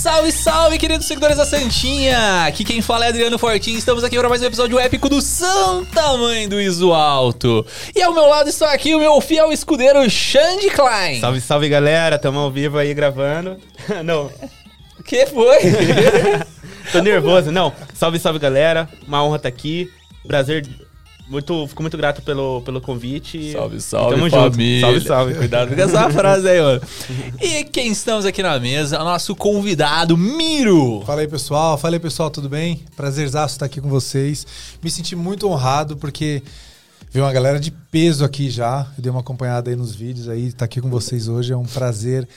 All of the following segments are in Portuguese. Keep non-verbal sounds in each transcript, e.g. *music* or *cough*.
Salve, salve, queridos seguidores da Santinha! Aqui quem fala é Adriano Fortin. Estamos aqui para mais um episódio épico do Santa Mãe do Iso Alto. E ao meu lado está aqui o meu fiel escudeiro Xande Klein. Salve, salve galera, tamo ao vivo aí gravando. *laughs* Não, O que foi? *laughs* tô nervoso. Não, salve, salve galera, uma honra estar aqui. Prazer, muito, fico muito grato pelo, pelo convite. Salve, salve, Tamo família. junto. Salve, salve. Cuidado com essa *laughs* frase aí, mano. E quem estamos aqui na mesa? o Nosso convidado, Miro. Fala aí, pessoal. Fala aí, pessoal, tudo bem? Prazerzaço estar aqui com vocês. Me senti muito honrado porque veio uma galera de peso aqui já. Eu dei uma acompanhada aí nos vídeos aí. Estar aqui com vocês hoje é um prazer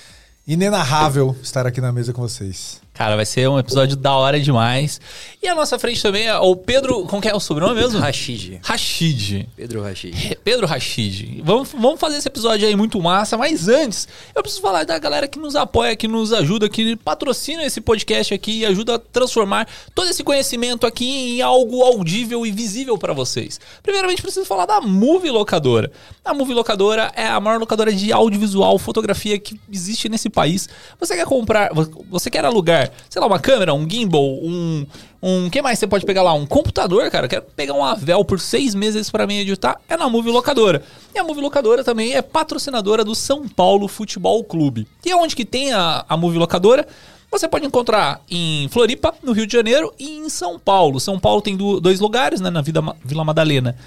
inenarrável estar aqui na mesa com vocês. Cara, vai ser um episódio da hora demais. E à nossa frente também é o Pedro. Como que é o sobrenome mesmo? Rashid. Rashid. Pedro Rashid. Pedro Rashid. Vamos, vamos fazer esse episódio aí muito massa, mas antes, eu preciso falar da galera que nos apoia, que nos ajuda, que patrocina esse podcast aqui e ajuda a transformar todo esse conhecimento aqui em algo audível e visível para vocês. Primeiramente, preciso falar da Movie Locadora. A Movie Locadora é a maior locadora de audiovisual, fotografia que existe nesse país. Você quer comprar, você quer alugar, sei lá, uma câmera, um gimbal, um um, que mais você pode pegar lá? Um computador, cara. Quero pegar um Avel por seis meses pra mim editar. É na Movie Locadora. E a Movie Locadora também é patrocinadora do São Paulo Futebol Clube. E onde que tem a, a Movie Locadora? Você pode encontrar em Floripa, no Rio de Janeiro, e em São Paulo. São Paulo tem dois lugares, né? Na Vila Madalena.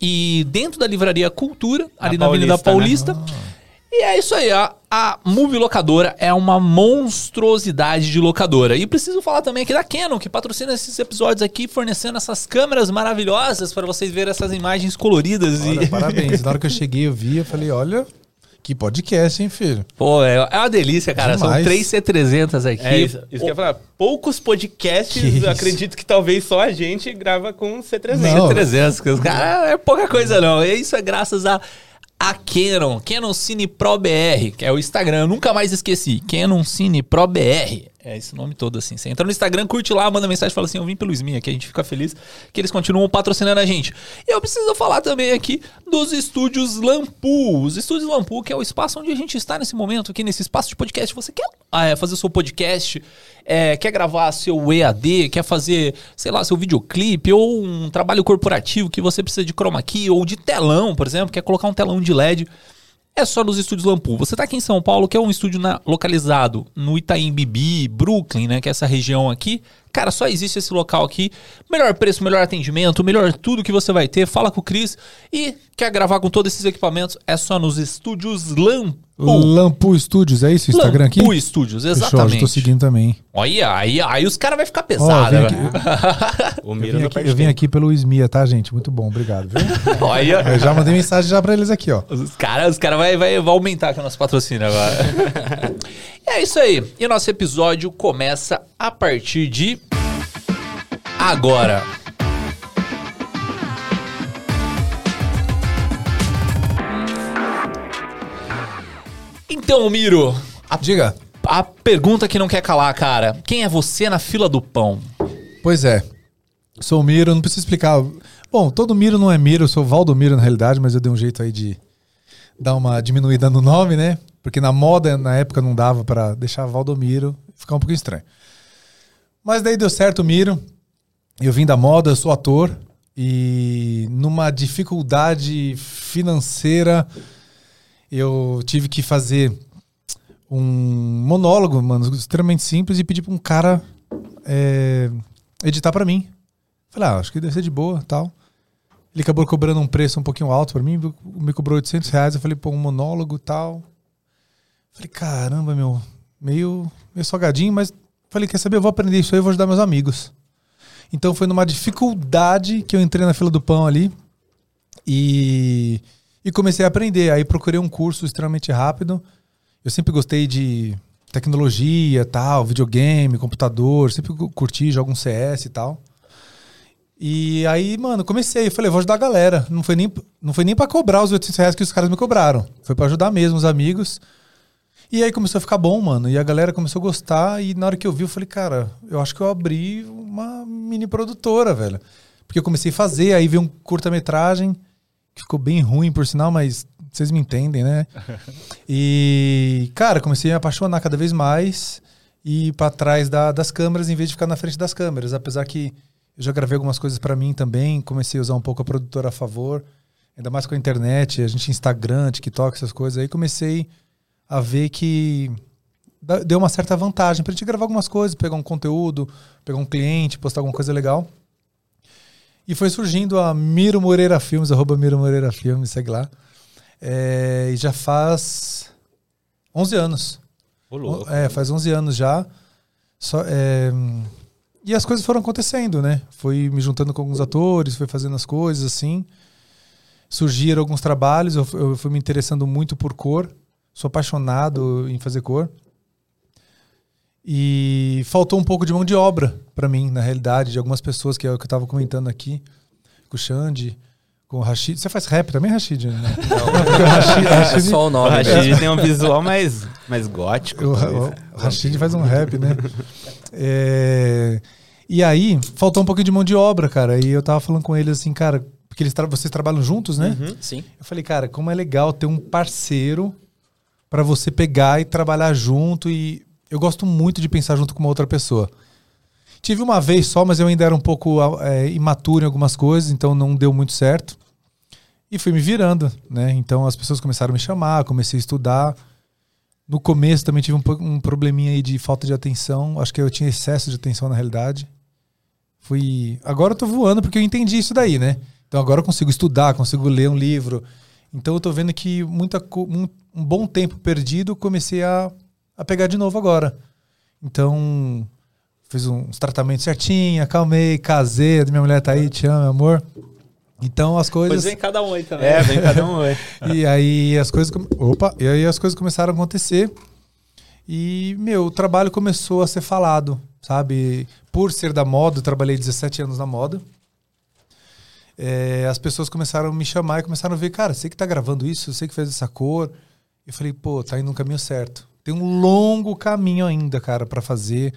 E dentro da Livraria Cultura, ali na, Avenida Paulista, né? E é isso aí, a, a Movie Locadora é uma monstruosidade de locadora. E preciso falar também aqui da Canon, que patrocina esses episódios aqui, fornecendo essas câmeras maravilhosas para vocês verem essas imagens coloridas. Olha, e... parabéns. *laughs* Na hora que eu cheguei, eu vi, eu falei, olha, que podcast, hein, filho? Pô, é, é uma delícia, cara. São Demais. três C300 aqui. É isso, isso que eu ia falar. Poucos podcasts, Que acredito que talvez só a gente grava com C300. Não. C300, cara, é pouca coisa não. E isso é graças a a Canon, Canon Cine Pro BR, que é o Instagram, eu nunca mais esqueci. Canon Cine Pro BR. É esse nome todo assim. Você entra no Instagram, curte lá, manda mensagem, fala assim: "Eu vim pelo SMI aqui", a gente fica feliz que eles continuam patrocinando a gente. E eu preciso falar também aqui dos estúdios Lampu. Os estúdios Lampu, que é o espaço onde a gente está nesse momento aqui nesse espaço de podcast. Você quer ah, é, fazer o seu podcast, é, quer gravar seu EAD, quer fazer, sei lá, seu videoclipe ou um trabalho corporativo que você precisa de chroma key ou de telão, por exemplo, quer colocar um telão de LED, é só nos estúdios Lampu. Você tá aqui em São Paulo, que é um estúdio na- localizado no Itaim Bibi, Brooklyn, né, que é essa região aqui. Cara, só existe esse local aqui. Melhor preço, melhor atendimento, melhor tudo que você vai ter. Fala com o Cris e quer gravar com todos esses equipamentos, é só nos estúdios Lampu. Lampu Studios, é isso? O Instagram aqui? Lampu Studios, Fechou, já exatamente. tô seguindo também. Olha, aí, aí os caras vão ficar pesados. eu, né? vim aqui, *laughs* O eu, vim não aqui, eu vim tempo. aqui pelo Ismia, tá, gente? Muito bom, obrigado, viu? *laughs* Olha, Eu já mandei mensagem já pra eles aqui, ó. os caras os cara vai, vai, vai aumentar aqui o nosso patrocínio agora. *laughs* E é isso aí. E o nosso episódio começa a partir de agora. Então, Miro, a, Diga. a pergunta que não quer calar, cara. Quem é você na fila do pão? Pois é. Sou o Miro, não preciso explicar. Bom, todo Miro não é Miro, eu sou Valdomiro na realidade, mas eu dei um jeito aí de dar uma diminuída no nome, né? Porque na moda, na época, não dava pra deixar Valdomiro, ficar um pouquinho estranho. Mas daí deu certo o Miro. Eu vim da moda, sou ator. E numa dificuldade financeira, eu tive que fazer um monólogo, mano, extremamente simples, e pedir pra um cara é, editar pra mim. Falei, ah, acho que deve ser de boa tal. Ele acabou cobrando um preço um pouquinho alto pra mim, me cobrou 800 reais. Eu falei, pô, um monólogo tal. Falei, caramba, meu, meio, meio salgadinho, mas falei, quer saber, eu vou aprender isso aí, eu vou ajudar meus amigos. Então foi numa dificuldade que eu entrei na fila do pão ali e, e comecei a aprender. Aí procurei um curso extremamente rápido. Eu sempre gostei de tecnologia, tal, videogame, computador, sempre cu- curti, jogo um CS e tal. E aí, mano, comecei. Eu falei, vou ajudar a galera. Não foi nem, não foi nem pra cobrar os 800 reais que os caras me cobraram. Foi pra ajudar mesmo os amigos. E aí começou a ficar bom, mano. E a galera começou a gostar. E na hora que eu vi, eu falei, cara, eu acho que eu abri uma mini produtora, velho. Porque eu comecei a fazer, aí veio um curta-metragem, que ficou bem ruim, por sinal, mas vocês me entendem, né? *laughs* e, cara, comecei a me apaixonar cada vez mais. e ir para trás da- das câmeras em vez de ficar na frente das câmeras. Apesar que eu já gravei algumas coisas para mim também, comecei a usar um pouco a produtora a favor, ainda mais com a internet, a gente Instagram, TikTok, essas coisas. Aí comecei a ver que deu uma certa vantagem pra gente gravar algumas coisas, pegar um conteúdo, pegar um cliente, postar alguma coisa legal. E foi surgindo a Miro Moreira Filmes, arroba Miro Moreira Filmes, segue lá. É, e já faz 11 anos. Ô, louco. É, faz 11 anos já. Só, é, e as coisas foram acontecendo, né? Fui me juntando com alguns atores, fui fazendo as coisas assim. Surgiram alguns trabalhos, eu fui me interessando muito por cor. Sou apaixonado em fazer cor. E faltou um pouco de mão de obra para mim, na realidade, de algumas pessoas que é o que eu tava comentando aqui, com o Xande, com o Rashid. Você faz rap também, Rashid? Né? Porque *laughs* o Rashid, É Rashid- só o O nome. né? Rashid tem um visual mais, mais gótico. o, talvez. o Rashid faz um rap, né? É, e aí, faltou um pouquinho de mão de obra, cara. E eu tava falando com ele assim, cara, porque eles tra- vocês trabalham juntos, né? Uhum. Sim. Eu falei, cara, como é legal ter um parceiro pra você pegar e trabalhar junto. E eu gosto muito de pensar junto com uma outra pessoa. Tive uma vez só, mas eu ainda era um pouco é, imaturo em algumas coisas, então não deu muito certo. E fui me virando, né? Então as pessoas começaram a me chamar, comecei a estudar. No começo também tive um, um probleminha aí de falta de atenção. Acho que eu tinha excesso de atenção na realidade. Fui. Agora eu tô voando porque eu entendi isso daí, né? Então agora eu consigo estudar, consigo ler um livro. Então eu tô vendo que muita, um, um bom tempo perdido comecei a, a pegar de novo agora. Então fiz uns tratamentos certinho, acalmei, casei, minha mulher tá aí, te amo, meu amor. Então as coisas. Pois vem cada um aí também. É, vem cada um aí. *laughs* E aí as coisas. Opa! E aí as coisas começaram a acontecer. E, meu, o trabalho começou a ser falado, sabe? Por ser da moda, eu trabalhei 17 anos na moda. É, as pessoas começaram a me chamar e começaram a ver, cara, você que tá gravando isso, você que fez essa cor. Eu falei, pô, tá indo no caminho certo. Tem um longo caminho ainda, cara, para fazer.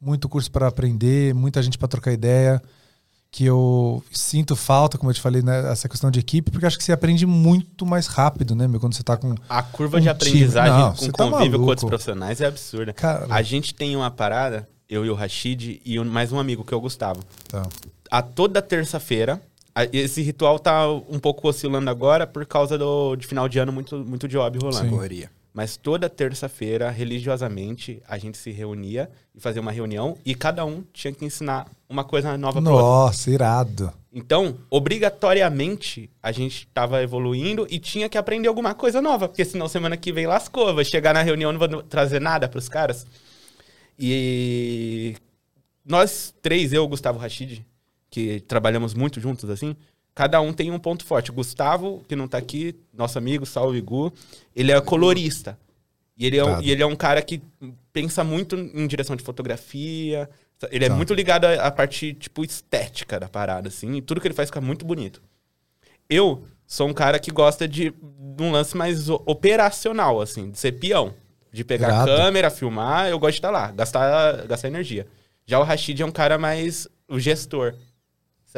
Muito curso para aprender, muita gente para trocar ideia. Que eu sinto falta, como eu te falei, né, essa questão de equipe, porque acho que você aprende muito mais rápido, né, meu? Quando você tá com. A curva Um de aprendizagem Não, com tá convívio com maluco. outros profissionais é absurda. Cara, A gente tem uma parada, eu e o Rashid, e mais um amigo que é o Gustavo. tá. A toda terça-feira, esse ritual tá um pouco oscilando agora por causa do, de final de ano muito, muito job rolando. Sim. Correria. Mas toda terça-feira, religiosamente, a gente se reunia e fazia uma reunião e cada um tinha que ensinar uma coisa nova pro outro. Nossa, irado. Então, obrigatoriamente, a gente tava evoluindo e tinha que aprender alguma coisa nova, porque senão semana que vem lascou, vai chegar na reunião e não vou trazer nada pros caras. E nós três, eu, Gustavo Rachid, que trabalhamos muito juntos assim, cada um tem um ponto forte. Gustavo, que não tá aqui, nosso amigo, salve Gu, ele é colorista. E ele é, um, Tá. e ele é um cara que pensa muito em direção de fotografia. Ele é Tá. muito ligado à, à parte, tipo, estética da parada, assim. E tudo que ele faz fica muito bonito. Eu sou um cara que gosta de, de um lance mais operacional, assim, de ser peão. De pegar Irado. a câmera, filmar, eu gosto de estar lá, gastar, gastar energia. Já o Rashid é um cara mais o gestor.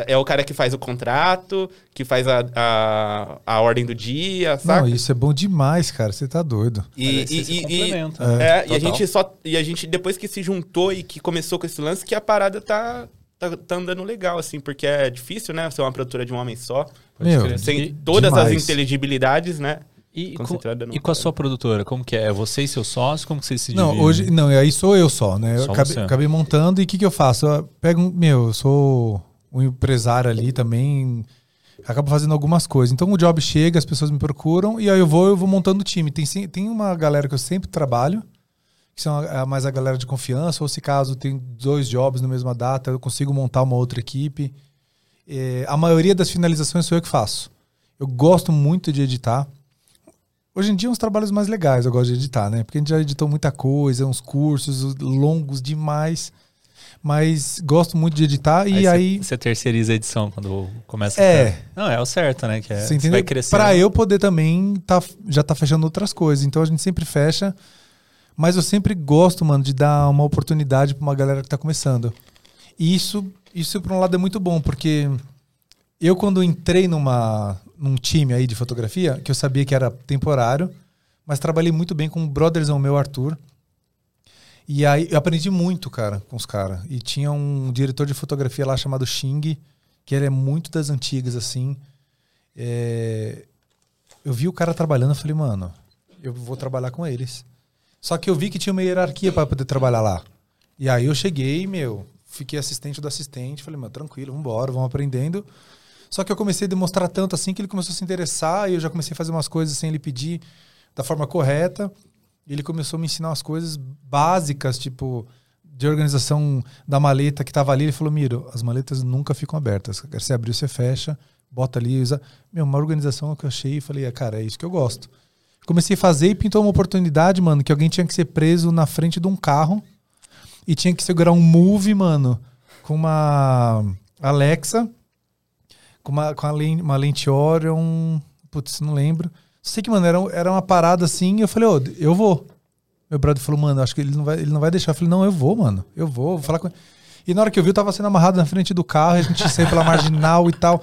É o cara que faz o contrato, que faz a, a, a ordem do dia, sabe? Não, isso é bom demais, cara. Você tá doido. E, e, e- e- complementa. é, e a gente só. E a gente, depois que se juntou e que começou com esse lance, que a parada tá, tá, tá andando legal, assim, porque é difícil, né? Ser uma produtora de um homem só. Meu, todas as demais. inteligibilidades, né? E, com, e com a sua produtora, como que é? É você e seu sócio? Como que vocês se Não, dividem? hoje. Não, aí sou eu só, né? Eu Só acabei, você. acabei montando e o que, que eu faço? Eu pego. um- Meu, eu sou um empresário ali também. Acabo fazendo algumas coisas. Então o job chega, as pessoas me procuram e aí eu vou, eu vou montando o time. Tem, tem uma galera que eu sempre trabalho, que são a- mais a galera de confiança, ou se caso tem dois jobs na mesma data, eu consigo montar uma outra equipe. É, a maioria das finalizações sou eu que faço. Eu gosto muito de editar. Hoje em dia, uns trabalhos mais legais eu gosto de editar, né? Porque a gente já editou muita coisa, uns cursos longos demais. Mas gosto muito de editar e cê- aí. Você terceiriza a edição quando começa a É. ficar- Não, é o certo, né? Que é, Você vai crescendo. Pra eu poder também tá, já tá fechando outras coisas. Então a gente sempre fecha. Mas eu sempre gosto, mano, de dar uma oportunidade pra uma galera que tá começando. E isso, isso por um lado é muito bom, porque eu quando entrei numa, num time aí de fotografia, que eu sabia que era temporário, mas trabalhei muito bem com um brotherzão meu, Arthur. E aí eu aprendi muito, cara, com os caras. E tinha um diretor de fotografia lá chamado Xing, que ele é muito das antigas, assim. É, Eu vi o cara trabalhando, eu falei, mano, eu vou trabalhar com eles. Só que eu vi que tinha uma hierarquia para poder trabalhar lá. E aí eu cheguei, meu, fiquei assistente do assistente, falei, mano, tranquilo, vambora, vamos aprendendo. Só que eu comecei a demonstrar tanto assim que ele começou a se interessar e eu já comecei a fazer umas coisas sem ele pedir da forma correta. E ele começou a me ensinar umas coisas básicas, tipo, de organização da maleta que tava ali. Ele falou, Miro, as maletas nunca ficam abertas. Você abriu, você fecha, bota ali, usa. Meu, uma organização que eu achei e falei, ah, cara, é isso que eu gosto. Comecei a fazer e pintou uma oportunidade, mano, que alguém tinha que ser preso na frente de um carro e tinha que segurar um move, mano, com uma Alexa, com uma, com uma lente Orion, putz, não lembro. Sei que, mano, era, era uma parada assim, e eu falei, ô, eu vou. Meu brother falou, mano, acho que ele não vai, ele não vai deixar. Eu falei, não, eu vou, mano, eu vou, vou falar com ele. E na hora que eu vi, eu tava sendo amarrado na frente do carro, a gente saiu pela marginal e tal.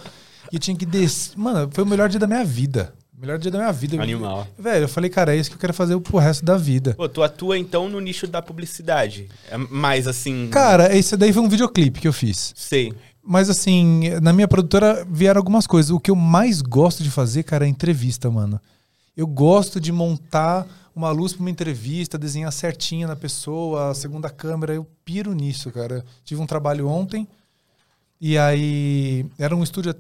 E eu tinha que descer. Mano, foi o melhor dia da minha vida. Melhor dia da minha vida. Animal. Velho, eu falei, cara, é isso que eu quero fazer pro resto da vida. Pô, tu atua então no nicho da publicidade. É mais assim. Cara, esse daí foi um videoclipe que eu fiz. Sei. Mas assim, na minha produtora vieram algumas coisas. O que eu mais gosto de fazer, cara, é entrevista, mano. Eu gosto de montar uma luz pra uma entrevista, desenhar certinho na pessoa, a segunda câmera. Eu piro nisso, cara. Tive um trabalho ontem e aí era um estúdio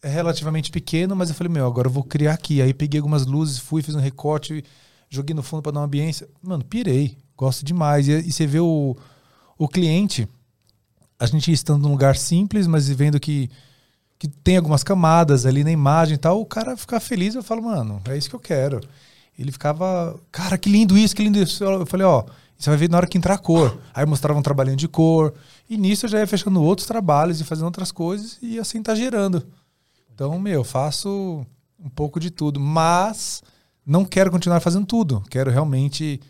relativamente pequeno, mas eu falei, meu, agora eu vou criar aqui. Aí peguei algumas luzes, fui, fiz um recorte, joguei no fundo pra dar uma ambiência. Mano, pirei. Gosto demais. E, e você vê o, o cliente, a gente estando num lugar simples, mas vendo que, que tem algumas camadas ali na imagem e tal, o cara ficar feliz, eu falo, mano, é isso que eu quero. Ele ficava, cara, que lindo isso, que lindo isso. Eu falei, ó, você vai ver na hora que entrar a cor. Aí mostrava um trabalhinho de cor. E nisso eu já ia fechando outros trabalhos e fazendo outras coisas e assim tá gerando. Então, meu, eu faço um pouco de tudo, mas não quero continuar fazendo tudo. Quero realmente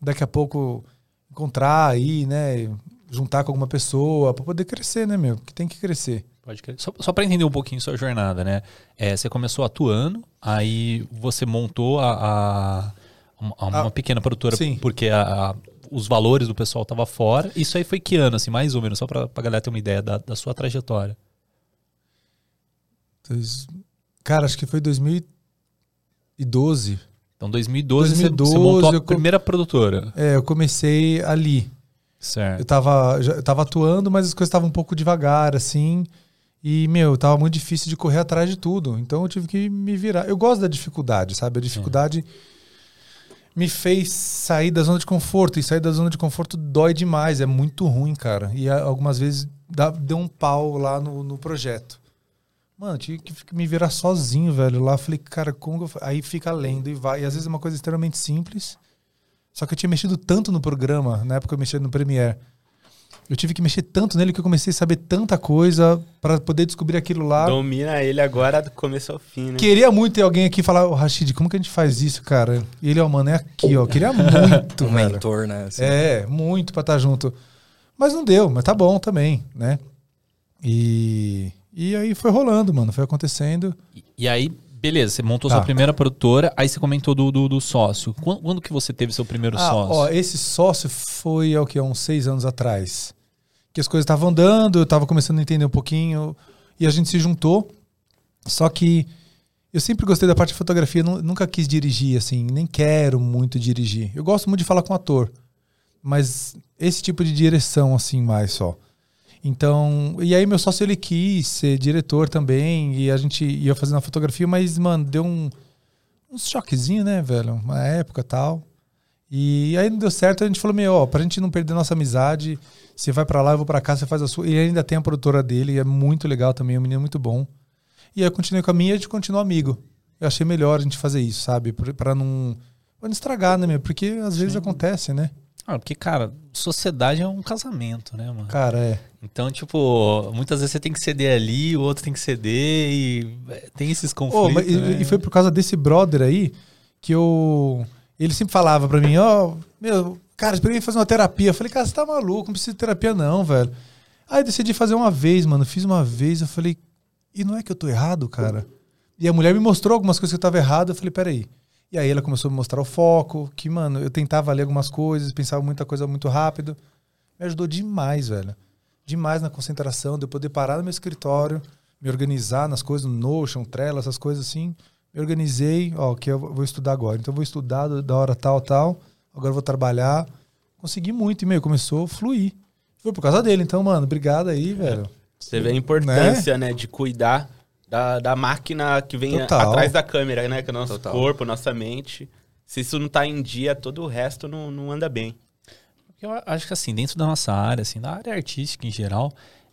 daqui a pouco encontrar aí, né, juntar com alguma pessoa para poder crescer, né, meu? Que tem que crescer. Pode crer. Só, só para entender um pouquinho sua jornada, né? É, você começou atuando, aí você montou a, a- uma, Ah, pequena produtora sim. porque a- a- os valores do pessoal estavam fora. Isso aí foi que ano, assim, mais ou menos, só para a galera ter uma ideia da, da sua trajetória. Cara, acho que foi 2012. Então, 2012, você- 2012, você montou a eu primeira produtora. É, eu comecei ali. Eu Certo. tava, já, eu tava atuando, mas as coisas estavam um pouco devagar, assim. E, meu, tava muito difícil de correr atrás de tudo. Então eu tive que me virar. Eu gosto da dificuldade, sabe? A dificuldade me fez sair da zona de conforto. E sair da zona de conforto dói demais. É muito ruim, cara. E algumas vezes dá- deu um pau lá no, no projeto. Mano, eu tive que me virar sozinho, velho. Lá eu falei, cara, como que eu fa-" Aí fica lendo e vai. E às vezes é uma coisa extremamente simples. Só que eu tinha mexido tanto no programa, na época eu mexia no Premiere. Eu tive que mexer tanto nele que eu comecei a saber tanta coisa pra poder descobrir aquilo lá. Domina ele agora do começo ao fim, né? Queria muito ter alguém aqui falar, ô Rashid, como que a gente faz isso, cara? E ele, ó, mano, é aqui, ó. Queria *laughs* muito, Um velho. mentor, né? assim. É, muito pra estar junto. Mas não deu, mas tá bom também, né? E, e aí foi rolando, mano, foi acontecendo. E, e aí, beleza, você montou Tá. sua primeira produtora, aí você comentou do, do, do sócio. Quando, quando que você teve seu primeiro Ah, sócio? ó, esse sócio foi há o quê? Há uns seis anos atrás. Que as coisas estavam andando, eu tava começando a entender um pouquinho, e a gente se juntou. Só que eu sempre gostei da parte de fotografia, nu- nunca quis dirigir, assim, nem quero muito dirigir. Eu gosto muito de falar com ator, mas esse tipo de direção, assim, mais só. Então, e aí meu sócio ele quis ser diretor também, e a gente ia fazendo a fotografia, mas, mano, deu um, uns choquezinho, né, velho? Uma época e tal. E aí não deu certo, a gente falou, meu, ó, pra gente não perder nossa amizade, você vai pra lá, eu vou pra cá, você faz a sua. E ainda tem a produtora dele, é muito legal também, é um menino muito bom. E aí eu continuei com a minha e a gente continuou amigo. Eu achei melhor a gente fazer isso, sabe? Pra pra não, pra não estragar, né, meu? Porque às vezes Sim. acontece, né? Ah, porque, cara, sociedade é um casamento, né, mano? Cara, é. Então, tipo, muitas vezes você tem que ceder ali, o outro tem que ceder e é, tem esses conflitos. mas e- né? e foi por causa desse brother aí que eu. Ele sempre falava pra mim, ó, meu, cara, esperei fazer uma terapia. Eu falei, cara, você tá maluco, não precisa de terapia, não, velho. Aí eu decidi fazer uma vez, mano. Fiz uma vez, eu falei, e não é que eu tô errado, cara? E a mulher me mostrou algumas coisas que eu tava errado. Eu falei, peraí, E aí ela começou a me mostrar o foco, que, mano, eu tentava ler algumas coisas, pensava muita coisa muito rápido. Me ajudou demais, velho. Demais na concentração, de eu poder parar no meu escritório, me organizar nas coisas, no Notion, Trello, essas coisas assim. Me organizei, ó, que eu vou estudar agora. Então eu vou estudar da hora tal, tal. Agora eu vou trabalhar. Consegui muito e, meio, começou a fluir. Foi por causa dele. Então, mano, obrigado aí, velho. Você vê a importância, né, de cuidar da, da máquina que vem Total. atrás da câmera, né? Que é o nosso Total. corpo, nossa mente. Se isso não tá em dia, todo o resto não, não anda bem. Eu acho que assim, dentro da nossa área, assim, da área artística em geral,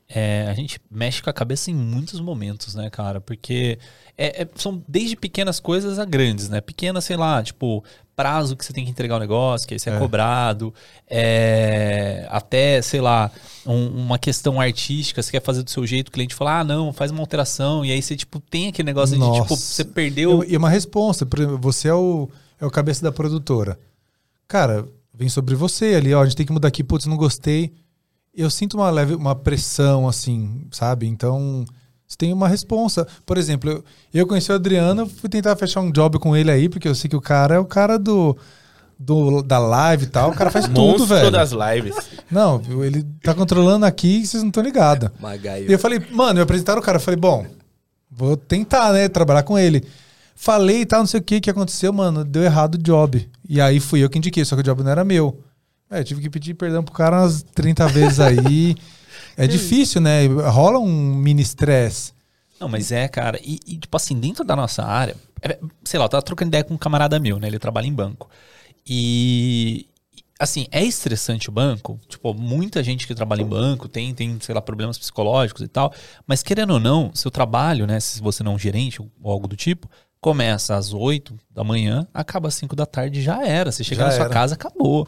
é, a gente mexe com a cabeça em muitos momentos, né, cara? Porque é- é- são desde pequenas coisas a grandes, né? Pequenas, sei lá, tipo, prazo que você tem que entregar o negócio, que aí você é, É. cobrado, é, até, sei lá, um- uma questão artística, você quer fazer do seu jeito, o cliente fala, ah, não, faz uma alteração, e aí você, tipo, tem aquele negócio de, Nossa. tipo, você perdeu... E uma resposta, por exemplo, você é o, é o cabeça da produtora. Cara, vem sobre você ali, ó, a gente tem que mudar aqui, putz, não gostei. Eu sinto uma leve, uma pressão, assim, sabe? Então, você tem uma responsa. Por exemplo, eu, eu conheci o Adriano, fui tentar fechar um job com ele aí, porque eu sei que o cara é o cara do, do da live e tal, o cara faz tudo, Monstro velho. das lives. Não, ele tá controlando aqui e vocês não estão ligados. E eu falei, mano, eu apresentaram o cara. Eu falei, bom, vou tentar, né? Trabalhar com ele. Falei e tal, não sei o que que aconteceu, mano. Deu errado o job. E aí fui eu que indiquei, só que o job não era meu. É, eu tive que pedir perdão pro cara umas 30 vezes aí. *laughs* É difícil, né? Rola um mini estresse. Não, mas é, cara. E, e, tipo assim, dentro da nossa área, é, sei lá, eu tava trocando ideia com um camarada meu, né? Ele trabalha em banco. E, assim, é estressante o banco. Tipo, muita gente que trabalha em banco tem, tem, sei lá, problemas psicológicos e tal. Mas querendo ou não, seu trabalho, né? Se você não é um gerente ou algo do tipo, começa às 8 da manhã, acaba às 5 da tarde já era. Você chega Já na sua era. casa, acabou.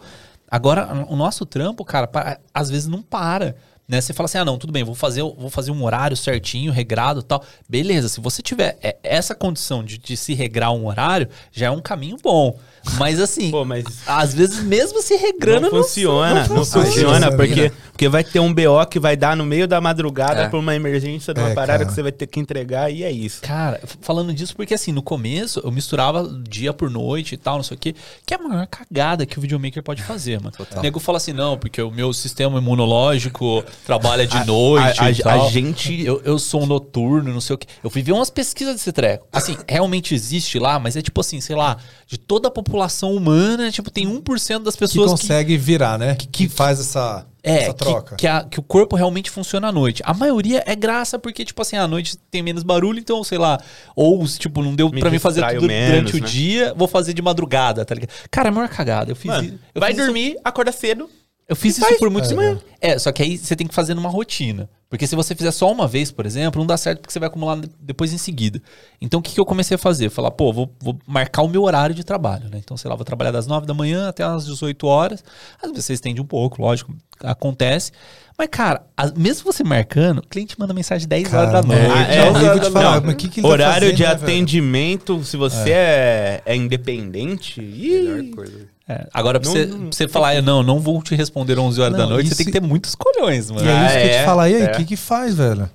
Agora, o nosso trampo, cara, às vezes não para. Né? Você fala assim: ah, não, tudo bem, vou fazer, vou fazer um horário certinho, regrado tal. Beleza, se você tiver é, essa condição de, de se regrar um horário, já é um caminho bom. Mas assim, Pô, mas às vezes mesmo se regrando, não funciona, não, funciona. funciona, Não porque, funciona. porque vai ter um BO que vai dar no meio da madrugada É. por uma emergência de uma É, parada cara. que você vai ter que entregar e é isso. Cara, falando disso, porque assim, no começo eu misturava dia por noite e tal, não sei o quê, que é a maior cagada que o videomaker pode fazer, mano. Total. O nego fala assim, não, porque o meu sistema imunológico trabalha de noite a- e a tal. gente- Eu, eu sou um noturno, não sei o quê. Eu fui ver umas pesquisas desse treco. Assim, realmente existe lá, mas é tipo assim, sei lá, de toda a população humana, tipo, tem 1% das Que pessoas que consegue virar, né? Que, faz essa, é, essa que, troca. que, a- que o corpo realmente funciona à noite. A maioria é graça porque, tipo assim, à noite tem menos barulho, então, sei lá, ou, tipo, não deu Me pra mim fazer tudo menos, durante o né? dia, vou fazer de madrugada, tá ligado? Cara, é a maior cagada. Eu fiz Mano, isso. Eu vai fiz isso- dormir, acorda cedo. Eu fiz E isso faz. por muitos É, anos. É, só que aí você tem que fazer numa rotina. Porque se você fizer só uma vez, por exemplo, não dá certo porque você vai acumular depois em seguida. Então o que, que eu comecei a fazer? Falar, pô, vou, vou marcar o meu horário de trabalho, né? Então, sei lá, vou trabalhar das 9 da manhã até as 18 horas. Às vezes você estende um pouco, lógico, acontece. Mas, cara, as- mesmo você marcando, o cliente manda mensagem 10 horas da Cara, noite. é, Ah, é? 11 horas Eu vou da te falar, noite. mas o que que ele tá Horário fazendo, de né, velho? atendimento, se você é, é independente. ih, Melhor coisa. É, Agora, pra Não- você, não- pra você falar, não, não vou te responder 11 horas da Não, noite, e você tem que ter muitos colhões, mano. E é isso que eu é, te falar. E aí, o é. que que faz, velho?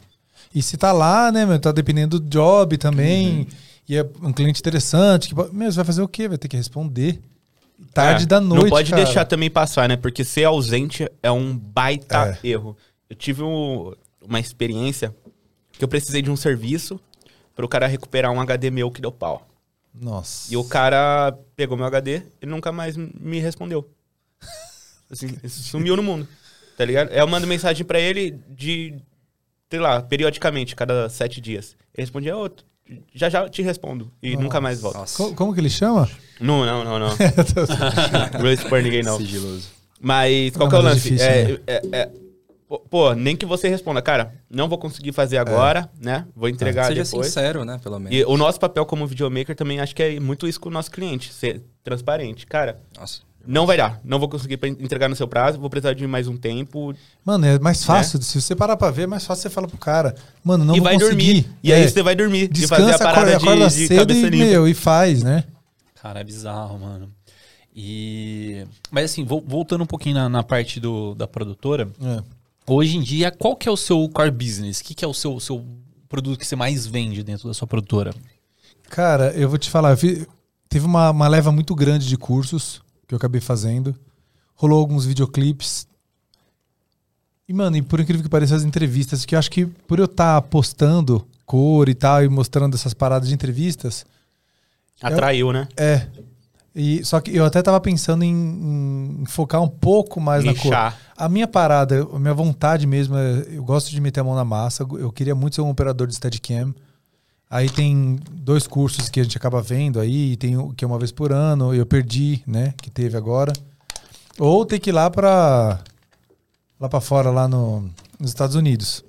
E se tá lá, né, meu? Tá dependendo do job também. E é um cliente interessante. Que, meu, você vai fazer o quê? Vai ter que responder. Tarde É, da noite. Não pode cara. deixar também passar, né? Porque ser ausente é um baita É. erro. Eu tive um- uma experiência que eu precisei de um serviço para o cara recuperar um HD meu que deu pau. Nossa. E o cara pegou meu HD e nunca mais me respondeu. *laughs* Assim, sumiu no mundo. Tá ligado? Eu mando mensagem pra ele de, sei lá, periodicamente, cada sete dias. Ele respondia, ô, já já te respondo. E Nossa. nunca mais volta. Nossa. Co- como que ele chama? Não, não, não, não. *laughs* *laughs* Não vou expor ninguém, não. Sigiloso. Mas qual Não, que é o é lance? difícil, é, né? é- é- pô, pô, nem que você responda, cara, não vou conseguir fazer agora, né? Vou entregar Seja depois. sincero, né? Pelo menos. E o nosso papel como videomaker também acho que é muito isso com o nosso cliente, ser transparente. Cara, Nossa. não vai dar, não vou conseguir entregar no seu prazo, vou precisar de mais um tempo Mano, é mais fácil. Se você parar pra ver, é mais fácil você falar pro cara. Mano, não e vou vai conseguir. dormir. E aí É, você vai dormir e Descansa, fazer a parada acorda, acorda de, de cedo cabeça e, limpa. meu, e faz, né? Cara, é bizarro, mano. E. Mas assim, vol- voltando um pouquinho na, na parte do, da produtora, É. hoje em dia, qual que é o seu core business? O que, que é o seu, seu produto que você mais vende dentro da sua produtora? Cara, eu vou te falar, fi- teve uma, uma leva muito grande de cursos que eu acabei fazendo. Rolou alguns videoclipes. E, mano, e por incrível que pareça, as entrevistas, que eu acho que por eu estar postando cor e tal, e mostrando essas paradas de entrevistas, Atraiu, né? é. E, só que eu até tava pensando em, em focar um pouco mais na cor. A minha parada, a minha vontade mesmo, é, eu gosto de meter a mão na massa. Eu queria muito ser um operador de Steadicam. Aí tem dois cursos que a gente acaba vendo aí, tem o que é uma vez por ano, eu perdi, né, que teve agora. Ou ter que ir lá pra lá para fora lá no, nos Estados Unidos.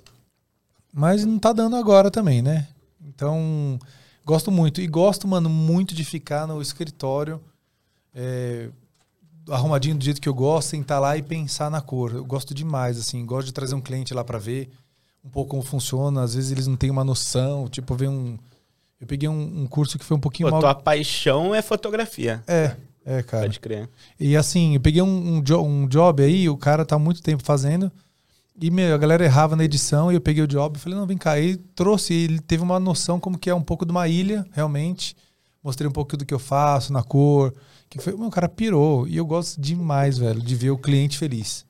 Mas não tá dando agora também, né? Então, gosto muito e gosto, mano, muito de ficar no escritório é, arrumadinho do jeito que eu gosto, sentar lá e pensar na cor. Eu gosto demais, assim, gosto de trazer um cliente lá para ver um pouco como funciona. Às vezes eles não têm uma noção, tipo, ver um. Eu peguei um, um curso que foi um pouquinho Pô, mal. tua paixão é fotografia. É, é, cara. Pode crer. E assim, eu peguei um, um, jo- um job aí, o cara tá há muito tempo fazendo. E meu, a galera errava na edição e eu peguei o job e falei, não, vem cá. E trouxe, ele teve uma noção como que é um pouco de uma ilha, realmente. Mostrei um pouco do que eu faço, na cor. Que foi, meu, o cara pirou. E eu gosto demais, velho, de ver o cliente feliz.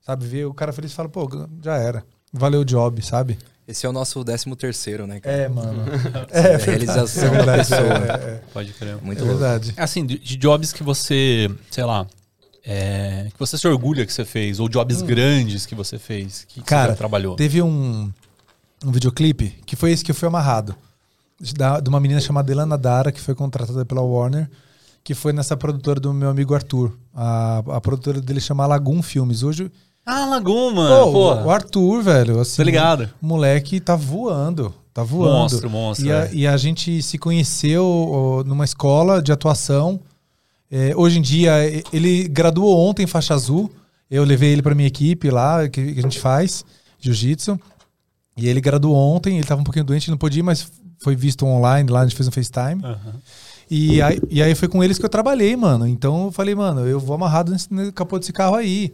Sabe, ver o cara feliz e fala, pô, já era. Valeu o job, sabe? Esse é o nosso décimo terceiro, né? cara? É, mano. *laughs* É, realização da verdade, pessoa. é, é, Pode crer. Muito é louco. verdade. Assim, de, de jobs que você, sei lá, é, que você se orgulha que você fez, ou jobs grandes que você fez, que, que Cara, você trabalhou. Teve um, um videoclipe que foi esse que eu fui amarrado. Da- de uma menina chamada Elana Dara, que foi contratada pela Warner, que foi nessa produtora do meu amigo Arthur. A, a produtora dele chama Lagoon Filmes. Hoje, Ah, Lagoon, mano. pô, o Arthur, velho, assim, Tô ligado. o moleque tá voando. Tá voando. Monstro, monstro, E a, é. e a gente se conheceu ó, numa escola de atuação. É, hoje em dia, ele graduou ontem em faixa azul. Eu levei ele pra minha equipe lá, que, que a gente faz, jiu-jitsu. E ele graduou ontem, ele tava um pouquinho doente, não podia ir, mas foi visto online lá, a gente fez um FaceTime. Aham. E aí, e aí foi com eles que eu trabalhei, mano. Então eu falei, mano, eu vou amarrado nesse, capô desse carro aí.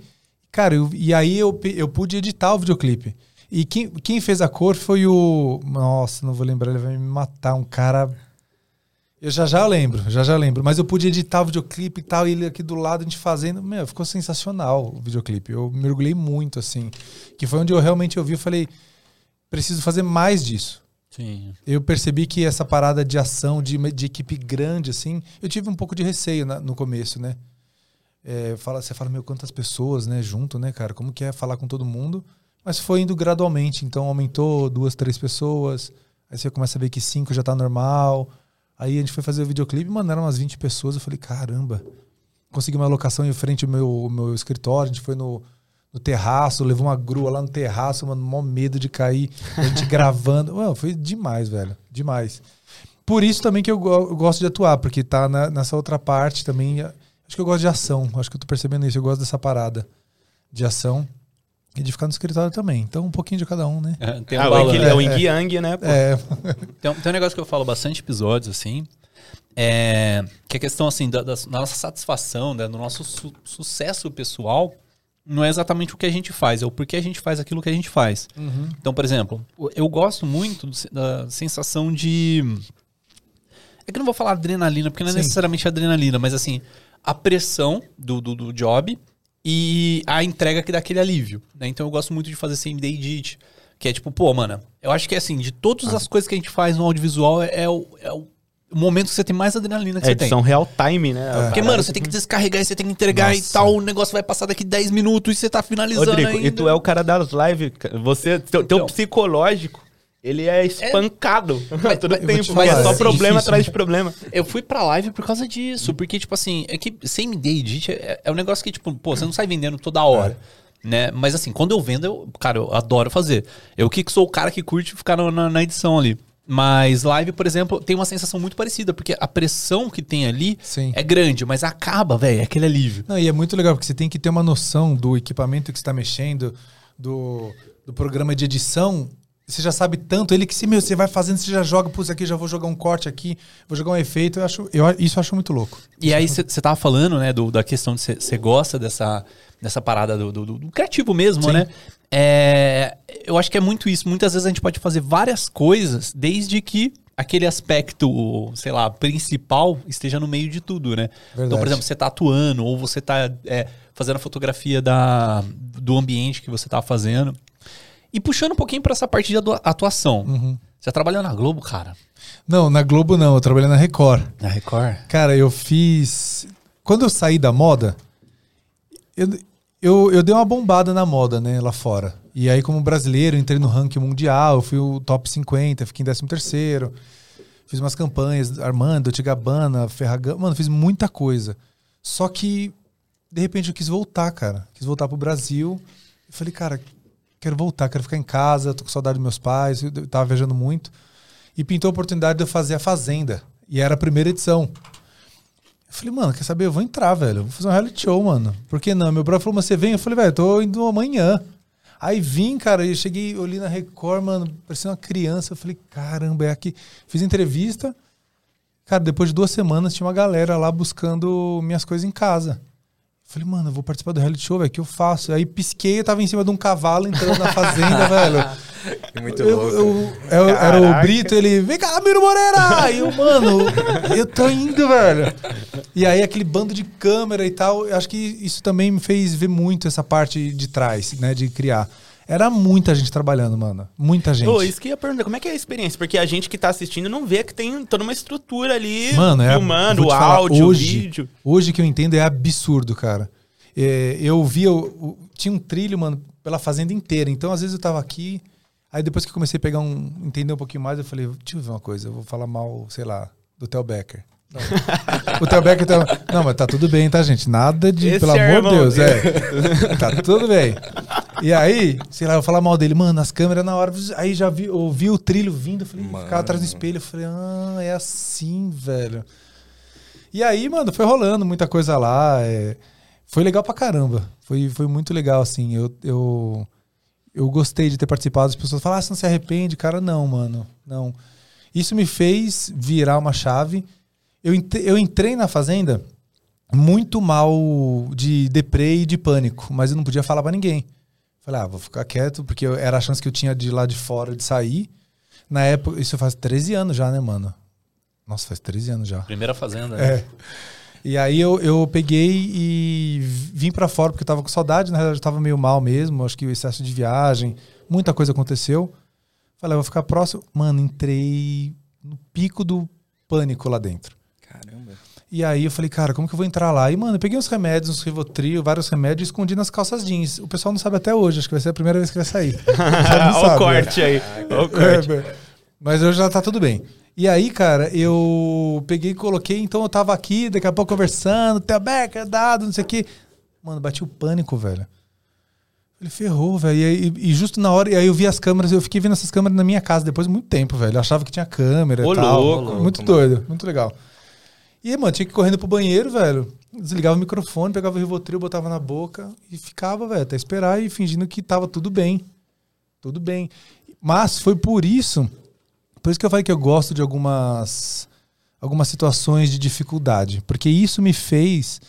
Cara, eu- e aí eu, eu pude editar o videoclipe. E quem, quem fez a cor foi o. Nossa, não vou lembrar, ele vai me matar. Um cara. Eu já já lembro, já já lembro. Mas eu pude editar o videoclipe e tal, e ele aqui do lado, a gente fazendo. Meu, ficou sensacional o videoclipe. Eu me orgulhei muito, assim. Que foi onde eu realmente ouvi, eu falei, preciso fazer mais disso Sim. eu percebi que essa parada de ação, de, de equipe grande, assim, eu tive um pouco de receio na- no começo, né? É, fala, você fala, meu, quantas pessoas, né, junto, né, cara? Como que é falar com todo mundo? Mas foi indo gradualmente, então aumentou duas, três pessoas, aí você começa a ver que cinco já tá normal. Aí a gente foi fazer o videoclipe, mano, eram umas 20 pessoas, eu falei, caramba. Consegui uma locação em frente ao meu, meu escritório, a gente foi no, no terraço, levou uma grua lá no terraço, mano, mó medo de cair, a gente *laughs* gravando. Mano, foi demais, velho, demais. Por isso também que eu, eu gosto de atuar, porque tá na- nessa outra parte também. Acho que eu gosto de ação, acho que eu tô percebendo isso, eu gosto dessa parada de ação e de ficar no escritório também. Então, um pouquinho de cada um, né? É, Tem um, ah. Yin- é o Yin Yang, né? pô? É, *laughs* Tem, um- tem um negócio que eu falo bastante episódios, assim, é, que a questão, assim, da, da- da nossa satisfação, né, do nosso su- sucesso pessoal, não é exatamente o que a gente faz, é o porquê a gente faz aquilo que a gente faz. Então, por exemplo, eu gosto muito da sensação de... É que eu não vou falar adrenalina, porque não é Sim. necessariamente adrenalina, mas assim, a pressão do, do, do job e a entrega que dá aquele alívio. né? Então eu gosto muito de fazer same day edit. Que é tipo, pô, mano, eu acho que assim, de todas as coisas que a gente faz no audiovisual, é, é o, é o momento que você tem mais adrenalina que É você tem. edição real time, né? Porque, mano, você tem que descarregar e você tem que entregar e Nossa. tal, o negócio vai passar daqui 10 minutos e você tá finalizando Rodrigo, ainda. e tu é o cara das lives. Você, teu, teu Então. psicológico, ele é espancado *laughs* todo eu vou tempo. te Mas é só é problema difícil, atrás de problema. Eu fui pra live por causa disso, porque, tipo assim, é que same day edit é, é um negócio que, tipo, pô, você não sai vendendo toda hora. Né? Mas assim, quando eu vendo, eu, cara, eu adoro fazer. Eu que sou o cara que curte ficar na, na edição ali. Mas live, por exemplo, tem uma sensação muito parecida, porque a pressão que tem ali Sim. é grande, mas acaba, velho, é aquele alívio. Não, e é muito legal, porque você tem que ter uma noção do equipamento que você está mexendo, do, do programa de edição. Você já sabe tanto ele que se meu, você vai fazendo, você já joga, putz, aqui já vou jogar um corte aqui, vou jogar um efeito. Eu acho, eu, isso eu acho muito louco. E aí você tava falando, né, do- da questão de você gosta dessa, dessa parada do, do- do criativo mesmo, Sim. né? É, eu acho que é muito isso. Muitas vezes a gente pode fazer várias coisas, desde que aquele aspecto, sei lá, principal esteja no meio de tudo, né? Então, por Verdade. exemplo, você tá atuando ou você tá é, fazendo a fotografia da, do ambiente que você tá fazendo. E puxando um pouquinho pra essa parte de atua- atuação. Uhum. Você trabalhou na Globo, cara? Não, na Globo não, eu trabalhei na Record. Na Record? Cara, eu fiz. Quando eu saí da moda, eu, eu, eu dei uma bombada na moda, né, lá fora. E aí, como brasileiro, entrei no ranking mundial, eu fui o top 50, fiquei em 13 terceiro. Fiz umas campanhas, Armando, Tigabana, Ferragamo. Mano, fiz muita coisa. Só que, de repente, eu quis voltar, cara. Quis voltar pro Brasil. Eu falei, cara, quero voltar, quero ficar em casa, tô com saudade dos meus pais, eu tava viajando muito. E pintou a oportunidade de eu fazer a Fazenda. E era a primeira edição. Eu falei, mano, quer saber? Eu vou entrar, velho. Eu Vou fazer um reality show, mano. Por que não? Meu brother falou, mas você vem? Eu falei, velho, tô indo amanhã. Aí vim, cara, e eu cheguei, olhei na Record, mano, parecia uma criança. Eu falei, caramba, é aqui. Fiz entrevista. Cara, depois de duas semanas tinha uma galera lá buscando minhas coisas em casa. Eu falei, mano, eu vou participar do reality show, velho, o que eu faço? Aí pisquei, eu tava em cima de um cavalo entrando na fazenda, *laughs* velho. Muito Eu- louco. eu- eu- era o. Brito, ele, vem cá, Miro Moreira! E eu, mano, eu tô indo, velho. E aí aquele bando de câmera e tal, eu acho que isso também me fez ver muito essa parte de trás, né, de criar. Era muita gente trabalhando, mano. Muita gente. Ô, isso que eu ia perguntar, como é que é a experiência? Porque a gente que tá assistindo não vê que tem toda uma estrutura ali, Mano, é, vou o falar, áudio, hoje, o vídeo. Hoje que eu entendo é absurdo, cara. É, eu via, o- tinha um trilho, mano, pela fazenda inteira. Então, às vezes eu tava aqui, aí depois que eu comecei a pegar um, entender um pouquinho mais, eu falei, deixa eu ver uma coisa, eu vou falar mal, sei lá, do Theo Becker. Não. *laughs* o Theo Becker tá, não, mas tá tudo bem, tá, gente? Nada de, Esse pelo é amor de Deus, é. tá tudo bem. E aí, sei lá, eu falar mal dele, mano, as câmeras na hora, aí já vi, eu vi o trilho vindo, falei, Mano. ficava atrás do espelho, eu falei, ah, é assim, velho. E aí, mano, foi rolando muita coisa lá. é, Foi legal pra caramba. Foi, foi muito legal, assim. Eu, eu, eu gostei de ter participado. As pessoas falam, ah, você não se arrepende? Cara, não, mano. Não. Isso me fez virar uma chave. Eu, eu entrei na Fazenda muito mal de deprê e de pânico, mas eu não podia falar pra ninguém. Falei, ah, vou ficar quieto, porque eu- era a chance que eu tinha de ir lá de fora de sair. Na época, isso faz 13 anos já, né, mano? Nossa, faz 13 anos já. Primeira fazenda. né? É. E aí eu, eu peguei e vim pra fora porque eu tava com saudade, na verdade eu tava meio mal mesmo, acho que o excesso de viagem, muita coisa aconteceu. Falei, eu vou ficar próximo. Mano, entrei no pico do pânico lá dentro. E aí eu falei, cara, como que eu vou entrar lá? E, mano, eu peguei uns remédios, uns Rivotril, vários remédios e escondi nas calças jeans. O pessoal não sabe até hoje, acho que vai ser a primeira vez que vai sair. *laughs* Não Olha o sabe, corte aí. Olha o corte. é, mas hoje já tá tudo bem. E aí, cara, eu peguei e coloquei, então eu tava aqui, daqui a pouco conversando, Theo Becker, dado, não sei o quê. Mano, bati o pânico, velho. Ele ferrou, velho. E, aí- e justo na hora, e aí eu vi as câmeras, eu fiquei vendo essas câmeras na minha casa depois de muito tempo, velho. Eu achava que tinha câmera Ô, e tal. louco. muito doido, muito legal. E mano, tinha que ir correndo pro banheiro, velho. Desligava o microfone, pegava o Rivotril, botava na boca e ficava, velho, até esperar e fingindo que tava tudo bem. Tudo bem. Mas foi por isso, por isso que eu falei que eu gosto de algumas algumas situações de dificuldade, porque isso me fez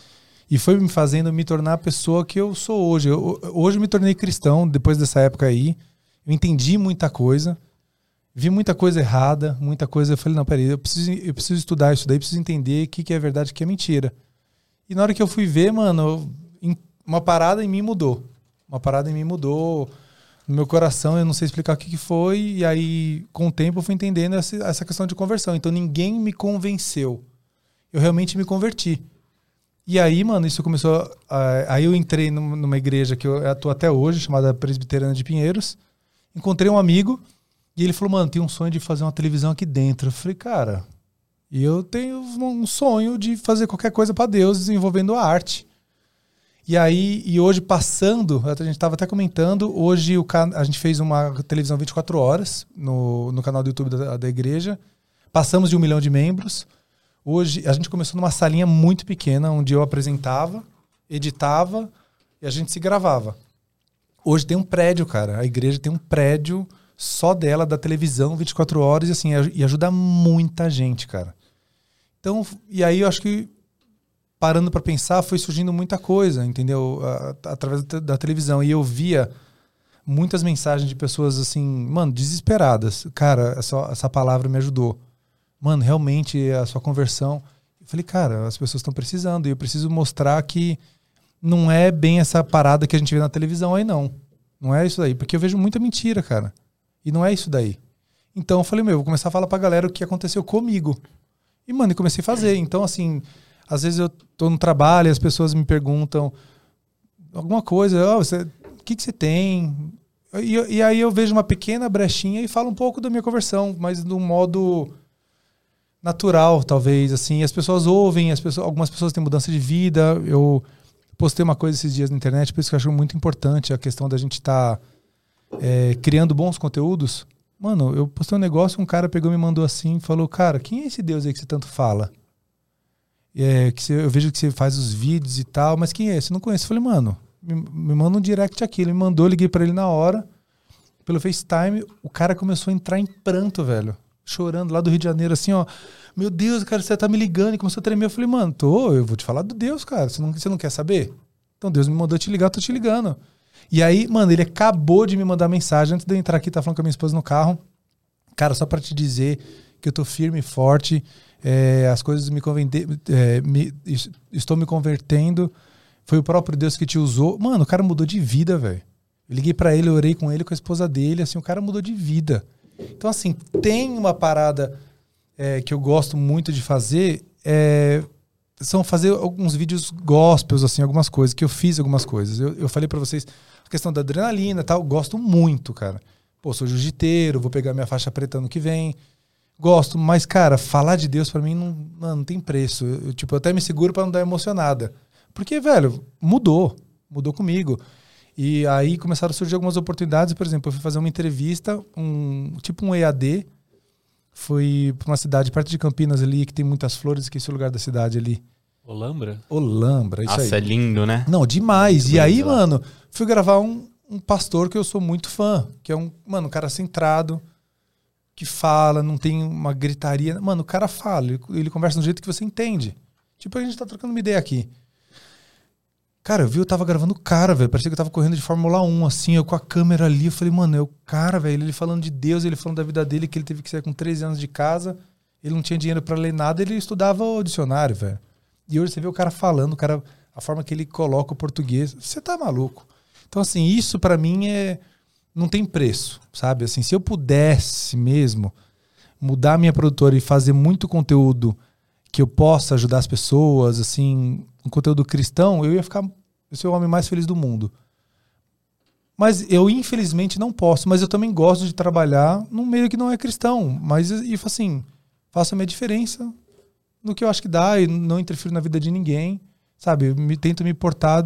e foi me fazendo me tornar a pessoa que eu sou hoje. Eu- hoje eu me tornei cristão depois dessa época aí. Eu entendi muita coisa, vi muita coisa errada, muita coisa. Eu falei, não, peraí, eu preciso, eu preciso estudar isso daí, preciso entender o que, que é verdade o que é mentira. E na hora que eu fui ver, mano, uma parada em mim mudou. Uma parada em mim mudou. No meu coração, eu não sei explicar o que, que foi. E aí, com o tempo, eu fui entendendo essa, essa questão de conversão. Então, ninguém me convenceu. Eu realmente me converti. E aí, mano, isso começou. aí eu entrei num- numa igreja que eu atuo até hoje, chamada Presbiterana de Pinheiros. Encontrei um amigo e ele falou, mano, tem um sonho de fazer uma televisão aqui dentro. Eu falei, cara, eu tenho um sonho de fazer qualquer coisa para Deus envolvendo a arte. E aí, e hoje passando, a gente estava até comentando, hoje o a gente fez uma televisão 24 horas no, no canal do YouTube da, da igreja. Passamos de um milhão de membros. Hoje a gente começou numa salinha muito pequena, onde eu apresentava, editava e a gente se gravava. Hoje tem um prédio, cara. A igreja tem um prédio só dela, da televisão, 24 horas, e assim, e ajuda muita gente, cara. Então, e aí eu acho que parando para pensar, foi surgindo muita coisa, entendeu? Através da televisão. E eu via muitas mensagens de pessoas assim, mano, desesperadas. Cara, essa, essa palavra me ajudou. mano, realmente a sua conversão. Eu falei, cara, as pessoas estão precisando e eu preciso mostrar que não é bem essa parada que a gente vê na televisão aí, não. Não é isso daí, porque eu vejo muita mentira, cara. E não é isso daí. Então eu falei, meu, eu vou começar a falar pra galera o que aconteceu comigo. E, mano, eu comecei a fazer. Então, assim, às vezes eu tô no trabalho e as pessoas me perguntam alguma coisa, oh, você, o que, que você tem? E, e, aí eu vejo uma pequena brechinha e falo um pouco da minha conversão, mas de um modo natural, talvez, assim. As pessoas ouvem, as pessoas, algumas pessoas têm mudança de vida. Eu postei uma coisa esses dias na internet, por isso que eu acho muito importante a questão da gente estar tá, é, criando bons conteúdos. Mano, eu postei um negócio, um cara pegou e me mandou assim, falou, cara, quem é esse Deus aí que você tanto fala? É, que você, eu vejo que você faz os vídeos e tal, mas quem é esse? Eu não conheço. Eu falei, mano, me, me manda um direct aqui. Ele me mandou, liguei para ele na hora, pelo FaceTime. O cara começou a entrar em pranto, velho. Chorando lá do Rio de Janeiro, assim, ó. Meu Deus, cara, você tá me ligando. E começou a tremer. Eu falei, mano, tô, eu vou te falar do Deus, cara. Você não, você não quer saber? Então Deus me mandou te ligar, tô te ligando. E aí, mano, ele acabou de me mandar mensagem antes de eu entrar aqui, tá falando com a minha esposa no carro. Cara, só para te dizer que eu tô firme e forte, é, as coisas me, é, me estou me convertendo foi o próprio Deus que te usou. Mano, o cara mudou de vida, velho. Liguei para ele, orei com ele, com a esposa dele, assim, o cara mudou de vida. Então, assim, tem uma parada é, que eu gosto muito de fazer, é, são fazer alguns vídeos gospels, assim, algumas coisas, que eu fiz algumas coisas. Eu, eu falei para vocês a questão da adrenalina tal, gosto muito, cara. Pô, sou jiu-jiteiro, vou pegar minha faixa preta ano que vem. Gosto, mas, cara, falar de Deus para mim não, não, tem preço. Eu, tipo, eu até me seguro para não dar emocionada. Porque, velho, mudou. Mudou comigo. E aí começaram a surgir algumas oportunidades. Por exemplo, eu fui fazer uma entrevista, um tipo um EAD. Fui para uma cidade perto de Campinas ali, que tem muitas flores, esqueci o lugar da cidade ali. Olambra? Olambra, isso Nossa, aí. é lindo, né? Não, demais. Muito e aí, lá. mano, fui gravar um, um pastor que eu sou muito fã, que é um, mano, um cara centrado, que fala, não tem uma gritaria. Mano, o cara fala, ele, ele conversa do jeito que você entende. Tipo, a gente tá trocando uma ideia aqui. Cara, eu vi, eu tava gravando o cara, velho. Parecia que eu tava correndo de Fórmula 1, assim, eu com a câmera ali. Eu falei, mano, é o cara, velho. Ele falando de Deus, ele falando da vida dele, que ele teve que sair com 13 anos de casa. Ele não tinha dinheiro para ler nada, ele estudava o dicionário, velho. E hoje você vê o cara falando, o cara, a forma que ele coloca o português. Você tá maluco. Então, assim, isso para mim é. Não tem preço, sabe? Assim, se eu pudesse mesmo mudar minha produtora e fazer muito conteúdo que eu possa ajudar as pessoas, assim, um conteúdo cristão, eu ia ficar eu ser o homem mais feliz do mundo. Mas eu, infelizmente, não posso. Mas eu também gosto de trabalhar num meio que não é cristão. Mas, e assim, faço a minha diferença no que eu acho que dá e não interfiro na vida de ninguém. Sabe? Me, tento me portar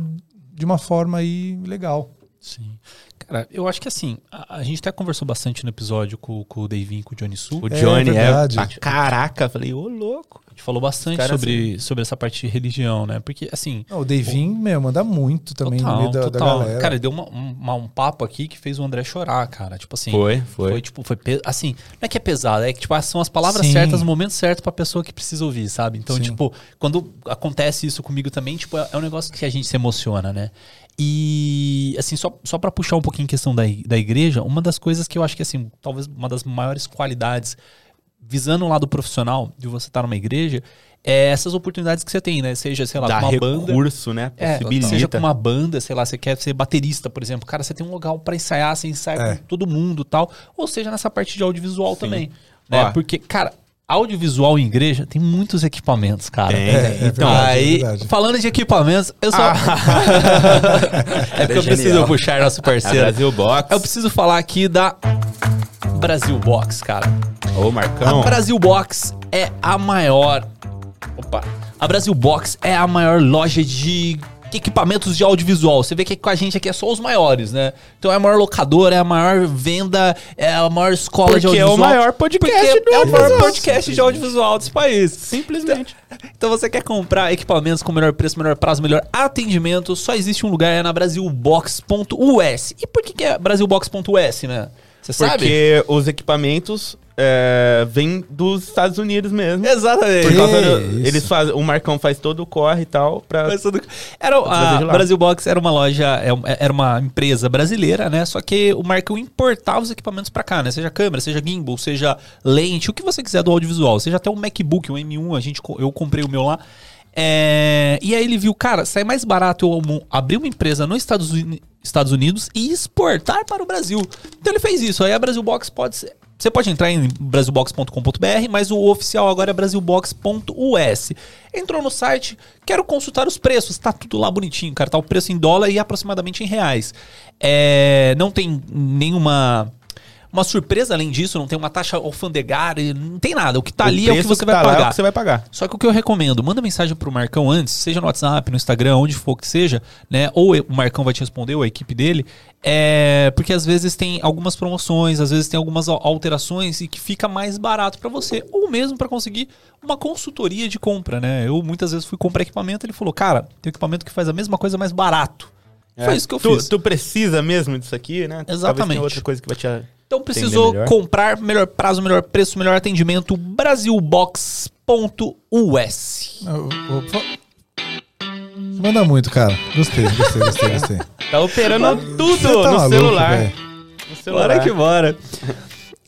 de uma forma aí legal. Sim. Cara, eu acho que assim, a, a, gente até conversou bastante no episódio com, com o Davinho com o Johnny Su. O Johnny é, é caraca, falei, ô louco. A gente falou bastante sobre, assim. sobre essa parte de religião, né? Porque, assim. o Davinho, meu, manda muito também total, no meio da, total. da galera. Cara, deu uma, uma, um papo aqui que fez o André chorar, cara. Tipo assim. Foi, foi. Foi, tipo, foi. Assim, não é que é pesado, é que, tipo, são as palavras Sim. certas no momento certo pra pessoa que precisa ouvir, sabe? Então, Sim. tipo, quando acontece isso comigo também, tipo, é, é um negócio que a gente se emociona, né? E, assim, só, só para puxar um pouquinho em questão da, da igreja, uma das coisas que eu acho que, assim, talvez uma das maiores qualidades, visando o lado profissional de você estar numa igreja, é essas oportunidades que você tem, né? Seja, sei lá, Dá com uma recurso, banda. né? É, seja com uma banda, sei lá, você quer ser baterista, por exemplo. Cara, você tem um lugar para ensaiar, você ensaia é. com todo mundo tal. Ou seja, nessa parte de audiovisual Sim. também. Né? Porque, cara, audiovisual em igreja tem muitos equipamentos, cara. Tem. É, é então, verdade, aí, é falando de equipamentos, eu só. Ah. *laughs* é porque eu preciso puxar nosso parceiro. A Brasil Box. Eu preciso falar aqui da Brasil Box, cara. Ô, Marcão. A Brasil Box é a maior. Opa. A Brasil Box é a maior loja de equipamentos de audiovisual. Você vê que com a gente aqui é só os maiores, né? Então é a maior locadora, é a maior venda, é a maior escola Porque de audiovisual. Porque é o maior podcast do É o maior podcast de audiovisual desse país. Simplesmente. Então, então, você quer comprar equipamentos com melhor preço, melhor prazo, melhor atendimento, só existe um lugar, é na brasilbox.us. E por que, que é brasilbox.us, né? Você sabe? Porque os equipamentos é, vêm dos Estados Unidos mesmo. Exatamente. Por causa do- eles fazem, o Marcão faz todo o corre e tal pra. Mas tudo- Era, trazer a. Brasil Box era uma loja, é um- era uma empresa brasileira, né? Só que o Marcão importava os equipamentos pra cá, né? Seja câmera, seja gimbal, seja lente, o que você quiser do audiovisual. Seja até um MacBook, um M1, a gente, eu comprei o meu lá. É, e aí ele viu, cara, sai mais barato eu abrir uma empresa nos Estados, Estados Unidos e exportar para o Brasil. Então ele fez isso. Aí a Brasil Box pode ser. Você pode entrar em brasilbox.com.br, mas o oficial agora é brasilbox.us. Entrou no site, quero consultar os preços. Tá tudo lá bonitinho, cara. Tá o preço em dólar e aproximadamente em reais. É, não tem nenhuma. Uma surpresa além disso, não tem uma taxa alfandegária, não tem nada. O que tá ali é o que você vai tá lá é o pagar. que você vai pagar. Só que o que eu recomendo, manda mensagem pro Marcão antes, seja no WhatsApp, no Instagram, onde for que seja, né? Ou o Marcão vai te responder, ou a equipe dele. É, porque às vezes tem algumas promoções, às vezes tem algumas al- alterações e que fica mais barato pra você, ou mesmo pra conseguir uma consultoria de compra, né? Eu muitas vezes fui comprar equipamento, ele falou: "Cara, tem equipamento que faz a mesma coisa mais barato". Foi É. isso que eu tu, fiz. Tu precisa mesmo disso aqui, né? Talvez Exatamente. tenha outra coisa que vai te. Então precisou melhor. comprar melhor prazo, melhor preço, melhor atendimento, brasilbox.us. Pô- Manda muito, cara. Gostei, gostei, gostei, gostei. *laughs* Tá operando tudo Você tá no maluco, celular. No celular. Bora que bora.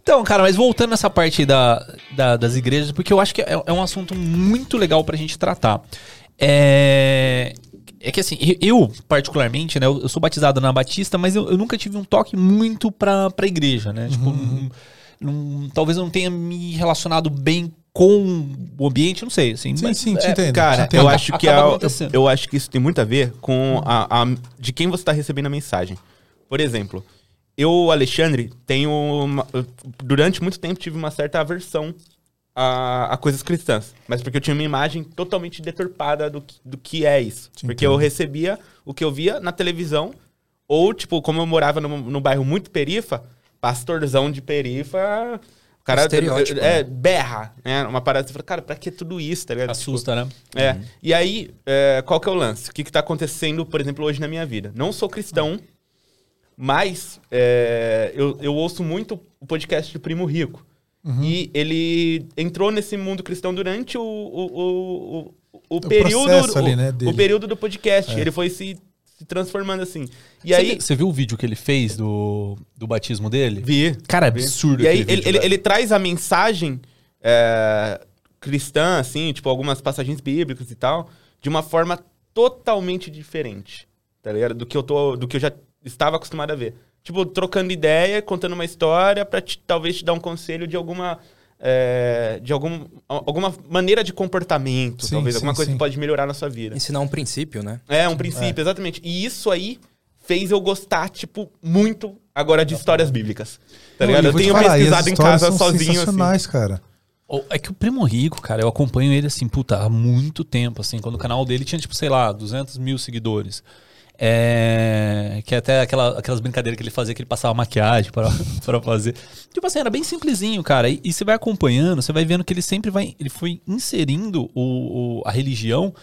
Então, cara, mas voltando nessa parte da, da- das igrejas, porque eu acho que é, é um assunto muito legal pra gente tratar. É, é que assim, eu, particularmente, né, eu, sou batizado na Batista, mas eu, eu nunca tive um toque muito pra, pra igreja, né? Tipo, Uhum. talvez eu não tenha me relacionado bem com o ambiente, não sei. Assim, Sim, mas, sim, te é, entendo. Cara, te entendo. eu acho que é, Acaba eu, eu acho que isso tem muito a ver com a, a- de quem você está recebendo a mensagem. Por exemplo, eu, Alexandre, tenho uma- durante muito tempo tive uma certa aversão a, a coisas cristãs, mas porque eu tinha uma imagem totalmente deturpada do, que- do que é isso. Porque eu recebia o que eu via na televisão ou tipo, como eu morava num, num bairro muito perifa, pastorzão de perifa, o cara Estereótipo, é, berra, né? Uma parada, você fala, cara, pra que tudo isso, tá ligado? Tipo, Assusta, né? é. E aí, é, qual que é o lance? O que, que tá acontecendo, por exemplo, hoje na minha vida? Não sou cristão, mas é, eu, eu ouço muito o podcast do Primo Rico. E ele entrou nesse mundo cristão durante o, o, o, o, o período. processo ali, o- né, o, período do podcast. Ele foi se, se transformando assim. E Você aí. vi- Você viu o vídeo que ele fez do, do batismo dele? Vi. Cara, é vi. absurdo E aí ele, vídeo, ele, velho. ele traz a mensagem é, cristã, assim, tipo, algumas passagens bíblicas e tal, de uma forma totalmente diferente, tá ligado? Do que eu, tô, do que eu já estava acostumado a ver. Tipo, trocando ideia, contando uma história pra te- talvez te dar um conselho de alguma. é, de algum, alguma maneira de comportamento, Sim, talvez, sim, alguma coisa sim. que pode melhorar na sua vida. Ensinar um princípio, né? É, um princípio, exatamente. E isso aí fez eu gostar, tipo, muito agora de histórias bíblicas. Tá ligado? e Eu vou te tenho falar, pesquisado em histórias casa são sozinho, assim. sensacionais, cara. Ou- É que o Primo Rico, cara, eu acompanho ele assim, puta, há muito tempo, assim, quando o canal dele tinha, tipo, sei lá, 200 mil seguidores. É, que até aquela, aquelas brincadeiras que ele fazia, que ele passava maquiagem pra, *laughs* pra fazer. Tipo assim, era bem simplesinho, cara. E, e você vai acompanhando, você vai vendo que ele sempre vai. Ele foi inserindo o, o- a religião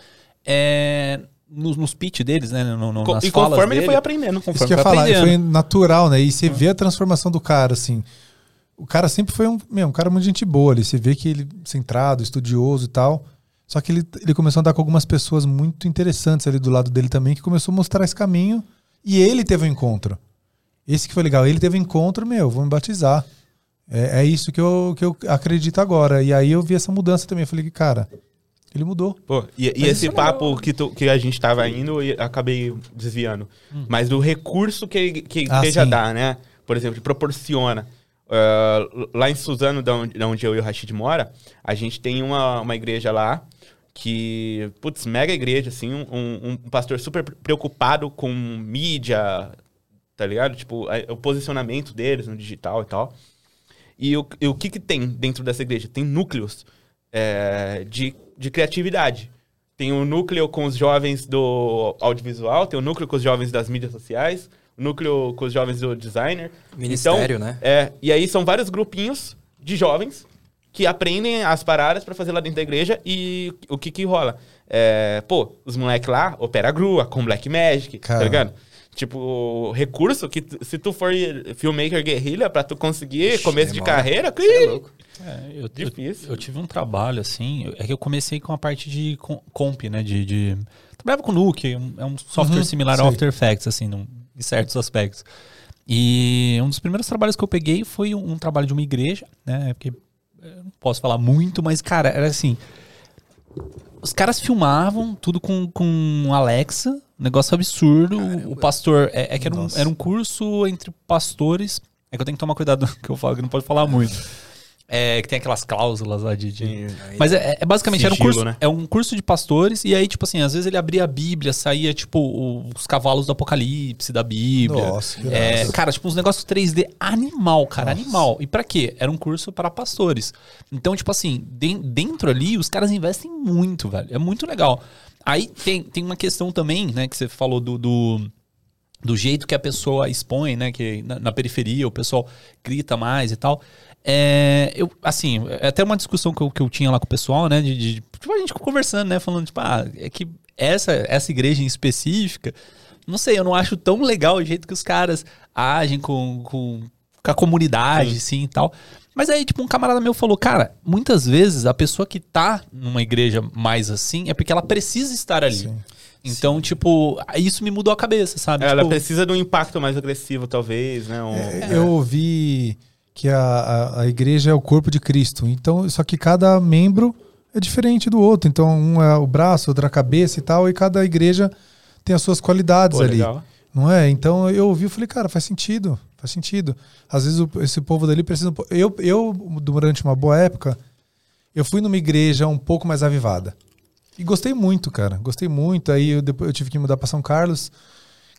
é, nos, nos pitch deles, né? No, no, E conforme ele foi aprendendo. Isso Conforme que eu ia foi falar, foi natural, né? E você vê a transformação do cara, assim. O cara sempre foi um, meu, um cara muito gente boa ali. Você vê que ele centrado, estudioso e tal. Só que ele, ele começou a andar com algumas pessoas muito interessantes ali do lado dele também, que começou a mostrar esse caminho. E ele teve um encontro. Esse que foi legal. Ele teve um encontro, meu, vou me batizar. É, é isso que eu, que eu acredito agora. E aí eu vi essa mudança também. Eu falei que, cara, ele mudou. Pô, e, e esse papo que, tu- que a gente tava indo, e acabei desviando. Mas do recurso que, que a Ah, igreja sim. dá, né? Por exemplo, proporciona. Ah, lá em Suzano, da onde, da onde eu e o Rashid mora, a gente tem uma, uma igreja lá que, putz, mega igreja, assim, um, um- um pastor super preocupado com mídia, tá ligado? Tipo, a- o posicionamento deles no digital e tal. E o, e o que que tem dentro dessa igreja? Tem núcleos é, de, de criatividade. Tem o núcleo com os jovens do audiovisual, tem o núcleo com os jovens das mídias sociais, o núcleo com os jovens do designer. Ministério, Então, né? É, e aí são vários grupinhos de jovens que aprendem as paradas pra fazer lá dentro da igreja e o que que rola? É, pô, os moleques lá opera grua com Black Magic, Cara. tá ligado? tipo, recurso que tu- se tu for filmmaker guerrilha, pra tu conseguir começo de demora. carreira, que É louco. É, eu, eu, difícil. eu tive um trabalho, assim, é que eu comecei com a parte de com- comp, né, de... de trabalhava com Nuke, é um software Uhum, similar sei. ao After Effects, assim, num- em certos aspectos. E um dos primeiros trabalhos que eu peguei foi um, um trabalho de uma igreja, né, porque eu não posso falar muito, mas, cara, era assim... Os caras filmavam tudo com, com Alexa, um negócio absurdo. O- O pastor. É, é que era um, era um curso entre pastores. É que eu tenho que tomar cuidado *laughs* que eu falo, que não pode falar muito. É, que tem aquelas cláusulas lá de. de- Sim. Mas é, é basicamente era um Sigilo, curso, né? é um curso de pastores, e aí, tipo assim, às vezes ele abria a Bíblia, saía, tipo, os cavalos do Apocalipse da Bíblia. Nossa, que É, cara, tipo, uns negócios 3D animal, cara, Nossa. animal. E pra quê? Era um curso para pastores. Então, tipo assim, den- dentro ali, os caras investem muito, velho. É muito legal. Aí tem, tem uma questão também, né, que você falou do, do, do jeito que a pessoa expõe, né, que na, na periferia o pessoal grita mais e tal. É, eu, assim, é até uma discussão que eu, que eu tinha lá com o pessoal, né, de, de tipo, a gente conversando, né, falando, tipo, ah, é que essa, essa igreja em específica, não sei, eu não acho tão legal o jeito que os caras agem com, com, com a comunidade, assim, e tal. Mas aí, tipo, um camarada meu falou, cara, muitas vezes a pessoa que tá numa igreja mais assim é porque ela precisa estar ali. Sim. Então, tipo, isso me mudou a cabeça, sabe? Ela Tipo, precisa de um impacto mais agressivo, talvez, né? Um- É, Eu ouvi que a, a, a igreja é o corpo de Cristo. Então, só que cada membro é diferente do outro. Então, um é o braço, outro a cabeça e tal, e cada igreja tem as suas qualidades Pô, ali. legal. Não é? Então eu ouvi e falei, cara, faz sentido. Faz sentido. Às vezes o- esse povo dali precisa. Eu, eu, durante uma boa época, eu fui numa igreja um pouco mais avivada. E gostei muito, cara. Gostei muito. Aí eu, depois eu tive que mudar pra São Carlos.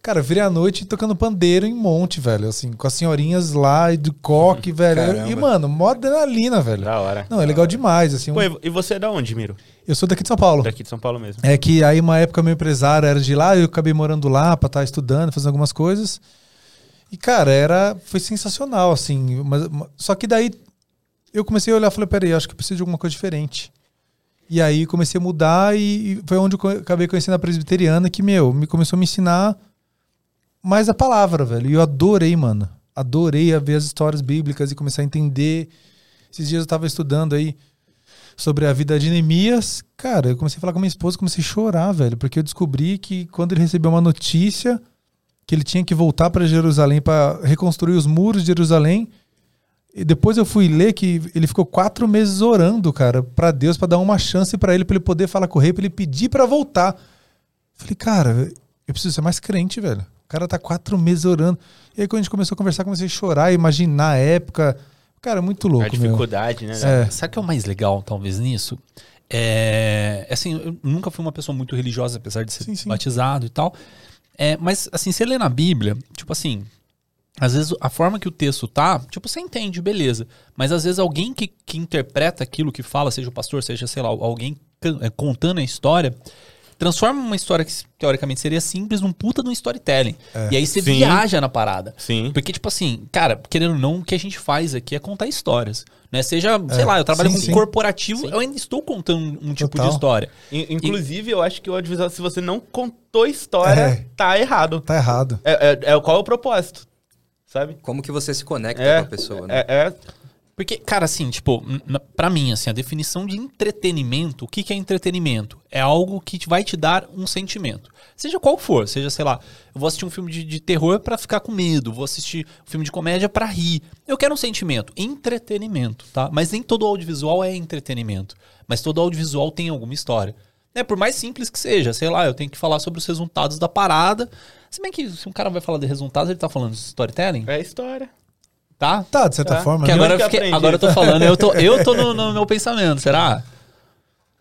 Cara, virei à noite tocando pandeiro em monte, velho. Assim, com as senhorinhas lá e do coque, *laughs* velho. Caramba. E, mano, mó adrenalina, velho. Da hora. Não, é legal demais, assim. um- Pô, e- você é da onde, Miro? Eu sou daqui de São Paulo. Daqui de São Paulo mesmo. É que aí uma época meu empresário era de lá, eu acabei morando lá pra estar estudando, fazendo algumas coisas. E cara, era foi sensacional assim, mas, só que daí eu comecei a olhar, e falei, peraí, acho que eu preciso de alguma coisa diferente. E aí comecei a mudar e, e foi onde eu acabei conhecendo a presbiteriana que, meu, me começou a me ensinar mais a palavra, velho. E eu adorei, mano. Adorei a ver as histórias bíblicas e começar a entender. Esses dias eu tava estudando aí sobre a vida de Neemias. Cara, eu comecei a falar com minha esposa, comecei a chorar, velho, porque eu descobri que quando ele recebeu uma notícia que ele tinha que voltar para Jerusalém para reconstruir os muros de Jerusalém, e depois eu fui ler que ele ficou quatro meses orando, cara, para Deus, para dar uma chance para ele, para ele poder falar com o rei, para ele pedir para voltar. Falei, cara, eu preciso ser mais crente, velho. O cara tá quatro meses orando. E aí quando a gente começou a conversar, comecei a chorar, imaginar a época. Cara, muito a louco, meu. dificuldade, né? É. Sabe o que é o mais legal, talvez, nisso? É, assim, eu nunca fui uma pessoa muito religiosa, apesar de ser Sim, sim. batizado e tal. É, mas, assim, você lê na Bíblia, tipo assim, às vezes a forma que o texto tá, tipo, você entende, beleza. Mas às vezes alguém que, que interpreta aquilo que fala, seja o pastor, seja, sei lá, alguém é, contando a história, transforma uma história que teoricamente seria simples num puta de um storytelling. E aí você Sim. viaja na parada. Sim. Porque, tipo assim, cara, querendo ou não, o que a gente faz aqui é contar histórias. Né? Seja, sei lá, eu trabalho sim, com sim. corporativo, eu ainda estou contando um tipo Total. de história. In- Inclusive, eu acho que o audiovisual, se você não contou história, É. tá errado. Tá errado. É, é- é- qual é o propósito? Sabe? Como que você se conecta É, com a pessoa, né? é, é- Porque, cara, assim, tipo, pra mim, assim, a definição de entretenimento, o que, que é entretenimento? É algo que vai te dar um sentimento. Seja qual for, seja, sei lá, eu vou assistir um filme de, de terror pra ficar com medo, vou assistir um filme de comédia pra rir. Eu quero um sentimento, entretenimento, tá? Mas nem todo audiovisual é entretenimento. Mas todo audiovisual tem alguma história. É, por mais simples que seja, sei lá, eu tenho que falar sobre os resultados da parada. Se bem que se um cara vai falar de resultados, ele tá falando de storytelling, é história. Tá? Tá, de certa Tá. forma. Que né? agora, eu que fiquei- agora eu tô falando, eu tô, eu tô no, no *laughs* meu pensamento, será?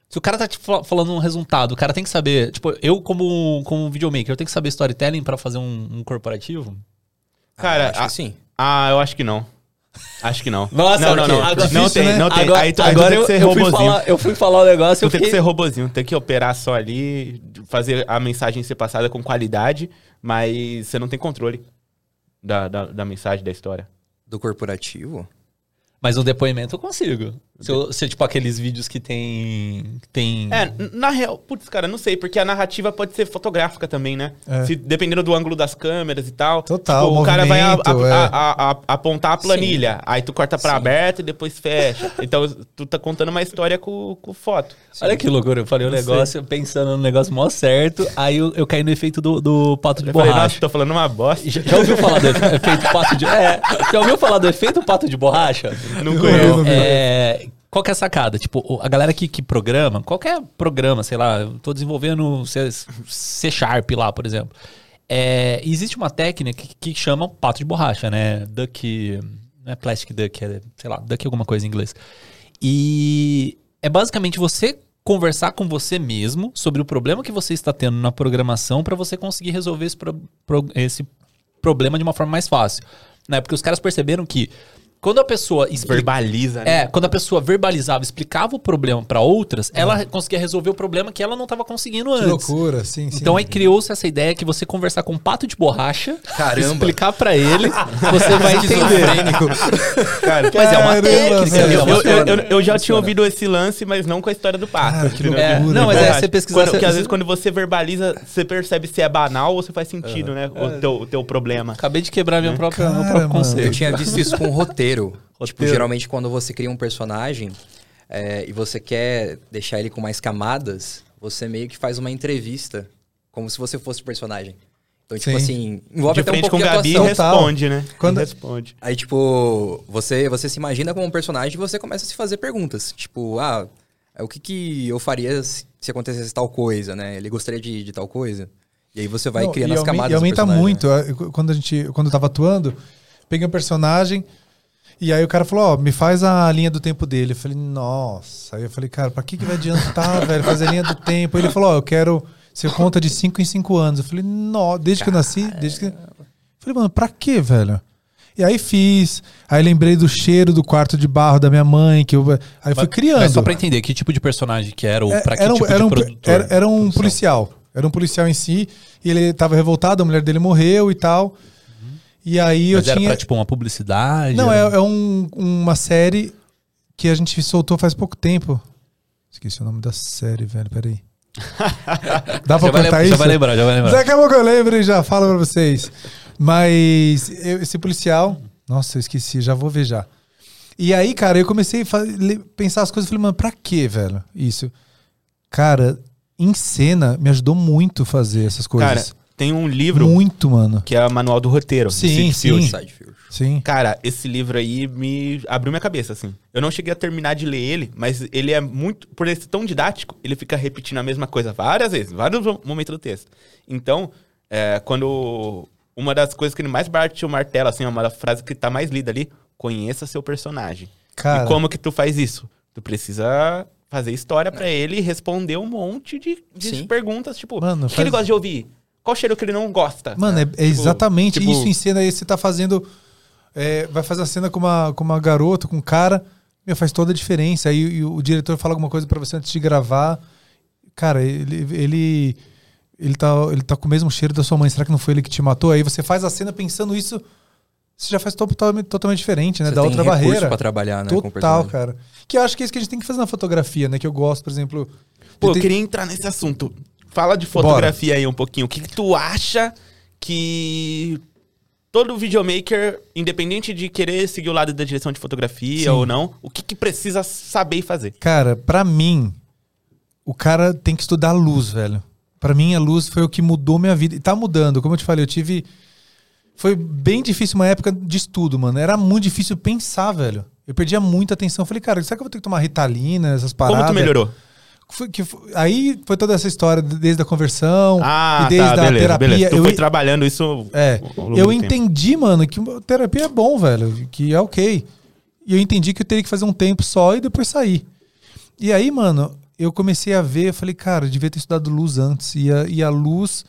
Se o cara tá tipo, fal- falando um resultado, o cara tem que saber. Tipo, eu, como, como videomaker, eu tenho que saber storytelling pra fazer um, um corporativo? Cara, Ah, acho a- que sim. Ah, eu acho que não. Acho que não. *laughs* Nossa, não, não, não. Agora- não tem, né? não tem. Agora, aí tu, aí tu agora tem eu, que ser eu, fui falar, eu fui falar o negócio Tu eu tem que fiquei... ser robozinho, tem que operar só ali, fazer a mensagem ser passada com qualidade, mas você não tem controle da, da, da mensagem, da história. Do corporativo? Mas o depoimento eu consigo. Se, eu- se, tipo aqueles vídeos que tem. tem. É, na real, putz, cara, não sei, porque a narrativa pode ser fotográfica também, né? É. Se, dependendo do ângulo das câmeras e tal. Total, Tipo, o cara vai a- a- é. a- a- apontar a planilha, aí tu corta pra Sim. aberto e depois fecha. *laughs* Então, tu tá contando uma história com, com foto. Olha que loucura, eu falei um Não negócio pensando no negócio mó certo, aí eu, eu caí no efeito do, do pato de Eu falei, borracha. nossa, tô falando uma bosta. Já, já ouviu falar do efe- efeito pato de. É, já ouviu falar do efeito pato de borracha? Não Eu conheço. É, qual que é a sacada? Tipo, a galera que, que programa, qualquer programa, sei lá, eu tô desenvolvendo C, C Sharp lá, por exemplo. É, existe uma técnica que, que chama pato de borracha, né? Duck. Não é plastic duck, é, sei lá, duck alguma coisa em inglês. E é basicamente você conversar com você mesmo sobre o problema que você está tendo na programação para você conseguir resolver esse, pro- pro- esse problema de uma forma mais fácil. Né? Porque os caras perceberam que quando a pessoa explica- Verbaliza, né? é, quando a pessoa verbalizava, explicava o problema para outras, ela conseguia resolver o problema que ela não estava conseguindo Que antes. loucura, sim, sim. Então aí criou-se essa ideia que você conversar com um pato de borracha, Caramba. explicar para ele, você vai entender. Cara, Mas é uma técnica, é Eu, eu- eu- eu- eu já tinha ouvido esse lance, mas não com a história do pato. Cara, que entendeu? É, loucura, não, mas é, você pesquisar... Quando, você- porque às vezes quando você verbaliza, você percebe se é banal ou se faz sentido, né? O, teu, o teu problema. Acabei de quebrar meu Cara, próprio mano. Eu conceito. tinha visto isso com roteiro. Tipo, Roteiro. geralmente quando você cria um personagem é, e você quer deixar ele com mais camadas, você meio que faz uma entrevista, como se você fosse o personagem. Então, tipo Sim. assim, envolve De até um frente pouco com o de Gabi atuação. Responde, né? Quando- responde. Aí, tipo, você, você se imagina como um personagem e você começa a se fazer perguntas. Tipo, ah, é, o que, que eu faria se, se acontecesse tal coisa, né? Ele gostaria de, de tal coisa. E aí você vai Não, criando e as camadas E do aumenta personagem, muito. né? Quando, a gente, quando eu tava atuando, peguei um personagem e aí o cara falou, ó, me faz a linha do tempo dele. Eu falei, nossa. Aí eu falei, cara, pra que, que vai adiantar, *laughs* velho, fazer a linha do tempo? Ele falou, ó, eu quero ser conta de 5 em 5 anos. Eu falei, não, desde que eu nasci, desde que... Eu falei, mano, pra quê, velho? E aí fiz, aí lembrei do cheiro do quarto de barro da minha mãe, que eu... Aí eu fui criando. Mas só pra entender, que tipo de personagem que era, ou É, pra que era, um, tipo era de um- produtor? era- era um produção? policial. Era um policial em si. E ele tava revoltado, a mulher dele morreu e tal. E aí Mas eu era tinha. pra, tipo, uma publicidade? Não, era- é, é um- uma série que a gente soltou faz pouco tempo. Esqueci o nome da série, velho. Peraí. *laughs* Dá pra já, lembrar, isso? já vai lembrar, já vai lembrar. Daqui a pouco eu lembro e já falo pra vocês. Mas eu- esse policial. Nossa, eu esqueci, já vou ver já. E aí, cara, eu comecei a pensar as coisas e falei, mano, pra quê, velho? Isso. Cara, em cena me ajudou muito fazer essas Cara, coisas. Tem um livro muito, mano. que é o Manual do Roteiro. Sim, Sid sim. Field. Side Field. Sim. Cara, esse livro aí me abriu minha cabeça, assim. Eu não cheguei a terminar de ler ele, mas ele é muito. Por ele ser tão didático, ele fica repetindo a mesma coisa várias vezes, vários momentos do texto. Então, é, quando. Uma das coisas que ele mais bate o martelo, assim, é uma frase que tá mais lida ali: conheça seu personagem. Cara. E como que tu faz isso? Tu precisa fazer história pra ele e responder um monte de, de perguntas, tipo, Mano, o que faz- ele gosta de ouvir? Qual cheiro que ele não gosta? Mano, é, é Tipo, exatamente tipo, isso em cena aí. Você tá fazendo. é, vai fazer a cena com uma, com uma garota, com um cara. Meu, faz toda a diferença. Aí e o, diretor fala alguma coisa pra você antes de gravar. Cara, ele. Ele, ele, tá, ele tá com o mesmo cheiro da sua mãe. Será que não foi ele que te matou? Aí você faz a cena pensando isso. Você já faz totalmente, totalmente diferente, né? Você da tem outra recurso barreira. pra trabalhar, né, o Total, cara. Que eu acho que é isso que a gente tem que fazer na fotografia, né? Que eu gosto, por exemplo. Pô, eu ter- queria entrar nesse assunto. Fala de fotografia aí um pouquinho. O que, que tu acha que todo videomaker, independente de querer seguir o lado da direção de fotografia Sim. ou não, o que, que precisa saber e fazer? Cara, pra mim, o cara tem que estudar luz, velho. Pra mim, a luz foi o que mudou minha vida. E tá mudando. Como eu te falei, eu tive. Foi bem difícil uma época de estudo, mano. Era muito difícil pensar, velho. Eu perdia muita atenção. Eu Falei, cara, será que eu vou ter que tomar ritalina, essas paradas? Como tu melhorou? Foi, que foi- aí foi toda essa história, desde a conversão Ah, e desde tá, a beleza, terapia. beleza. Tu eu, foi trabalhando isso é, eu do tempo. entendi, mano, que terapia é bom, velho. Que é ok. E eu entendi que eu teria que fazer um tempo só e depois sair. E aí, mano, eu comecei a ver, eu falei, cara, eu devia ter estudado luz antes. E a, e a luz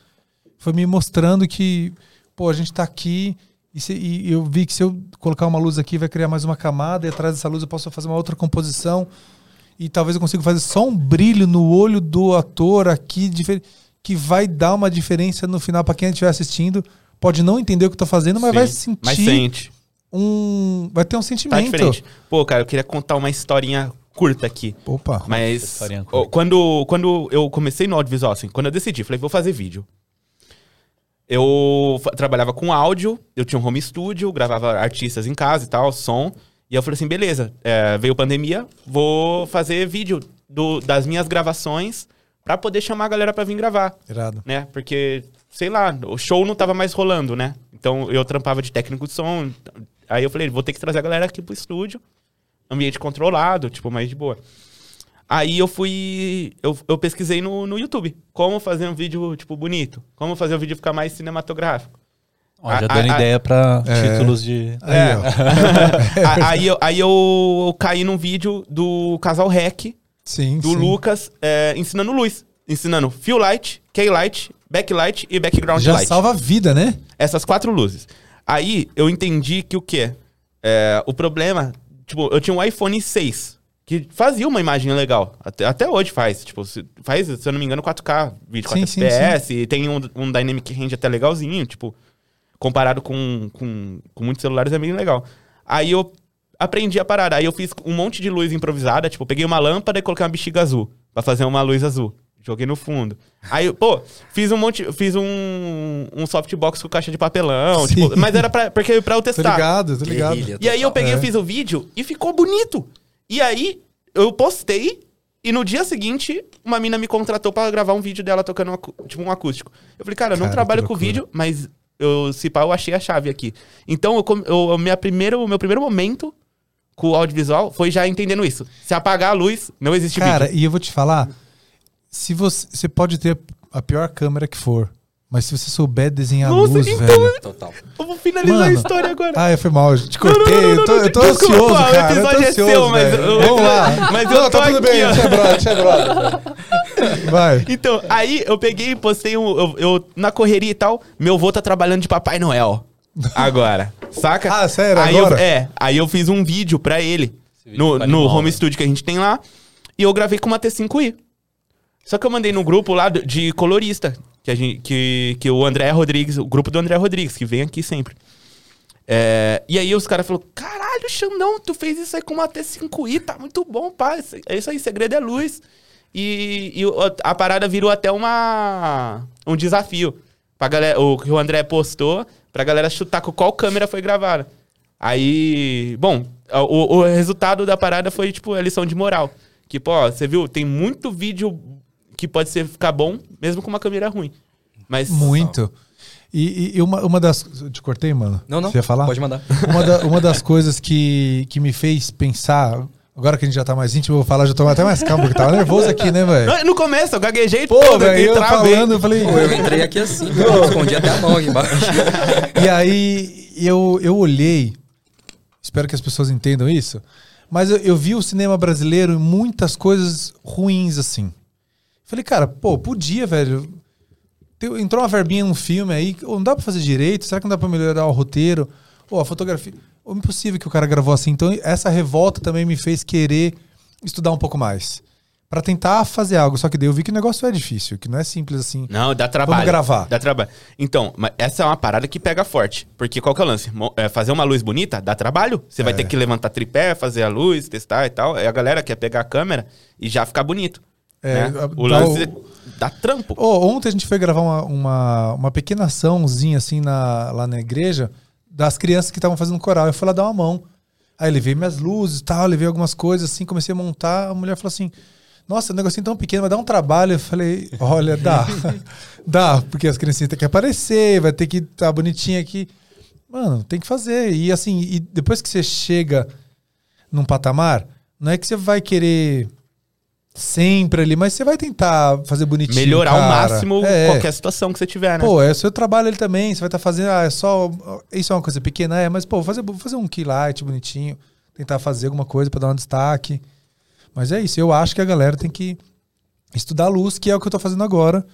foi me mostrando que, pô, a gente tá aqui. E, se- e eu vi que se eu colocar uma luz aqui, vai criar mais uma camada. E atrás dessa luz eu posso fazer uma outra composição. E talvez eu consiga fazer só um brilho no olho do ator aqui, que vai dar uma diferença no final para quem estiver assistindo. Pode não entender o que eu tô fazendo, mas Sim, vai sentir Mas sente. um. Vai ter um Tá sentimento. diferente. Pô, cara, eu queria contar uma historinha curta aqui. Opa. Mas curta? quando, quando eu comecei no audiovisual, assim, quando eu decidi, falei, vou fazer vídeo. Eu trabalhava com áudio, eu tinha um home studio, gravava artistas em casa e tal, som. E eu falei assim, beleza, é, veio pandemia, vou fazer vídeo do- das minhas gravações pra poder chamar a galera pra vir gravar Irado. né? Porque, sei lá, o show não tava mais rolando, né? Então eu trampava de técnico de som. Aí eu falei, vou ter que trazer a galera aqui pro estúdio. Ambiente controlado, tipo, mais de boa. Aí eu fui. Eu, eu pesquisei no, no YouTube como fazer um vídeo, tipo, bonito. Como fazer o vídeo ficar mais cinematográfico. Ó, já A- dando a- ideia pra É. títulos de. Aí, É. *laughs* aí, eu, aí eu caí num vídeo do casal Rec, Sim, do sim. Lucas, é, ensinando luz. Ensinando fill light, key light, backlight e background Já light. salva a vida, né? essas quatro luzes. Aí eu entendi que o quê? É, o problema, tipo, eu tinha um iPhone 6 que fazia uma imagem legal. Até, até hoje faz. Tipo, se- faz, se eu não me engano, 4K, vídeo Sim, 4 sim, FPS, e tem um, um Dynamic Range até legalzinho, tipo, comparado com, com, com muitos celulares é bem legal. Aí eu aprendi a parada. Aí eu fiz um monte de luz improvisada, tipo, peguei uma lâmpada e coloquei uma bexiga azul pra fazer uma luz azul. Joguei no fundo. Aí, pô, fiz um monte. Fiz um, um softbox com caixa de papelão. Tipo, mas era pra, porque, pra eu Tô testar. ligado, tô ligado. Guerrilha E aí eu peguei É. e fiz o vídeo e ficou bonito. E aí eu postei e no dia seguinte uma mina me contratou pra gravar um vídeo dela tocando um tipo um acústico. Eu falei, cara, eu não Cara, trabalho com vídeo, mas eu se pá, eu achei a chave aqui. Então eu, com- eu, eu- minha primeiro, o meu primeiro momento com o audiovisual foi já entendendo isso. Se apagar a luz, não existe Cara, vídeo. e eu vou te falar, se você, você pode ter a pior câmera que for, mas se você souber desenhar Nossa, luz, então velho. Total. Eu vou finalizar a Mano, história agora. Ah, foi mal, eu te Não, não, cortei. não, não, eu tô, eu tô desculpa, ansioso, pô, o cara. Eu tô episódio é ansioso, seu, mas velho. eu- Vamos lá. mas eu não, tô tá tudo aqui, bem, ó. você é brother, você é brother. Vai. Então, aí eu peguei e postei um. Eu, eu- na correria e tal, meu avô tá trabalhando de Papai Noel. Agora. Saca? Ah, sério? Aí Agora? Eu, é, aí eu fiz um vídeo pra ele. No, no home né? studio que a gente tem lá. E eu gravei com uma T5i. Só que eu mandei no grupo lá de colorista. Que, a gente, que, que o André Rodrigues, o grupo do André Rodrigues, que vem aqui sempre. É, e aí os caras falaram: caralho, Xandão, tu fez isso aí com uma T5i, tá muito bom, pá. Isso- É isso aí, segredo é luz. E, e a parada virou até uma, um desafio. Pra galera, o que o André postou, pra galera chutar com qual câmera foi gravada. Aí, bom, o, o resultado da parada foi, tipo, a lição de moral. Que, pô, você viu, tem muito vídeo que pode ser, ficar bom, mesmo com uma câmera ruim. Mas. Muito. E, e- e uma, uma das. eu Te cortei, mano? Não, não. Você ia falar? Pode mandar. Uma, da- uma das coisas que, que me fez pensar. Agora que a gente já tá mais íntimo, eu vou falar, já tô até mais calmo, porque tava nervoso aqui, né, velho? Não, No começo, eu gaguejei Pô, todo, e eu travei. falando, eu falei. Pô, eu entrei aqui assim, eu escondi até a mão aqui embaixo. *laughs* E aí eu, eu olhei, espero que as pessoas entendam isso, mas eu, eu vi o cinema brasileiro em muitas coisas ruins assim. Falei, cara, pô, podia, velho. Entrou uma verbinha num filme aí, não dá pra fazer direito? Será que não dá pra melhorar o roteiro? Ou a fotografia? Impossível que o cara gravou assim. Então essa revolta também me fez querer estudar um pouco mais. Pra tentar fazer algo. Só que daí eu vi que o negócio é difícil, que não é simples assim. Não, dá trabalho. Vamos gravar. Dá trabalho. Então, essa é uma parada que pega forte. Porque qual que é o lance? É, fazer uma luz bonita dá trabalho. Você vai É. ter que levantar tripé, fazer a luz, testar e tal. Aí a galera quer pegar a câmera e já ficar bonito. É, né? O lance o- dá trampo. Ô, ontem a gente foi gravar uma, uma, uma pequena açãozinha assim na, lá na igreja das crianças que estavam fazendo coral. Eu fui lá dar uma mão. Aí levei minhas luzes e tal, levei algumas coisas assim, comecei a montar. A mulher falou assim: Nossa, um negocinho tão pequeno, vai dar um trabalho. Eu falei: Olha, dá. *laughs* dá, porque as criancinhas têm que aparecer, vai ter que estar tá bonitinho aqui. Mano, tem que fazer. E assim, e depois que você chega num patamar, não é que você vai querer sempre ali, mas você vai tentar fazer bonitinho. Melhorar ao cara. máximo É. qualquer situação que você tiver, né? Pô, é o seu trabalho ali também. Você vai estar fazendo. Ah, é só. Isso é uma coisa pequena, é, mas, pô, vou fazer, fazer um key light bonitinho. Tentar fazer alguma coisa pra dar um destaque. Mas é isso. Eu acho que a galera tem que estudar luz, que é o que eu tô fazendo agora.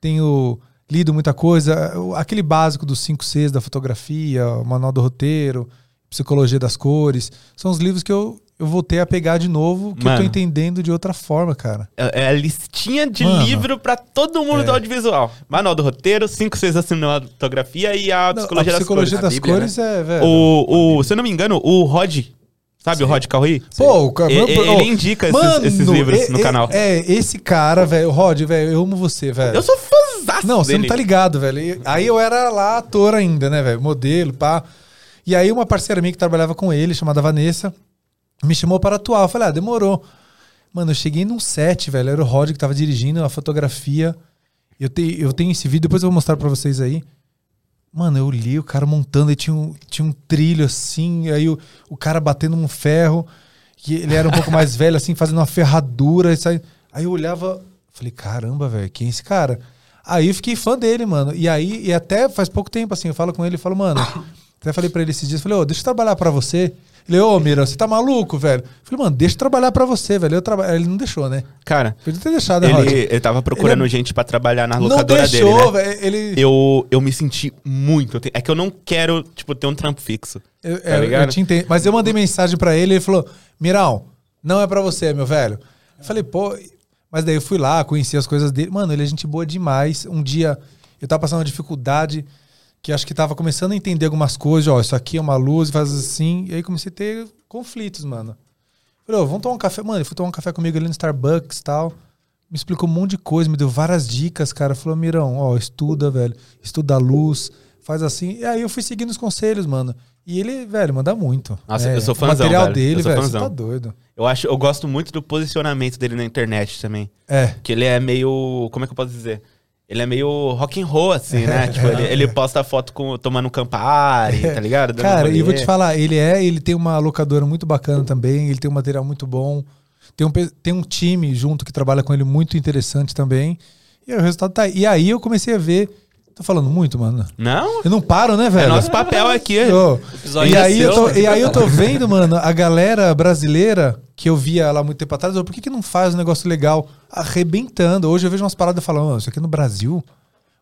Tenho lido muita coisa. Aquele básico dos 5 Cs da fotografia, o manual do roteiro, psicologia das cores. São os livros que eu eu voltei a pegar de novo, que eu Mano. tô entendendo de outra forma, cara. É é a listinha de Mano. livro pra todo mundo É. do audiovisual. Manual do roteiro, 5, 6 da cinematografia e a Não, psicologia, a psicologia das das, A Bíblia, cores é, velho. cores. O, o, se eu não me engano, o Rod, sabe o Rod Calri? Pô, o cara- E- meu- ele ô, indica esses- esses livros é- no canal. É, esse cara, velho, Rod, velho, eu amo você, velho. Eu sou fãzaço Não, você dele. não tá ligado, velho. Aí eu era lá ator ainda, né, velho? Modelo, pá. E aí uma parceira minha que trabalhava com ele, chamada Vanessa, me chamou para atuar. Eu falei, ah, demorou. Mano, eu cheguei num set, velho. Era o Rod que tava dirigindo a fotografia. Eu, te, eu tenho esse vídeo, depois eu vou mostrar pra vocês aí. Mano, eu li o cara montando e tinha um, tinha um trilho assim, aí o, o cara batendo um ferro, e ele era um pouco mais *laughs* velho, assim, fazendo uma ferradura. E. Aí eu olhava, falei, caramba, velho, quem é esse cara? Aí eu fiquei fã dele, mano. E aí, e até faz pouco tempo, assim, eu falo com ele e falo, mano, *coughs* até falei pra ele esses dias, falei, ô, deixa eu trabalhar pra você. Ele, ô, Mira, você tá maluco, velho? Eu falei, mano, deixa eu trabalhar pra você, velho. Eu traba... Ele não deixou, né? Cara, Podia ter deixado, né, ele, ele tava procurando Ele é- gente pra trabalhar na Não locadora deixou, dele, né? velho. Ele. Eu, eu me senti muito. É que eu não quero, tipo, ter um trampo fixo. Eu, Tá é, eu te entendo. Mas eu mandei mensagem pra ele e ele falou: Mirão, não é pra você, meu velho. Eu falei, pô. Mas daí eu fui lá, conheci as coisas dele. Mano, ele é gente boa demais. Um dia eu tava passando uma dificuldade que acho que tava começando a entender algumas coisas. Ó, isso aqui é uma luz, faz assim. E aí comecei a ter conflitos, mano. Falei, vamos tomar um café. Mano, ele foi tomar um café comigo ali no Starbucks e tal. Me explicou um monte de coisa, me deu várias dicas, cara. Falou, Mirão, ó, estuda, velho. Estuda a luz, faz assim. E aí eu fui seguindo os conselhos, mano. E ele, velho, manda muito. Nossa, É, eu sou O fãzão, material velho. dele, velho, você tá doido. Eu acho, eu gosto muito do posicionamento dele na internet também. É. Que ele é meio. Como é que eu posso dizer? Ele é meio rock and roll, assim, né? *laughs* tipo, ele, ele posta foto com, tomando um Campari, tá ligado? Dando Cara, rolê. e vou te falar, ele é, ele tem uma locadora muito bacana também, ele tem um material muito bom. Tem um, tem um time junto que trabalha com ele muito interessante também. E aí o resultado tá aí. E aí eu comecei a ver. Tô falando muito, mano. Não? Eu não paro, né, velho? É nosso papel *laughs* aqui. Episódio e, é aí eu seu, tô, e aí eu tô vendo, mano, a galera brasileira que eu via lá muito tempo atrás, eu, por que, que não faz um negócio legal? Arrebentando. Hoje eu vejo umas paradas falando, "Oh, isso aqui é no Brasil.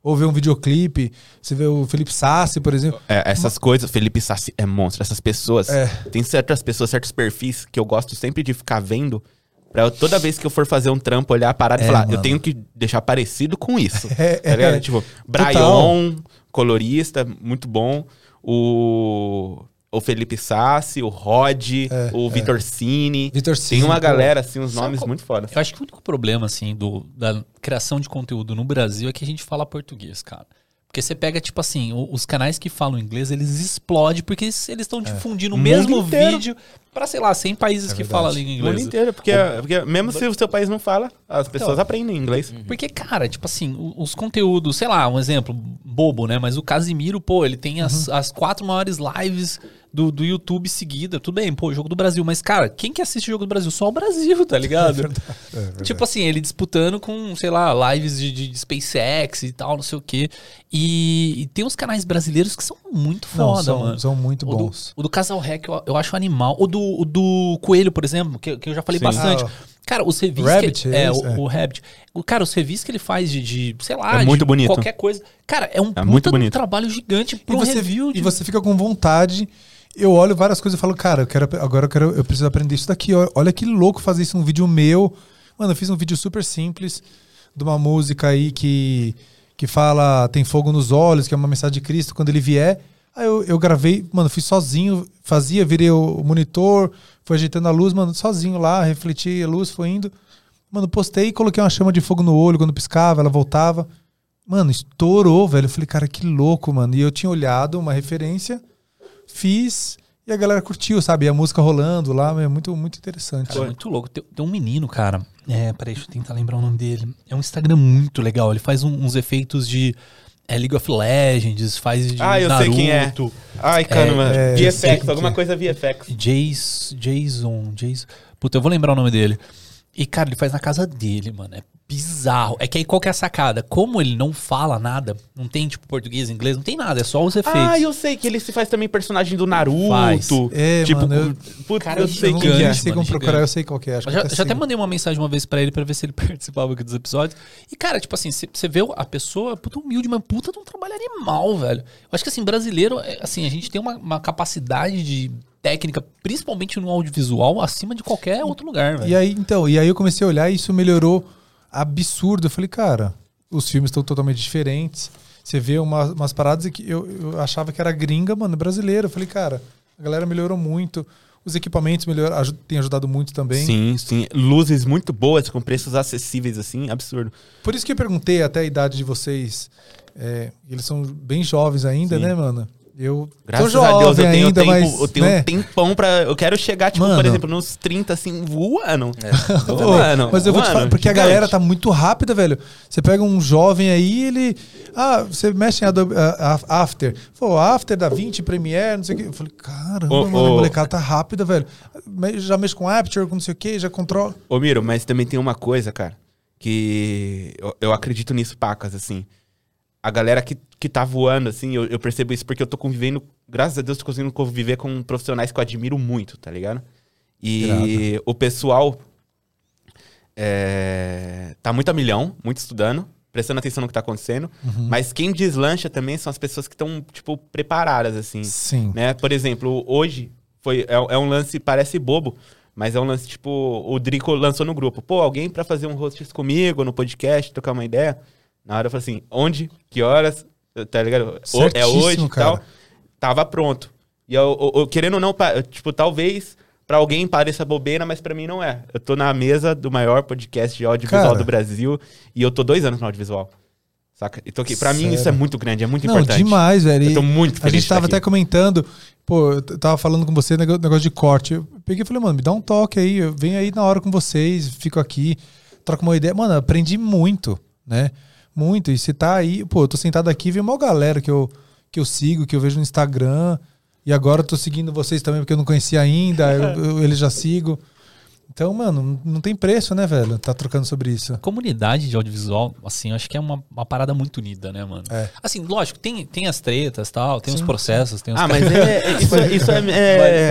Ou vê um videoclipe, você vê o Felipe Sassi, por exemplo. É, essas coisas, Felipe Sassi é monstro. Essas pessoas. É. Tem certas pessoas, certos perfis que eu gosto sempre de ficar vendo. Pra eu, toda vez que eu for fazer um trampo, olhar a parada É, e falar, mano. eu tenho que deixar parecido com isso. É, *laughs* tá ligado? é. Tipo, Total. Brian, colorista, muito bom. O. O Felipe Sassi, o Rod, É, o Vitor Cine. Vitor Tem Cine, uma pô. galera, assim, uns Sabe nomes qual- muito foda. Eu acho que o único problema, assim, do, da criação de conteúdo no Brasil é que a gente fala português, cara. Porque você pega, tipo assim, o- os canais que falam inglês, eles explodem porque eles estão difundindo o Mundo mesmo inteiro. vídeo pra, sei lá, 100 países É que falam a língua O mundo inglesa. inteiro, porque, porque mesmo se o seu país não fala, as pessoas Então. aprendem inglês. Porque, cara, tipo assim, o- os conteúdos, sei lá, um exemplo bobo, né? Mas o Casimiro, pô, ele tem as, Uhum. as quatro maiores lives do, do YouTube seguida. Tudo bem, pô, jogo do Brasil. Mas, cara, quem que assiste o jogo do Brasil? Só o Brasil, tá ligado? *laughs* É verdade. Tipo assim, ele disputando com, sei lá, lives de, de SpaceX e tal, não sei o quê. E, e tem uns canais brasileiros que são muito Não, foda, são, mano. são muito O do, bons. o do Casal Rec eu, eu acho animal. O do, o do Coelho, por exemplo, que, que eu já falei Sim. bastante. Ah, Cara, os revis Rabbit, que, é é, esse, o, é. o Rabbit. O, cara, os revis que ele faz de, de sei lá, É de muito bonito. qualquer coisa. Cara, é um puta muito de um bonito. trabalho gigante E pro você, review. e de- você fica com vontade. Eu olho várias coisas e falo, cara, eu quero, agora eu, quero, eu preciso aprender isso daqui. Olha que louco fazer isso num vídeo meu. Mano, eu fiz um vídeo super simples de uma música aí que, que fala tem fogo nos olhos, que é uma mensagem de Cristo quando ele vier. Aí eu, eu gravei, mano, fiz sozinho, fazia, virei o monitor, fui ajeitando a luz, mano, sozinho lá, refleti a luz, foi indo. Mano, postei e coloquei uma chama de fogo no olho, quando piscava, ela voltava. Mano, estourou, velho. Eu falei, cara, que louco, mano. E eu tinha olhado uma referência, fiz e a galera curtiu, sabe? E a música rolando lá, é muito, muito interessante. Cara, é muito louco. Tem, tem um menino, cara. É, peraí, deixa eu tentar lembrar o nome dele. É um Instagram muito legal. Ele faz um- uns efeitos de é, League of Legends, faz de Ah, eu sei quem é. Naruto. Ai, caramba. é, VFX, sei quem alguma é. coisa VFX. Jason, Jason. Puta, eu vou lembrar o nome dele. E, cara, ele faz na casa dele, mano. É bizarro. É que aí qual que é a sacada? Como ele não fala nada, não tem, tipo, português, inglês, não tem nada, é só os efeitos. Ah, eu sei que ele se faz também personagem do Naruto. Faz. É, tipo, mano, eu- putz, Cara, eu é sei eu quem gigante, que é. sei como mano, procurar, gigante. eu sei qual que é. Acho que já, até já até mandei uma mensagem uma vez pra ele pra ver se ele *laughs* participava aqui dos episódios. E, cara, tipo assim, você vê a pessoa, puta humilde, mas puta de um trabalho animal, velho. Eu acho que, assim, brasileiro, é, assim, a gente tem uma, uma capacidade de técnica, principalmente no audiovisual, acima de qualquer outro lugar, velho. E aí, então, e aí eu comecei a olhar e isso melhorou absurdo. Eu falei, cara, os filmes estão totalmente diferentes. Você vê uma- umas paradas que eu, eu achava que era gringa, mano, brasileiro. Eu falei, cara, a galera melhorou muito. Os equipamentos melhor, aju- têm ajudado muito também. Sim, sim. Luzes muito boas, com preços acessíveis, assim, absurdo. Por isso que eu perguntei até a idade de vocês. É, eles são bem jovens ainda, Sim. né, mano? Eu Graças sou a jovem Deus, eu tenho, ainda, tempo, mas. eu tenho né? um tempão pra. Eu quero chegar, tipo, Mano. por exemplo, nos 30, assim, voando. *laughs* Voando, mas eu vou te voando, falar, porque a gigante. galera tá muito rápida, velho. Você pega um jovem aí, ele. Ah, você mexe em Adobe, ah, After. Pô, After da 20, Premiere, não sei o quê. Eu falei, caramba, Ô, mano, ô. a molecada tá rápida, velho. Já mexe com Aperture, com não sei o quê, já controla. Ô, Miro, mas também tem uma coisa, cara, que eu, eu acredito nisso, pacas, assim. A galera que, que tá voando, assim, eu, eu percebo isso porque eu tô convivendo, graças a Deus, tô conseguindo conviver com profissionais que eu admiro muito, tá ligado? E o pessoal é, tá muito a milhão, muito estudando, prestando atenção no que tá acontecendo, mas quem deslancha também são as pessoas que estão, tipo, preparadas, assim Sim. né? Por exemplo, hoje foi é, é um lance parece bobo, mas é um lance tipo o Drico lançou no grupo. Pô, alguém pra fazer um host comigo no podcast, trocar uma ideia. Na hora eu falei assim, onde? Que horas? Tá ligado? É hoje e tal. Tava pronto. E eu, eu- eu, querendo ou não, tipo, talvez pra alguém pareça bobeira, mas pra mim não é. Eu tô na mesa do maior podcast de audiovisual Cara. do Brasil e eu tô dois anos no audiovisual. Saca? E tô aqui. Pra mim isso é Sério? muito grande, é muito Não, importante. demais, velho. Eu tô muito A feliz gente de estar tava até comentando, pô, eu tava falando com você negócio de corte. Eu peguei e falei, mano, me dá um toque aí, eu venho aí na hora com vocês, fico aqui, troco uma ideia. Mano, aprendi muito, né? Muito. E você tá aí, pô, eu tô sentado aqui, vem uma galera que eu, que eu sigo, que eu vejo no Instagram. E agora eu tô seguindo vocês também, porque eu não conhecia ainda, eu, eu, eles já sigo. Então, mano, não tem preço, né, velho? Tá trocando sobre isso. comunidade de audiovisual, assim, eu acho que é uma, uma parada muito unida, né, mano? É. Assim, lógico, tem, tem as tretas tal, tem os Sim. processos, tem os Ah, mas é, é- isso, é- isso é, *laughs*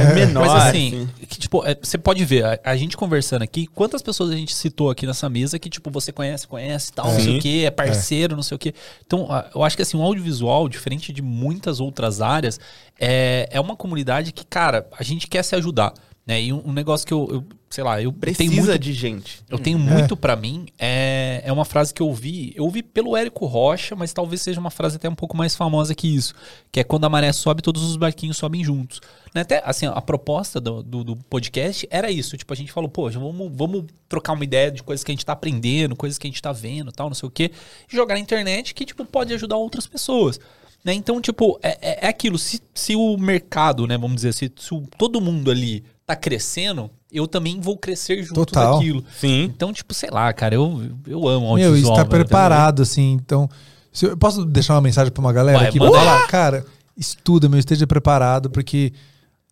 é menor. Mas assim, que, tipo, é, você pode ver, a, a gente conversando aqui, quantas pessoas a gente citou aqui nessa mesa que, tipo, você conhece, conhece, tal, não sei Sim. o quê, é parceiro, não sei o quê. Então, a- eu acho que assim, o audiovisual, diferente de muitas outras áreas, é, é uma comunidade que, cara, a gente quer se ajudar. Né? E um, um negócio que eu, eu, sei lá, eu precisa tenho muito de gente. eu tenho muito pra mim, é, é uma frase que eu ouvi, eu ouvi pelo Érico Rocha, mas talvez seja uma frase até um pouco mais famosa que isso, que é quando a maré sobe, todos os barquinhos sobem juntos. Né? Até, assim, a proposta do, do, do podcast era isso, tipo, a gente falou, pô, já vamos, vamos trocar uma ideia de coisas que a gente tá aprendendo, coisas que a gente tá vendo, tal, não sei o quê, e jogar na internet que, tipo, pode ajudar outras pessoas. Né? Então, tipo, é, é- é aquilo, se, se o mercado, né, vamos dizer, se, se o- todo mundo ali tá crescendo, eu também vou crescer junto Total. daquilo. Sim. Então, tipo, sei lá, cara, eu, eu amo Meu, audiovisual. está velho, preparado, assim. Então, se eu posso deixar uma mensagem pra uma galera Vai, aqui? manda falar, cara, estuda, meu, esteja preparado, porque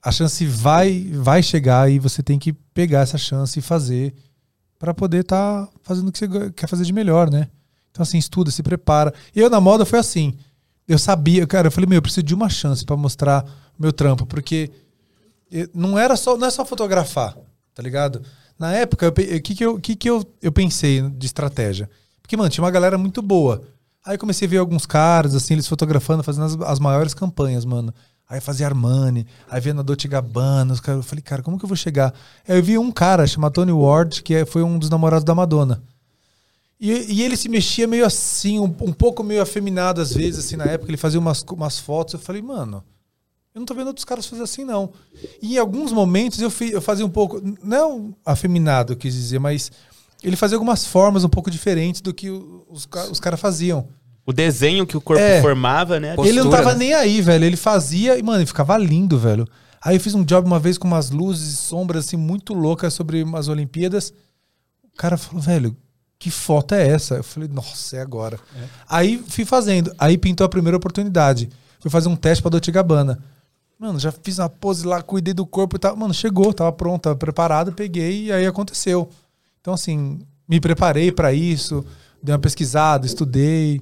a chance vai, vai chegar e você tem que pegar essa chance e fazer pra poder estar fazendo o que você quer fazer de melhor, né? Então, assim, estuda, se prepara. E eu na moda foi assim. Eu sabia, cara, eu falei, meu, eu preciso de uma chance pra mostrar o meu trampo, porque não era só, não é só fotografar, tá ligado? Na época, o que, que, eu, que, que eu, eu pensei de estratégia? Porque, mano, tinha uma galera muito boa. Aí comecei a ver alguns caras, assim, eles fotografando, fazendo as, as maiores campanhas, mano. Aí fazia Armani, aí via na Dolce Gabbana, os caras, eu falei, cara, como que eu vou chegar? Aí eu vi um cara chamado Tony Ward, que é- foi um dos namorados da Madonna. E, e ele se mexia meio assim, um, um pouco meio afeminado às vezes, assim, na época. Ele fazia umas, umas fotos. Eu falei, mano, eu não tô vendo outros caras fazer assim, não. E em alguns momentos eu, fi- eu fazia um pouco, não afeminado, eu quis dizer, mas ele fazia algumas formas um pouco diferentes do que os, os caras faziam. O desenho que o corpo É. formava, né? Postura, ele não tava né? nem aí, velho. Ele fazia e, mano, ele ficava lindo, velho. Aí eu fiz um job uma vez com umas luzes e sombras, assim, muito loucas sobre umas Olimpíadas. O cara falou, velho, que foto é essa? Eu falei, nossa, é agora. Aí fui fazendo. Aí pintou a primeira oportunidade. Fui fazer um teste pra Dolce Gabbana. Mano, já fiz uma pose lá, cuidei do corpo e tal. Mano, chegou, tava pronto, tava preparado, peguei e aí aconteceu. Então, assim, me preparei pra isso, dei uma pesquisada, estudei.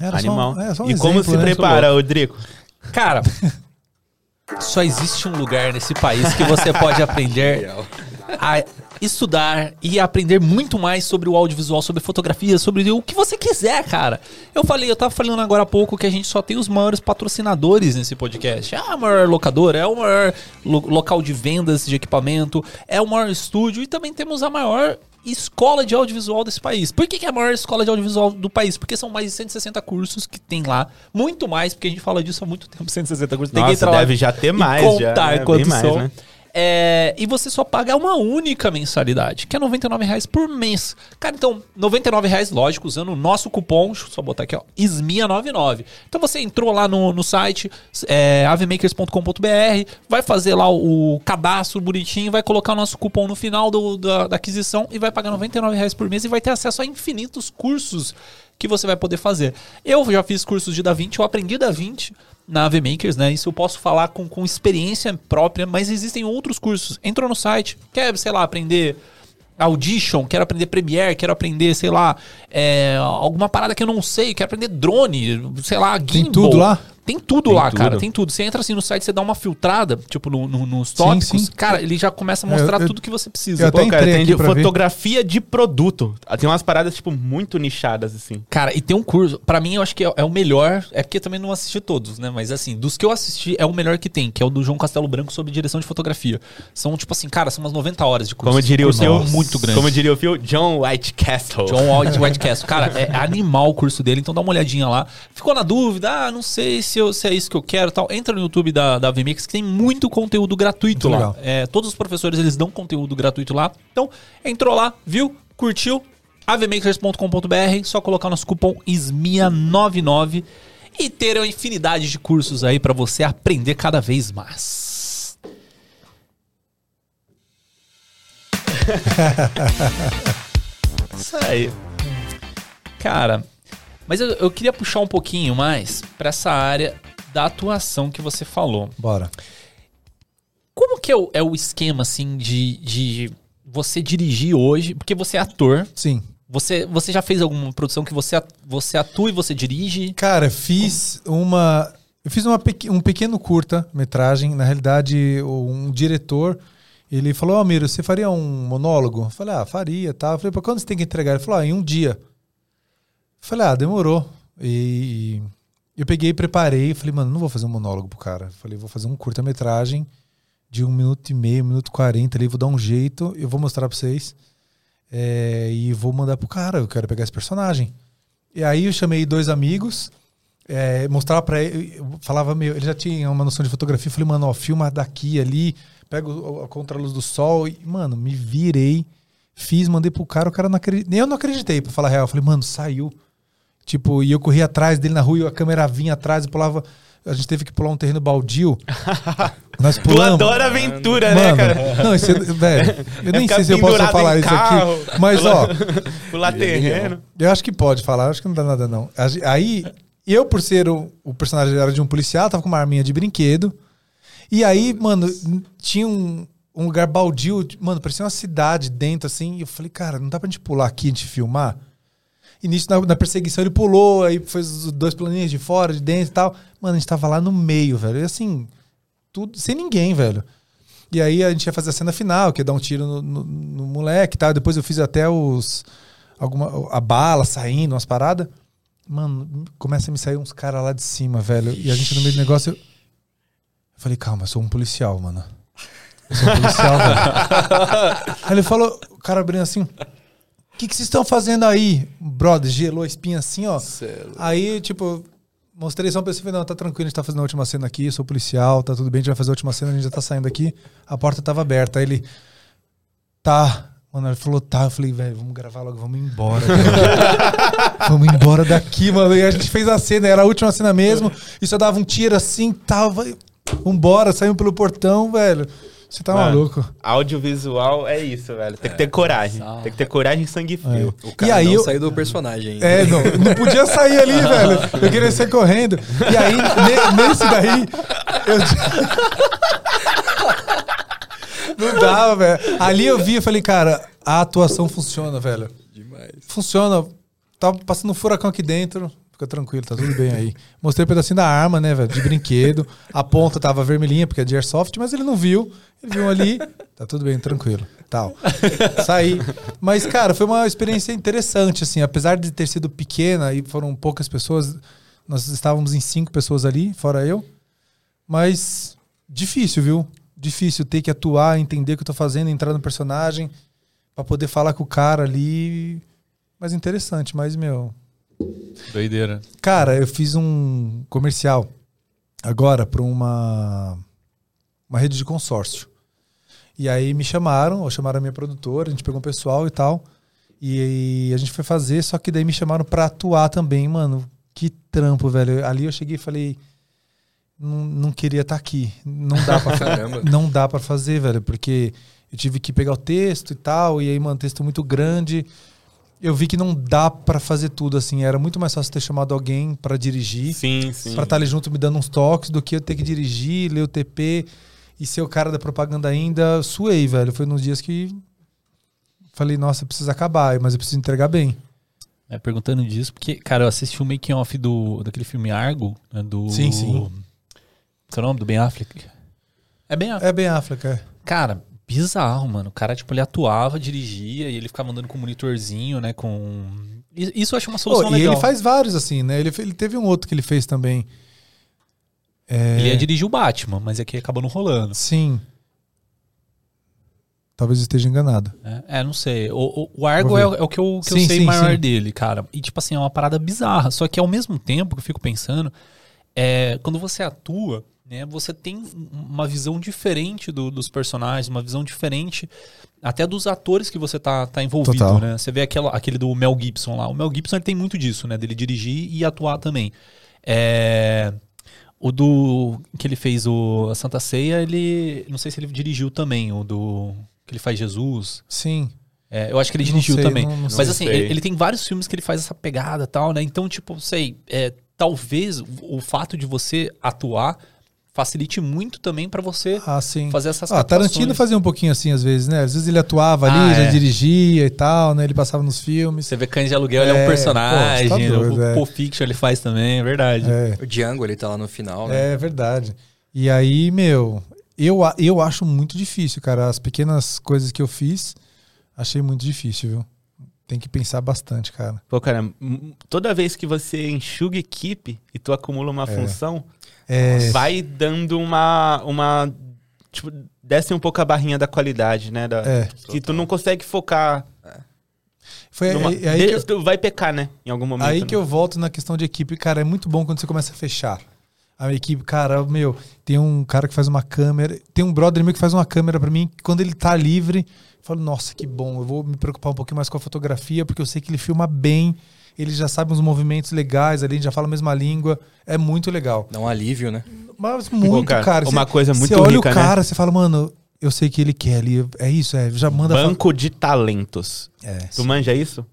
Era só- Animal. é, só um e como exemplo, se né? prepara, Rodrigo? Cara, *laughs* só existe um lugar nesse país que você pode aprender a, estudar e aprender muito mais sobre o audiovisual, sobre fotografia, sobre o que você quiser, cara. Eu falei, eu tava falando agora há pouco que a gente só tem os maiores patrocinadores nesse podcast. É a maior locadora, é o maior lo- local de vendas de equipamento, é o maior estúdio e também temos a maior escola de audiovisual desse país. Por que, que é a maior escola de audiovisual do país? Porque são mais de 160 cursos que tem lá. Muito mais, porque a gente fala disso há muito tempo, 160 cursos. Tem que Nossa, entrar deve já ter e mais, já, contar né? Bem quantos mais, são. né? É, e você só paga uma única mensalidade, que é 99 reais por mês. Cara, então, 99 reais, lógico, usando o nosso cupom, só botar aqui, ó, ISMIA99. Então você entrou lá no, no site, é, avemakers.com.br, vai fazer lá o, o cadastro bonitinho, vai colocar o nosso cupom no final do- da, da aquisição e vai pagar 99 reais por mês e vai ter acesso a infinitos cursos que você vai poder fazer. Eu já fiz cursos de DaVinci, eu aprendi DaVinci na AV Makers, né? Isso eu posso falar com, com experiência própria, mas existem outros cursos. Entrou no site, quer, sei lá, aprender Audition, quero aprender Premiere, quero aprender, sei lá, é, alguma parada que eu não sei, quero aprender drone, sei lá, gimbal. tudo lá? Tem tudo Tem lá, tudo. cara, tem tudo. Você entra assim no site, você dá uma filtrada, tipo, no, no- nos tópicos, sim. cara, ele já começa a mostrar eu- tudo que você precisa. eu até Pô, cara, tem de pra ver. fotografia de produto. Tem umas paradas, tipo, muito nichadas, assim. Cara, e tem um curso, pra mim eu acho que é, é o melhor, é porque eu também não assisti todos, né? Mas assim, dos que eu assisti, é o melhor que tem, que é o do João Castelo Branco sobre direção de fotografia. São tipo assim, cara, são umas 90 horas de curso. Como diria o curso é seu... muito grande. Como diria o Phil, John White Castle. John White *laughs* Whitecastle. Cara, é animal o curso dele, então dá uma olhadinha lá. Ficou na dúvida, ah, não sei se, eu- se é isso que eu quero e tal. Entra no YouTube da, da VMix que tem muito conteúdo gratuito Muito lá. É, todos os professores, eles dão conteúdo gratuito lá. Então, entrou lá, viu, curtiu, avmakers.com.br, só colocar nosso cupom ISMIA99 e ter uma infinidade de cursos aí pra você aprender cada vez mais. *laughs* Isso aí. Cara, mas eu, eu queria puxar um pouquinho mais pra essa área da atuação que você falou. Bora. Como que é o, é o esquema, assim, de, de você dirigir hoje? Porque você é ator. Sim. Você, você já fez alguma produção que você, você atua e você dirige? Cara, fiz uma. Eu fiz uma um pequeno curta-metragem. Na realidade, um diretor. Ele falou: Ó, Miro, você faria um monólogo? Eu falei: Ah, faria, tá. Eu falei: Pra quando você tem que entregar? Ele falou: Ah, em um dia. Falei: Ah, demorou. E eu peguei preparei. Falei: Mano, não vou fazer um monólogo pro cara. Falei: Vou fazer um curta-metragem de um minuto e meio, um minuto e quarenta ali. Vou dar um jeito. Eu vou mostrar pra vocês. É, e vou mandar pro cara. Eu quero pegar esse personagem. E aí eu chamei dois amigos, é, mostrava pra ele, falava meio, ele já tinha uma noção de fotografia, falei, mano, ó, filma daqui, ali, pega a contraluz do sol, e, mano, me virei, fiz, mandei pro cara, o cara não acreditou, nem eu não acreditei, pra falar a real, falei, mano, saiu. Tipo, e eu corri atrás dele na rua, e a câmera vinha atrás, e pulava, a gente teve que pular um terreno baldio, *laughs* nós Tu pulamos. adora aventura, né, Mano, cara? não, esse, velho, eu nem sei se eu posso falar isso carro, aqui, mas ó, *laughs* Pular terreno. eu acho que pode falar, acho que não dá nada não. Aí, eu por ser o, o personagem era de um policial, tava com uma arminha de brinquedo. E aí, mano, tinha um, um lugar baldio, mano, parecia uma cidade dentro assim. E eu falei, cara, não dá pra gente pular aqui, a gente filmar? E nisso, na, na perseguição, ele pulou, aí fez os dois planinhos de fora, de dentro e tal. Mano, a gente tava lá no meio, velho. E assim, tudo sem ninguém, velho. E aí a gente ia fazer a cena final, que ia dar um tiro no, no- no moleque e tal. Depois eu fiz até os. Alguma, a bala saindo, umas paradas. Mano, começa a me sair uns caras lá de cima, velho. E a gente no meio do negócio. Eu, eu falei, calma, eu sou um policial, mano. Eu sou um policial, velho. *laughs* Aí ele falou, o cara abrindo assim. O que, que vocês estão fazendo aí? Brother, gelou a espinha assim, ó. Aí, tipo, mostrei só pra ele, falei, não, tá tranquilo, a gente tá fazendo a última cena aqui, eu sou policial, tá tudo bem, a gente vai fazer a última cena, a gente já tá saindo aqui. A porta tava aberta. Aí ele, tá. Mano, ele falou, tá. Eu falei, velho, vamos gravar logo, vamos embora. *laughs* vamos embora daqui, mano. E a gente fez a cena, era a última cena mesmo, e só dava um tiro assim, tava. Vambora, saímos pelo portão, velho. Você tá Mano, maluco. Audiovisual é isso, velho. Tem que ter coragem. Tem que ter coragem e sangue frio. O cara E aí não eu- saiu do personagem ainda. É, não, não podia sair ali, *laughs* velho. Eu queria sair correndo. E aí, ne- nesse daí, eu. *laughs* Não dava, velho. Ali eu vi e falei, cara, a atuação funciona, velho. Demais. Funciona. Tava passando um furacão aqui dentro. Fica tranquilo, tá tudo bem aí. Mostrei um pedacinho da arma, né, velho? De brinquedo. A ponta tava vermelhinha, porque é de airsoft, mas ele não viu. Ele viu ali, tá tudo bem, tranquilo. Tal. Saí. Mas, cara, foi uma experiência interessante, assim. Apesar de ter sido pequena e foram poucas pessoas, nós estávamos em cinco pessoas ali, fora eu. Mas difícil, viu? Difícil ter que atuar, entender o que eu tô fazendo, entrar no personagem, pra poder falar com o cara ali. Mas interessante, mas, meu, Doideira. Cara, eu fiz um comercial agora para uma, uma rede de consórcio. E aí me chamaram, ou chamaram a minha produtora, a gente pegou um pessoal e tal. E, a gente foi fazer, só que daí me chamaram para atuar também, mano. Que trampo, velho. Ali eu cheguei e falei, não, não queria estar aqui. Não dá para *laughs* Caramba. não dá para fazer, velho, porque eu tive que pegar o texto e tal, e aí, mano, texto muito grande. Eu vi que não dá para fazer tudo assim. Era muito mais fácil ter chamado alguém para dirigir, Sim, sim. para estar ali junto me dando uns toques, do que eu ter que dirigir, ler o TP e ser o cara da propaganda ainda. Suei, velho. Foi nos dias que falei, nossa, precisa acabar, mas eu preciso entregar bem. É, perguntando disso, porque, cara, eu assisti o making off do, daquele filme Argo, né, do... Sim, sim. Qual é o nome? Do Ben Affleck? É Ben Affleck. É bem Affleck, é. Cara, bizarro, mano. O cara, tipo, ele atuava, dirigia e ele ficava andando com um monitorzinho, né, com... Isso eu acho uma solução e legal. ele faz vários assim, né? Ele, ele teve um outro que ele fez também. É, Ele ia dirigir o Batman, mas aqui acabou não rolando. Sim. Talvez eu esteja enganado. né? É, não sei. O, o- Argo é, é o que eu, que eu Sim, sei sim, maior sim. dele, cara. E, tipo assim, é uma parada bizarra. Só que ao mesmo tempo que eu fico pensando, é, quando você atua, né, você tem um- uma visão diferente do- dos personagens, uma visão diferente até dos atores que você tá, tá envolvido, Total. né? Você vê aquela, aquele do Mel Gibson lá. O Mel Gibson tem muito disso, né? Dele dirigir e atuar também. É, o do que ele fez o a Santa Ceia, ele não sei se ele dirigiu também o do que ele faz Jesus. Sim. É, eu acho que ele dirigiu sei, também. não- não Mas assim, ele, ele tem vários filmes que ele faz essa pegada tal, né? Então, tipo, sei, é, talvez o fato de você atuar facilite muito também pra você Ah, sim. fazer essas Ah, Tarantino fazia um pouquinho assim às vezes, né? Às vezes ele atuava ali, Ah, já é. dirigia e tal, né? Ele passava nos filmes. Você vê Cães de Aluguel, ele é É, um pô, personagem. você tá doido, o é. Pulp Fiction ele faz também, é verdade. É, O Django, ele tá lá no final, né? é verdade. E aí, meu, eu, eu acho muito difícil, cara. As pequenas coisas que eu fiz, achei muito difícil, viu? Tem que pensar bastante, cara. Pô, cara, toda vez que você enxuga equipe e tu acumula uma função, É, vai dando uma. uma tipo, desce um pouco a barrinha da qualidade, né? Da, É. que tu não consegue focar. foi numa- aí, aí que eu- de- tu vai pecar, né? Em algum momento. Aí né? que eu volto na questão de equipe, cara, é muito bom quando você começa a fechar. A equipe, cara, meu, tem um cara que faz uma câmera, tem um brother meu que faz uma câmera pra mim, que quando ele tá livre, eu falo, nossa, que bom, eu vou me preocupar um pouquinho mais com a fotografia, porque eu sei que ele filma bem, ele já sabe uns movimentos legais ali, já fala a mesma língua, é muito legal. Dá um alívio, né? Mas muito, cara, cara. uma Você- coisa muito Você olha rica, o né? cara, você fala, mano, eu sei que ele quer ali, é isso, é, já manda... Banco de talentos. É, Tu manja isso?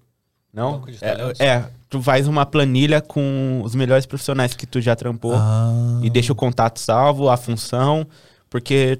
Não? Banco de É, talentos? é, tu faz uma planilha com os melhores profissionais que tu já trampou Ah. e deixa o contato salvo, a função, porque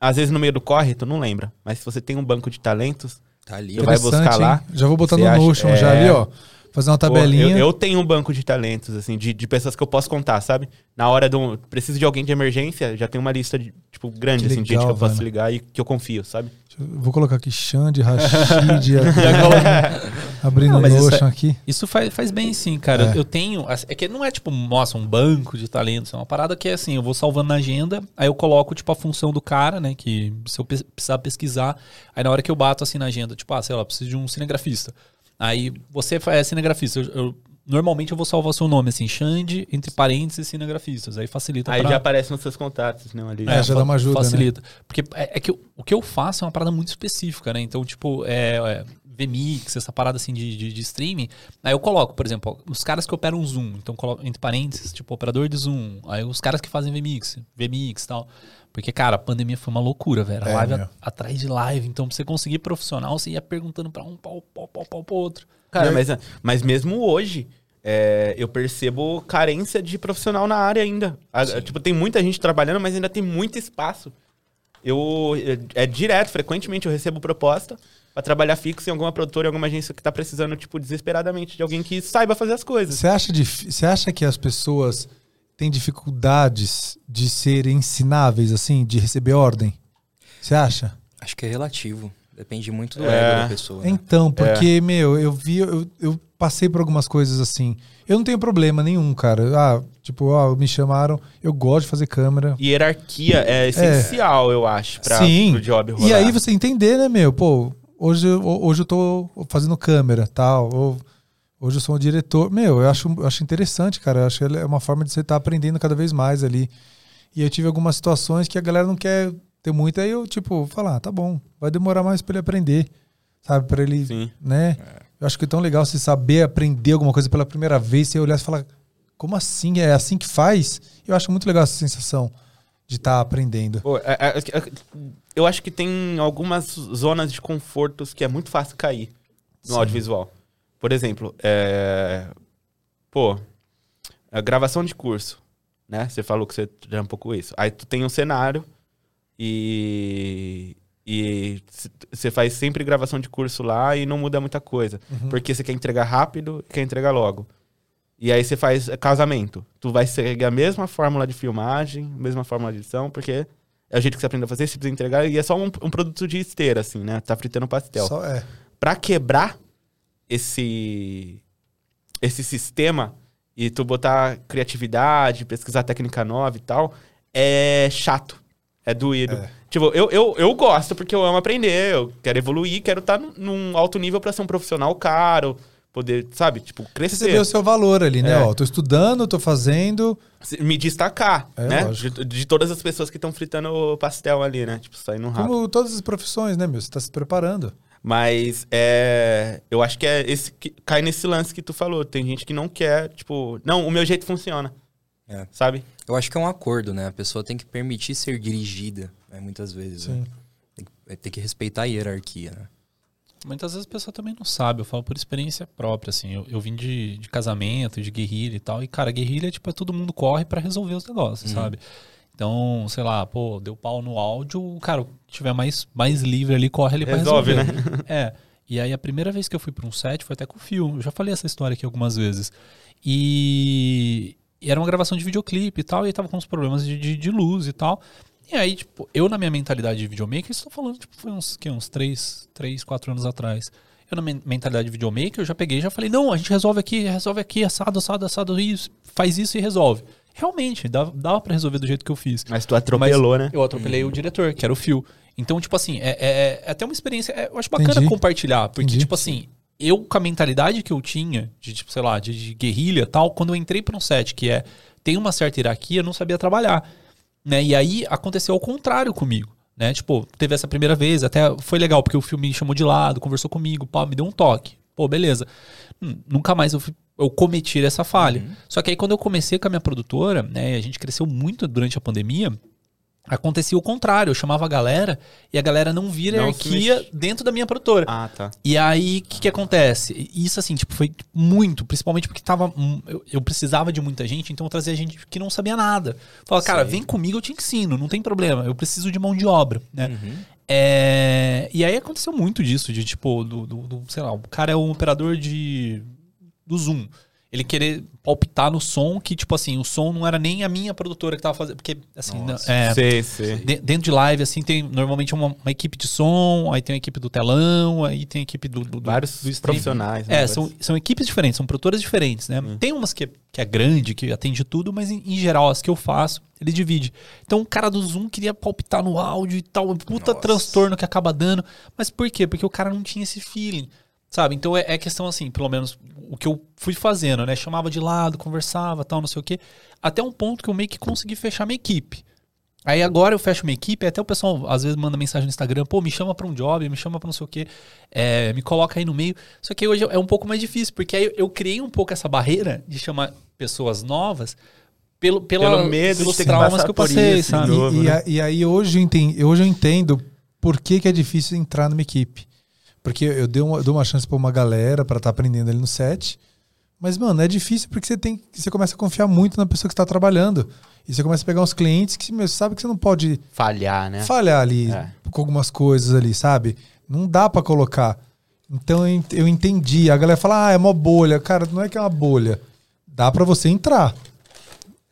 às vezes no meio do corre tu não lembra, mas se você tem um banco de talentos, Tá ali. Tu vai buscar lá, hein? Já vou botar no acha- Notion já é. ali, ó. Fazer uma Pô, tabelinha. eu, eu tenho um banco de talentos, assim, de, de pessoas que eu posso contar, sabe? Na hora do. Preciso de alguém de emergência, já tem uma lista, de, tipo, grande, Que assim, de gente que eu posso velho. ligar e que eu confio, sabe? Vou colocar aqui Xande, Rashid, *laughs* abrindo Não, o mas isso Notion é- aqui. Isso faz, faz bem sim, cara. É. Eu, tenho. É que não é tipo, nossa, um banco de talentos. É uma parada que é assim, eu vou salvando na agenda, aí eu coloco, tipo, a função do cara, né? Que se eu precisar pesquisar, aí na hora que eu bato assim na agenda, tipo, ah, sei lá, preciso de um cinegrafista. Aí você é cinegrafista. Eu, eu- normalmente eu vou salvar seu nome, assim, Xande, entre parênteses, cinegrafistas. Aí facilita Aí pra- já aparece nos seus contatos, né? Ali. É, já dá uma ajuda, Facilita. Porque é, é que o, o que eu faço é uma parada muito específica, né? Então, tipo, é, é VMix, essa parada assim de, de, de streaming. Aí eu coloco, por exemplo, os caras que operam Zoom. Então, coloco entre parênteses, tipo, operador de Zoom. Aí os caras que fazem VMix, VMix e tal. Porque, cara, a pandemia foi uma loucura, velho. A É, live a- atrás de live. Então, pra você conseguir profissional, você ia perguntando pra um pau, pau, pau, pau, pro outro. Cara, mas, mas mesmo hoje, é, eu percebo carência de profissional na área ainda. A- tipo, tem muita gente trabalhando, mas ainda tem muito espaço. Eu, é, é direto, frequentemente eu recebo proposta pra trabalhar fixo em alguma produtora, em alguma agência que tá precisando, tipo, desesperadamente de alguém que saiba fazer as coisas. Você acha, você acha que as pessoas têm dificuldades de serem ensináveis, assim, de receber ordem? Você acha? Acho que é relativo. Depende muito do É. ego da pessoa. né? Então, porque, meu, eu vi, eu, eu passei por algumas coisas assim. Eu não tenho problema nenhum, cara. Ah, tipo, ah, me chamaram, eu gosto de fazer câmera. Hierarquia é essencial, eu acho, pra, Sim. pro job rolar. E aí você entender, né, meu? Pô, hoje, eu- hoje eu tô fazendo câmera, tal. Ou, hoje eu sou um diretor. Meu, eu acho, eu acho interessante, cara. Eu acho que é uma forma de você estar aprendendo cada vez mais ali. E eu tive algumas situações que a galera não quer ter muito. Aí eu, tipo, falar, ah, tá bom, vai demorar mais pra ele aprender. Sabe, pra ele, Sim. né? Eu acho que é tão legal você saber aprender alguma coisa pela primeira vez, você olhar e falar, como assim? É assim que faz? Eu acho muito legal essa sensação de estar aprendendo. Pô, é- é- é- eu acho que tem algumas zonas de confortos que é muito fácil cair no Sim. audiovisual. Por exemplo, é... pô, gravação de curso, né? Você falou que você trampa um pouco isso. Aí tu tem um cenário e e você faz sempre gravação de curso lá e não muda muita coisa, Uhum. porque você quer entregar rápido, e quer entregar logo. E aí você faz é, casamento. Tu vai seguir a mesma fórmula de filmagem, mesma fórmula de edição, porque é o jeito que você aprende a fazer, você precisa entregar, e é só um, um produto de esteira, assim, né? Tá fritando pastel. Só, é. Pra quebrar esse, esse sistema e tu botar criatividade, pesquisar técnica nova e tal, é chato. É doído. É. Tipo, eu, eu, eu gosto porque eu amo aprender, eu quero evoluir, quero estar num, num alto nível pra ser um profissional caro, poder, sabe, tipo, Você vê crescer. o seu valor ali, né? É. Ó, tô estudando, tô fazendo. Me destacar, É, né? De, de todas as pessoas que estão fritando o pastel ali, né? Tipo, saindo rápido. Como todas as profissões, né, meu? Você tá se preparando. Mas é, eu acho que é esse que cai nesse lance que tu falou. Tem gente que não quer, tipo, não, o meu jeito funciona. É. Sabe? Eu acho que é um acordo, né? A pessoa tem que permitir ser dirigida, né? muitas vezes. né? Tem, que, tem que respeitar a hierarquia, né? Muitas vezes a pessoa também não sabe, eu falo por experiência própria, assim. Eu, eu vim de, de casamento, de guerrilha e tal. E, cara, guerrilha, tipo, é todo mundo corre pra resolver os negócios, sabe? Então, sei lá, pô, deu pau no áudio, o cara que tiver mais, mais livre ali, corre ali pra Resolve, resolver. né? É. E aí a primeira vez que eu fui pra um set foi até com o Fio. Eu já falei essa história aqui algumas vezes. E, e era uma gravação de videoclipe e tal, e aí tava com uns problemas de, de, de luz e tal. E aí, tipo, eu na minha mentalidade de videomaker, estou falando, tipo, foi uns, que, uns 3, 3, 4 anos atrás. Eu na men- mentalidade de videomaker, eu já peguei e já falei, não, a gente resolve aqui, resolve aqui, assado, assado, assado, isso, faz isso e resolve. Realmente, dava, dava pra resolver do jeito que eu fiz. Mas tu atropelou, Mas né? Eu atropelei o diretor, que era o Phil. Então, tipo assim, é, é- é até uma experiência. é- eu acho bacana Entendi. compartilhar. Porque, Entendi. tipo assim, eu com a mentalidade que eu tinha, de, tipo, sei lá, de, de guerrilha e tal, quando eu entrei pra um set que é tem uma certa hierarquia, eu não sabia trabalhar. Né? E aí aconteceu ao contrário comigo. Né? Tipo, teve essa primeira vez, até foi legal, porque o filme me chamou de lado, conversou comigo, pá, me deu um toque. Pô, beleza. Hum, nunca mais eu, fui- eu cometi essa falha. Só que aí quando eu comecei com a minha produtora, né, a gente cresceu muito durante a pandemia, acontecia o contrário. Eu chamava a galera e a galera não vira Não hierarquia dentro da minha produtora. Ah, tá. E aí, o que, que acontece? Isso, assim, tipo, foi muito, principalmente porque tava. Eu, eu precisava de muita gente, então eu trazia gente que não sabia nada. Falava, cara, vem comigo, eu te ensino, não tem problema. Eu preciso de mão de obra, né? É, e aí aconteceu muito disso, de tipo, do, do- do- sei lá, o cara é um operador de. do Zoom. Ele querer palpitar no som que, tipo assim, o som não era nem a minha produtora que tava fazendo. Porque, assim, não- é, Sei, sei. de- dentro de live, assim, tem normalmente uma, uma equipe de som, aí tem a equipe do telão, aí tem a equipe do, do, Vários do profissionais. né? É, são, são equipes diferentes, são produtoras diferentes, né? Tem umas que, é- que é grande, que atende tudo, mas em, em geral, as que eu faço, ele divide. Então o cara do Zoom queria palpitar no áudio e tal, puta Nossa. transtorno que acaba dando. Mas por quê? Porque o cara não tinha esse feeling. Sabe? Então é, é questão assim, pelo menos o que eu fui fazendo, né? Chamava de lado, conversava, tal, não sei o quê. Até um ponto que eu meio que consegui fechar minha equipe. Aí agora eu fecho minha equipe, até o pessoal às vezes manda mensagem no Instagram, pô, me chama pra um job, me chama pra não sei o quê, é, me coloca aí no meio. Só que hoje é um pouco mais difícil, porque aí eu, eu criei um pouco essa barreira de chamar pessoas novas pelo, pela, Pelo medo de pelos ter que traumas que eu passei, isso de sabe? novo. E, e né? a- e aí hoje eu, entendo, hoje eu entendo por que, que é difícil entrar numa equipe. Porque eu dei uma, dou uma chance pra uma galera pra estar aprendendo ali no set. Mas, mano, é difícil porque você tem você começa a confiar muito na pessoa que está trabalhando. E você começa a pegar uns clientes que meu, você sabe que você não pode Falhar, né? falhar ali É. com algumas coisas ali, sabe? Não dá pra colocar. Então eu en- eu entendi. A galera fala, ah, é uma bolha. Cara, não é que é uma bolha. Dá pra você entrar.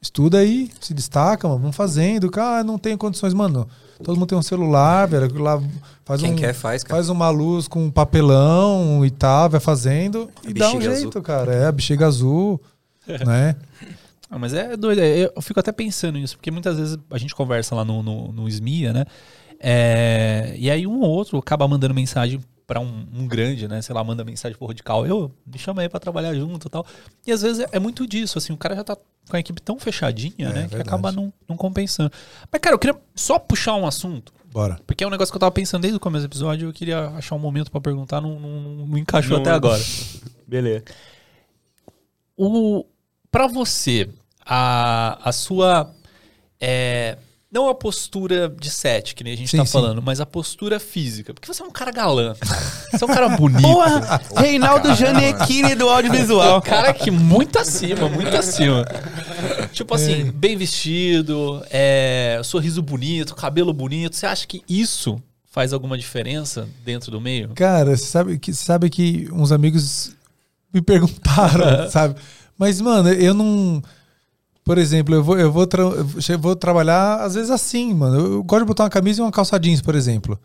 Estuda aí, se destaca, mano, vamos fazendo. Ah, não tenho condições, mano. Todo mundo tem um celular, velho. aquilo Lá faz Quem um, quer faz, cara. faz uma luz com papelão e tal, vai fazendo e dá um jeito, cara. É, a bexiga azul, *laughs* né? Ah, mas é doido. é, Eu fico até pensando nisso, porque muitas vezes a gente conversa lá no, no, no SMIA, né? É, e aí um ou outro acaba mandando mensagem pra um, um grande, né? Sei lá, manda mensagem pro Radical, eu me chama aí pra trabalhar junto e tal. E às vezes é, é muito disso, assim, o cara já tá com a equipe tão fechadinha, É, né? Que verdade. acaba não, não compensando. Mas, cara, eu queria só puxar um assunto. Bora. Porque é um negócio que eu tava pensando desde o começo do episódio, eu queria achar um momento pra perguntar, não, não, não encaixou Não- até agora. *laughs* Beleza. o para você a, a sua é, não a postura de set que nem a gente Sim, tá sim. falando mas a postura física porque você é um cara galã você é um cara *laughs* bonito Porra, Reinaldo Janequine do audiovisual. um cara que muito acima muito acima tipo assim bem vestido é, sorriso bonito cabelo bonito você acha que isso faz alguma diferença dentro do meio Cara, sabe que, você sabe que uns amigos me perguntaram, *laughs* sabe? Mas, mano, eu não. Por exemplo, eu vou, eu vou, tra- eu vou- trabalhar às vezes assim, mano. Eu, eu gosto de botar uma camisa e uma calça jeans, por exemplo.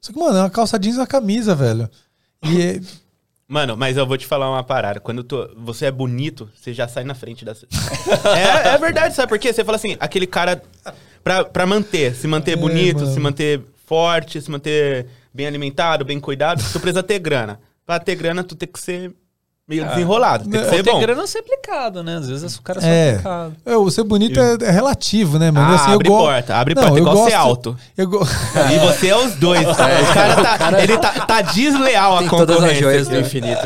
Só que, mano, é uma calça jeans e uma camisa, velho. E é- *laughs* Mano, mas eu vou te falar uma parada. Quando tu- você é bonito, você já sai na frente das. *laughs* é, é verdade, sabe por quê? Você fala assim, aquele cara. Pra, pra manter, se manter É, bonito, mano. se manter forte, se manter bem alimentado, bem cuidado, tu precisa ter grana. Pra ter grana, tu tem que ser meio desenrolado, tem que ser tem bom. grana ser aplicado, né? Às vezes o cara é só É. aplicado. é, o ser bonito é, é relativo, né, mano? Ah, Assim, eu abre go- porta, abre Não, porta, eu igual ser gosto- alto. Eu go... E você é os dois. *laughs* O cara tá, ele tá, tá desleal a Tem todas as concorrência joias do infinito.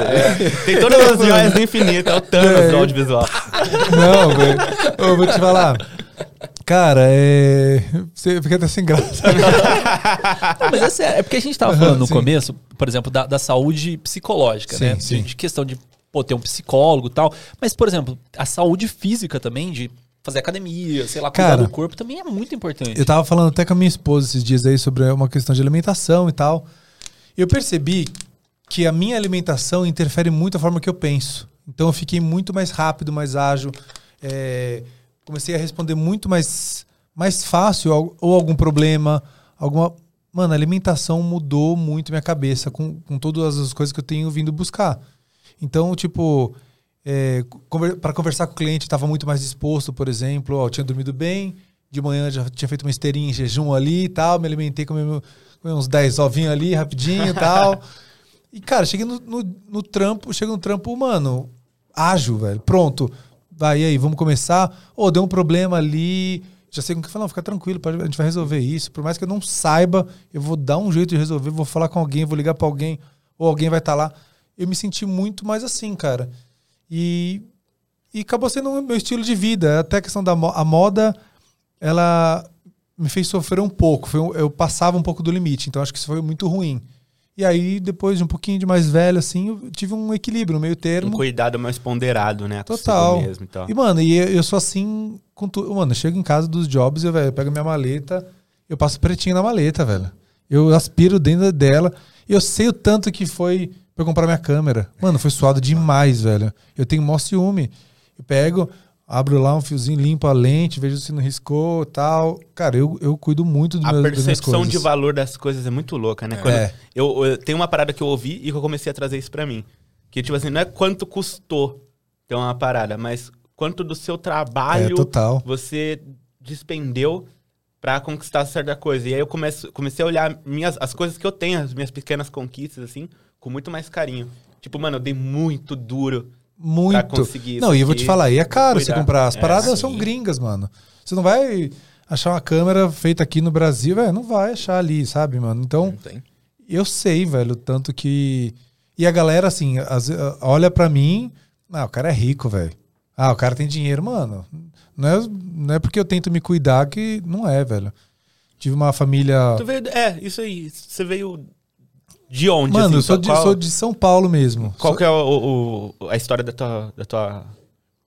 Tem todas as joias do infinito, é o Thanos do audiovisual. Não, velho. Eu vou te falar. Cara, é. Você fica até sem graça. *laughs* Não, mas é sério. É porque a gente tava falando no Sim. começo, por exemplo, da, da saúde psicológica, Sim, né? sim. De questão de pô, ter um psicólogo e tal. Mas, por exemplo, a saúde física também, de fazer academia, sei lá, cuidar Cara, do corpo, também é muito importante. Eu tava falando até com a minha esposa esses dias aí sobre uma questão de alimentação e tal. Eu percebi que a minha alimentação interfere muito a forma que eu penso. Então eu fiquei muito mais rápido, mais ágil. é, comecei a responder muito mais, mais fácil ao- ou algum problema, alguma. Mano, a alimentação mudou muito minha cabeça com, com todas as coisas que eu tenho vindo buscar. Então, tipo, é, para conversar com o cliente, estava muito mais disposto, por exemplo. Ó, eu tinha dormido bem, de manhã já tinha feito uma esteirinha em jejum ali e tal, me alimentei, comi, comi uns 10 ovinhos ali, rapidinho e tal. *laughs* E, cara, cheguei no, no, no trampo, chega no trampo, mano, ágil, velho. Pronto. Vai, aí, vamos começar? Ô, deu um problema ali. Já sei com o que falar, não, fica tranquilo, a gente vai resolver isso. Por mais que eu não saiba, eu vou dar um jeito de resolver, vou falar com alguém, vou ligar pra alguém, ou alguém vai estar lá. Eu me senti muito mais assim, cara. E, e acabou sendo o meu estilo de vida. Até a questão da mo- a moda, ela me fez sofrer um pouco. Foi um- eu passava um pouco do limite, então acho que isso foi muito ruim. E aí, depois de um pouquinho de mais velho, assim, eu tive um equilíbrio, um meio Um termo. cuidado mais ponderado, né? Total. Mesmo, então. E, mano, e eu, eu sou assim com tudo. Mano, eu chego em casa dos jobs, eu, velho, eu pego minha maleta, eu passo pretinho na maleta, velho. Eu aspiro dentro dela. Eu sei o tanto que foi pra eu comprar minha câmera. Mano, foi suado demais, velho. Eu tenho mó ciúme. Eu pego, abro lá um fiozinho, limpo a lente, vejo se não riscou e tal. Cara, eu, eu cuido muito do A meu, minhas percepção de valor das coisas é muito louca, né? Quando É. eu, eu- tem uma parada que eu ouvi e que eu comecei a trazer isso pra mim. Que, tipo assim, não é quanto custou ter uma parada, mas quanto do seu É, trabalho total. você despendeu pra conquistar certa coisa. E aí eu começo, comecei a olhar minhas, as coisas que eu tenho, as minhas pequenas conquistas, assim, com muito mais carinho. Tipo, mano, eu dei muito duro Muito. pra conseguir Não, e eu vou te falar, e é caro cuidar. você comprar. As É, paradas sim. são gringas, mano. Você não vai achar uma câmera feita aqui no Brasil, velho. Não vai achar ali, sabe, mano? Então, eu sei, velho, tanto que. E a galera, assim, ve- olha pra mim. Ah, o cara é rico, velho. Ah, o cara tem dinheiro, mano. Não é, não é porque eu tento me cuidar que não é, velho. Tive uma família. Tu veio, é, isso aí. Você veio de onde? Mano, assim? eu sou de, Qual- sou de São Paulo mesmo. Qual Sou- que é o, o- a história da tua, da tua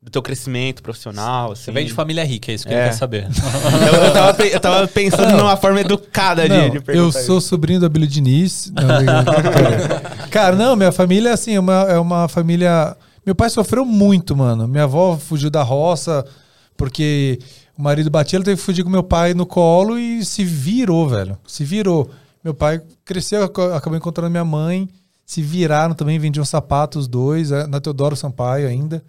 do teu crescimento profissional. Assim. Você vem de família rica, é isso que É. ele quer saber. *laughs* eu, eu tava, eu tava pensando Não. numa forma educada de, Não, de eu perguntar sou sobrinho do Abílio Diniz. Não. *laughs* Cara, não, minha família assim, é uma, é uma família. Meu pai sofreu muito, mano. Minha avó fugiu da roça porque o marido batia, ela teve que fugir com meu pai no colo e se virou, velho. Se virou. Meu pai cresceu, ac- acabou encontrando minha mãe. Se viraram também, vendiam sapatos os dois, na Teodoro Sampaio ainda.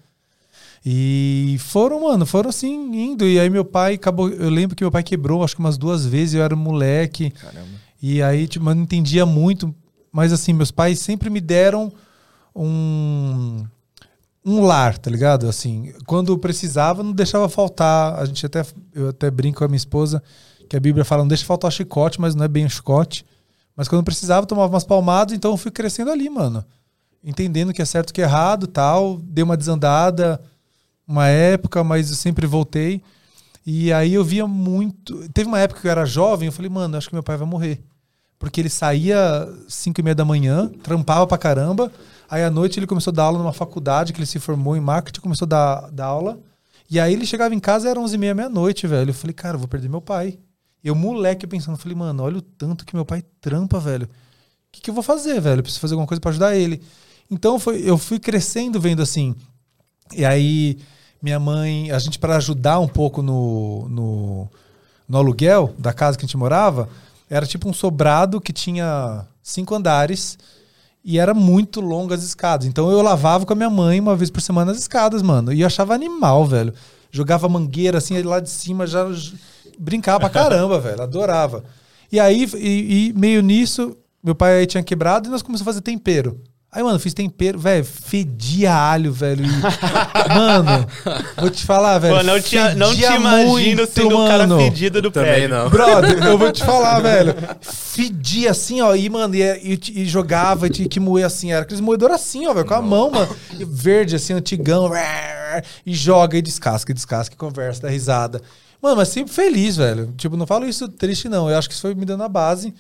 E foram, mano, foram assim, indo. E aí meu pai acabou. Eu lembro que meu pai quebrou, acho que umas duas vezes, eu era moleque. Caramba. E aí, tipo, eu não entendia muito. Mas assim, meus pais sempre me deram um. Um lar, tá ligado? Assim, quando precisava, não deixava faltar. A gente até. Eu até brinco com a minha esposa que a Bíblia fala, não deixa faltar chicote, mas não é bem um chicote. Mas quando precisava, tomava umas palmadas, então eu fui crescendo ali, mano. Entendendo que é certo que é errado tal. Dei uma desandada uma época, mas eu sempre voltei. E aí eu via muito. Teve uma época que eu era jovem, eu falei, mano, acho que meu pai vai morrer. Porque ele saía 5 e meia da manhã, trampava pra caramba. Aí à noite ele começou a dar aula numa faculdade, que ele se formou em marketing, começou a dar, dar aula. E aí ele chegava em casa, era 11 e meia, meia-noite, velho. Eu falei, cara, eu vou perder meu pai. Eu, moleque, pensando, falei, mano, olha o tanto que meu pai trampa, velho. O que, que eu vou fazer, velho? Eu preciso fazer alguma coisa pra ajudar ele. Então foi, eu fui crescendo vendo assim. E aí, minha mãe, a gente, para ajudar um pouco no, no, no aluguel da casa que a gente morava, era tipo um sobrado que tinha cinco andares e era muito longo as escadas. Então eu lavava com a minha mãe uma vez por semana as escadas, mano. E eu achava animal, velho. Jogava mangueira assim, lá de cima já brincava pra caramba, *laughs* velho. Adorava. E aí, e, e meio nisso, meu pai aí tinha quebrado e nós começamos a fazer tempero. Aí, mano, fiz tempero, velho, fedia alho, velho. E, *laughs* mano, vou te falar, velho. Pô, não te, não te imagino muito, sendo o cara mano. fedido do Também prédio. não. Brother, eu vou te *laughs* falar, velho. Fedia assim, ó, e, mano, e, e, e jogava, e tinha que moer assim. Era aqueles moedores assim, ó, velho, com a mão, mano. E Verde, assim, antigão. E joga e descasca, e descasca, e conversa, dá risada. Mano, mas sempre feliz, velho. Tipo, não falo isso triste, não. Eu acho que isso foi me dando a base.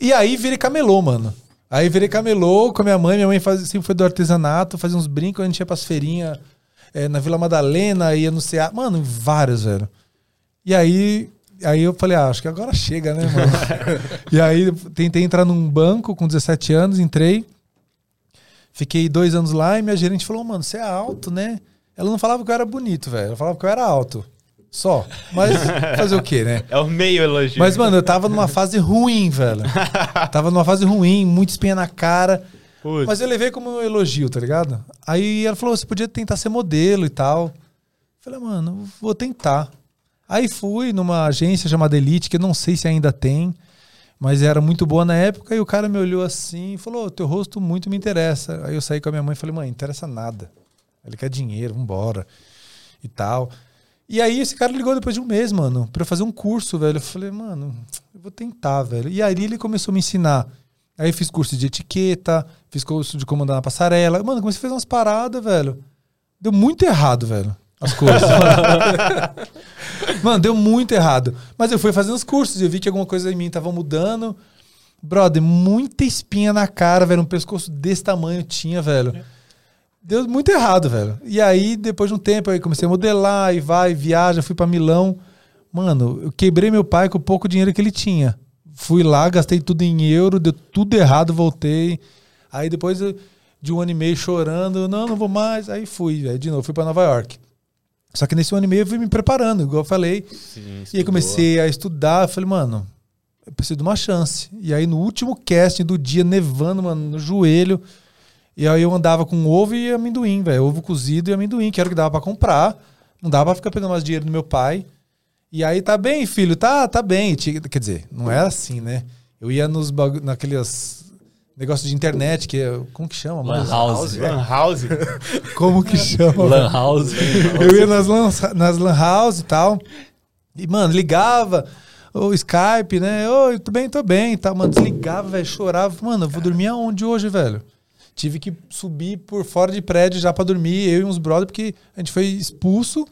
E aí virei camelô, mano. Aí virei camelô com a minha mãe. Minha mãe faz, sempre foi do artesanato, fazia uns brincos, a gente ia pras feirinhas eh, na Vila Madalena, ia no CA. Mano, vários, velho. E aí, aí eu falei, ah, acho que agora chega, né, mano? *laughs* e aí tentei entrar num banco com 17 anos, entrei. Fiquei dois anos lá e minha gerente falou, mano, você é alto, né? Ela não falava que eu era bonito, velho. Ela falava que eu era alto. Só. Mas fazer o quê, né? *laughs* É o meio elogio. Mas, mano, eu tava numa fase ruim, velho. *laughs* tava numa fase ruim, muito espinha na cara. Putz. Mas eu levei como um elogio, tá ligado? Aí ela falou: você podia tentar ser modelo e tal. Falei, mano, eu vou tentar. Aí fui numa agência chamada Elite, que eu não sei se ainda tem, mas era muito boa na época. E o cara me olhou assim e falou: teu rosto muito me interessa. Aí eu saí com a minha mãe e falei: mãe, interessa nada. Ele quer dinheiro, vambora. E tal. E aí esse cara ligou depois de um mês, mano, eu fazer um curso, velho. Eu falei, mano, eu vou tentar, velho. E aí ele começou a me ensinar. Aí eu fiz curso de etiqueta, fiz curso de comandar na passarela. Mano, comecei a fazer umas paradas, velho. Deu muito errado, velho. As coisas. *laughs* mano, deu muito errado. Mas eu fui fazendo os cursos e eu vi que alguma coisa em mim tava mudando. Brother, muita espinha na cara, velho. Um pescoço desse tamanho tinha, velho. Deu muito errado, velho. E aí, depois de um tempo, aí comecei a modelar e vai, viaja, fui pra Milão. Mano, eu quebrei meu pai com o pouco dinheiro que ele tinha. Fui lá, gastei tudo em euro, deu tudo errado, voltei. Aí depois de um ano e meio chorando, não, não vou mais. Aí fui, aí de novo, fui pra Nova York. Só que nesse ano e meio eu fui me preparando, igual eu falei. Sim, E aí comecei a estudar, falei, mano, eu preciso de uma chance. E aí no último casting do dia, nevando, mano, no joelho, e aí eu andava com ovo e amendoim, velho, ovo cozido e amendoim, que era o que dava pra comprar. Não dava pra ficar pegando mais dinheiro do meu pai. E aí, tá bem, filho, tá, tá bem. Quer dizer, não era assim, né? Eu ia nos bagu... naqueles negócios de internet, que é, como que chama? Lan? House. Lan House. *laughs* Como que chama? Lan House. Eu ia nas lan, nas lan house e tal. E, mano, ligava. O Skype, né? Oi, tô bem, tô bem e tal. Mano, desligava, velho, chorava. Mano, eu vou dormir aonde hoje, velho? Tive que subir por fora de prédio já pra dormir, eu e uns brothers, porque a gente foi expulso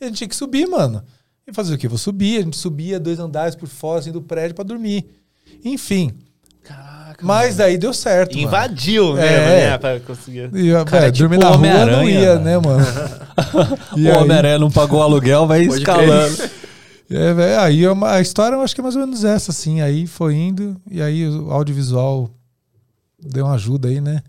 e a gente tinha que subir, mano. E fazer o quê? Vou subir. A gente subia dois andares por fora assim, do prédio pra dormir. Enfim. Caraca. Mas daí deu certo. mano. Invadiu mesmo, É. né? Pra conseguir. E, Cara, é tipo dormir na rua não ia, né, mano? *laughs* O aí- Homem-Aranha não pagou o aluguel, vai Pode escalando. É, velho, aí é uma- a história eu acho que é mais ou menos essa, assim. Aí foi indo, e aí o audiovisual deu uma ajuda aí, né?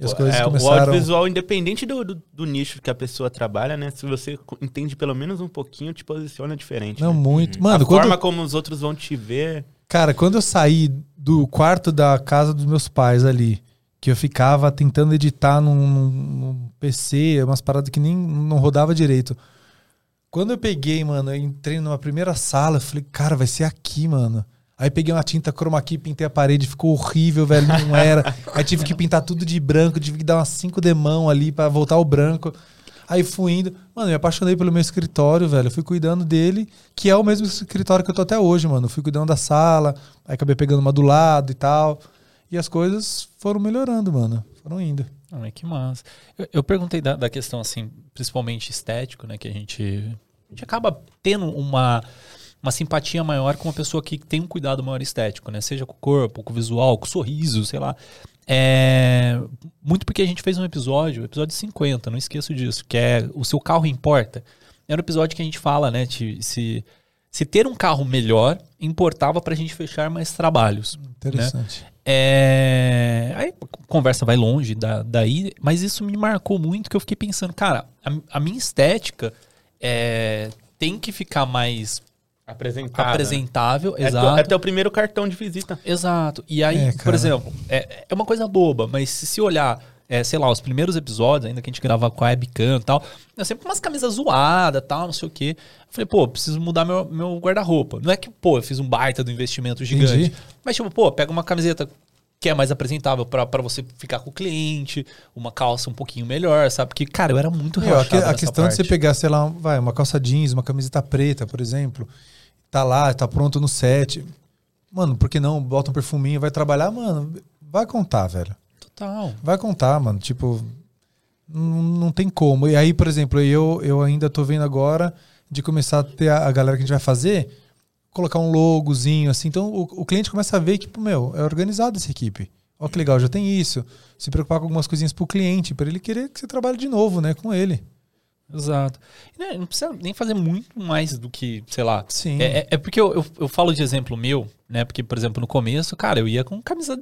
E as coisas É, O começaram. audiovisual, independente do, do, do nicho que a pessoa trabalha, né? Se você entende pelo menos um pouquinho, te posiciona diferente. Não, né? muito. Mano, a quando, forma como os outros vão te ver. cara, quando eu saí do quarto da casa dos meus pais ali, que eu ficava tentando editar num, num- num PC, umas paradas que nem não rodava direito. Quando eu peguei, mano, eu entrei numa primeira sala, eu falei, cara, vai ser aqui, mano. Aí peguei uma tinta chroma key, pintei a parede, ficou horrível, velho, não era. *laughs* Aí tive que pintar tudo de branco, tive que dar umas cinco demão ali pra voltar ao branco. Aí fui indo. Mano, me apaixonei pelo meu escritório, velho. Eu fui cuidando dele, que é o mesmo escritório que eu tô até hoje, mano. Eu fui cuidando da sala, aí acabei pegando uma do lado e tal. E as coisas foram melhorando, mano. Foram indo. Ai, que massa. Eu, eu perguntei da, da questão, assim, principalmente estético, né? Que a gente, a gente acaba tendo uma, uma simpatia maior com uma pessoa que tem um cuidado maior estético, né? Seja com o corpo, com o visual, com o sorriso, sei lá. É, muito porque a gente fez um episódio, episódio 50, não esqueço disso, que é O Seu Carro Importa. É um episódio que a gente fala, né? de se, se ter um carro melhor importava pra gente fechar mais trabalhos. Interessante. É... Aí a conversa vai longe da, daí, mas isso me marcou muito que eu fiquei pensando, cara, a, a minha estética é, tem que ficar mais Apresentável. apresentável, É, exato. teu- é teu primeiro cartão de visita. Exato. E aí, É, por exemplo, é, é uma coisa boba, mas se, se olhar, é, sei lá, os primeiros episódios, ainda que a gente grava com a webcam e tal, é sempre umas camisas zoadas tal, não sei o quê. Eu falei, pô, preciso mudar meu, meu guarda-roupa. Não é que, pô, eu fiz um baita do investimento gigante. Entendi. Mas, tipo, pô, pega uma camiseta que é mais apresentável pra pra você ficar com o cliente, uma calça um pouquinho melhor, sabe? Porque, cara, eu era muito Meu, a, relaxado que- a nessa questão de você parte. pegar, sei lá, vai, uma calça jeans, uma camiseta preta, por exemplo, tá lá, tá pronto no set. Mano, por que não? Bota um perfuminho, vai trabalhar, mano, vai contar, velho. Total. Vai contar, mano. Tipo, não, não tem como. E aí, por exemplo, eu, eu ainda tô vendo agora de começar a ter a, a galera que a gente vai fazer, colocar um logozinho, assim. Então o, o cliente começa a ver que, tipo, meu, é organizado essa equipe. Ó, que legal, já tem isso. Se preocupar com algumas coisinhas pro cliente, para ele querer que você trabalhe de novo, né, com ele. Exato. E, né, Não precisa nem fazer muito mais do que, sei lá. Sim. É, é- é porque eu, eu, eu falo de exemplo meu, né? Porque, por exemplo, no começo, cara, eu ia com camisa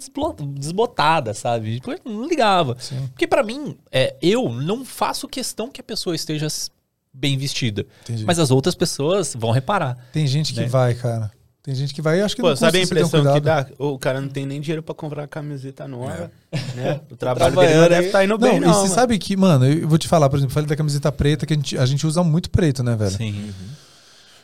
desbotada, sabe? Tipo, eu não ligava. Sim. Porque pra mim, é, eu não faço questão que a pessoa esteja bem vestida. Entendi. Mas as outras pessoas vão reparar. Tem gente que né? vai, cara. Tem gente que vai e acho que Pô, não sabe a você ter um impressão que dá? O cara não tem nem dinheiro pra comprar camiseta nova, né? O *laughs* trabalho dele não deve estar indo Não, bem, e não. você mano. sabe que, mano, eu vou te falar, por exemplo, falei da camiseta preta, que a gente, a gente usa muito preto, né, velho? Sim.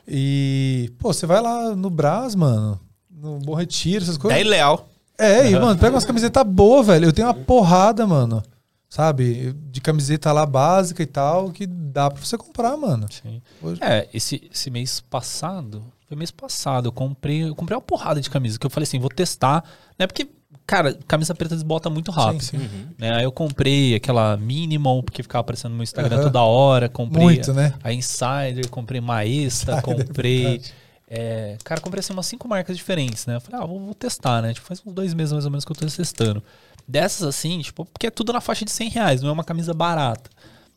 E, pô, você vai lá no Brás, mano, no Bom Retiro, essas É coisas. ileal. É, e, mano, pega umas camisetas boas, velho. Eu tenho uma porrada, mano. Sabe? De camiseta lá básica e tal, que dá pra você comprar, mano. Sim. Hoje- É, esse, esse mês passado, foi mês passado, eu comprei, eu comprei uma porrada de camisa, que eu falei assim, vou testar, né? Porque, cara, camisa preta desbota muito rápido. Sim, sim. Né? Aí eu comprei aquela minimal, porque ficava aparecendo no meu Instagram Aham. toda hora. Comprei Muito, né? a Insider, comprei Maestra, Insider, comprei. é, cara, comprei assim umas cinco marcas diferentes, né? Eu falei, ah, vou, vou testar, né? Tipo, faz uns dois meses mais ou menos que eu tô testando. Dessas assim, tipo, porque é tudo na faixa de 100 reais, não é uma camisa barata.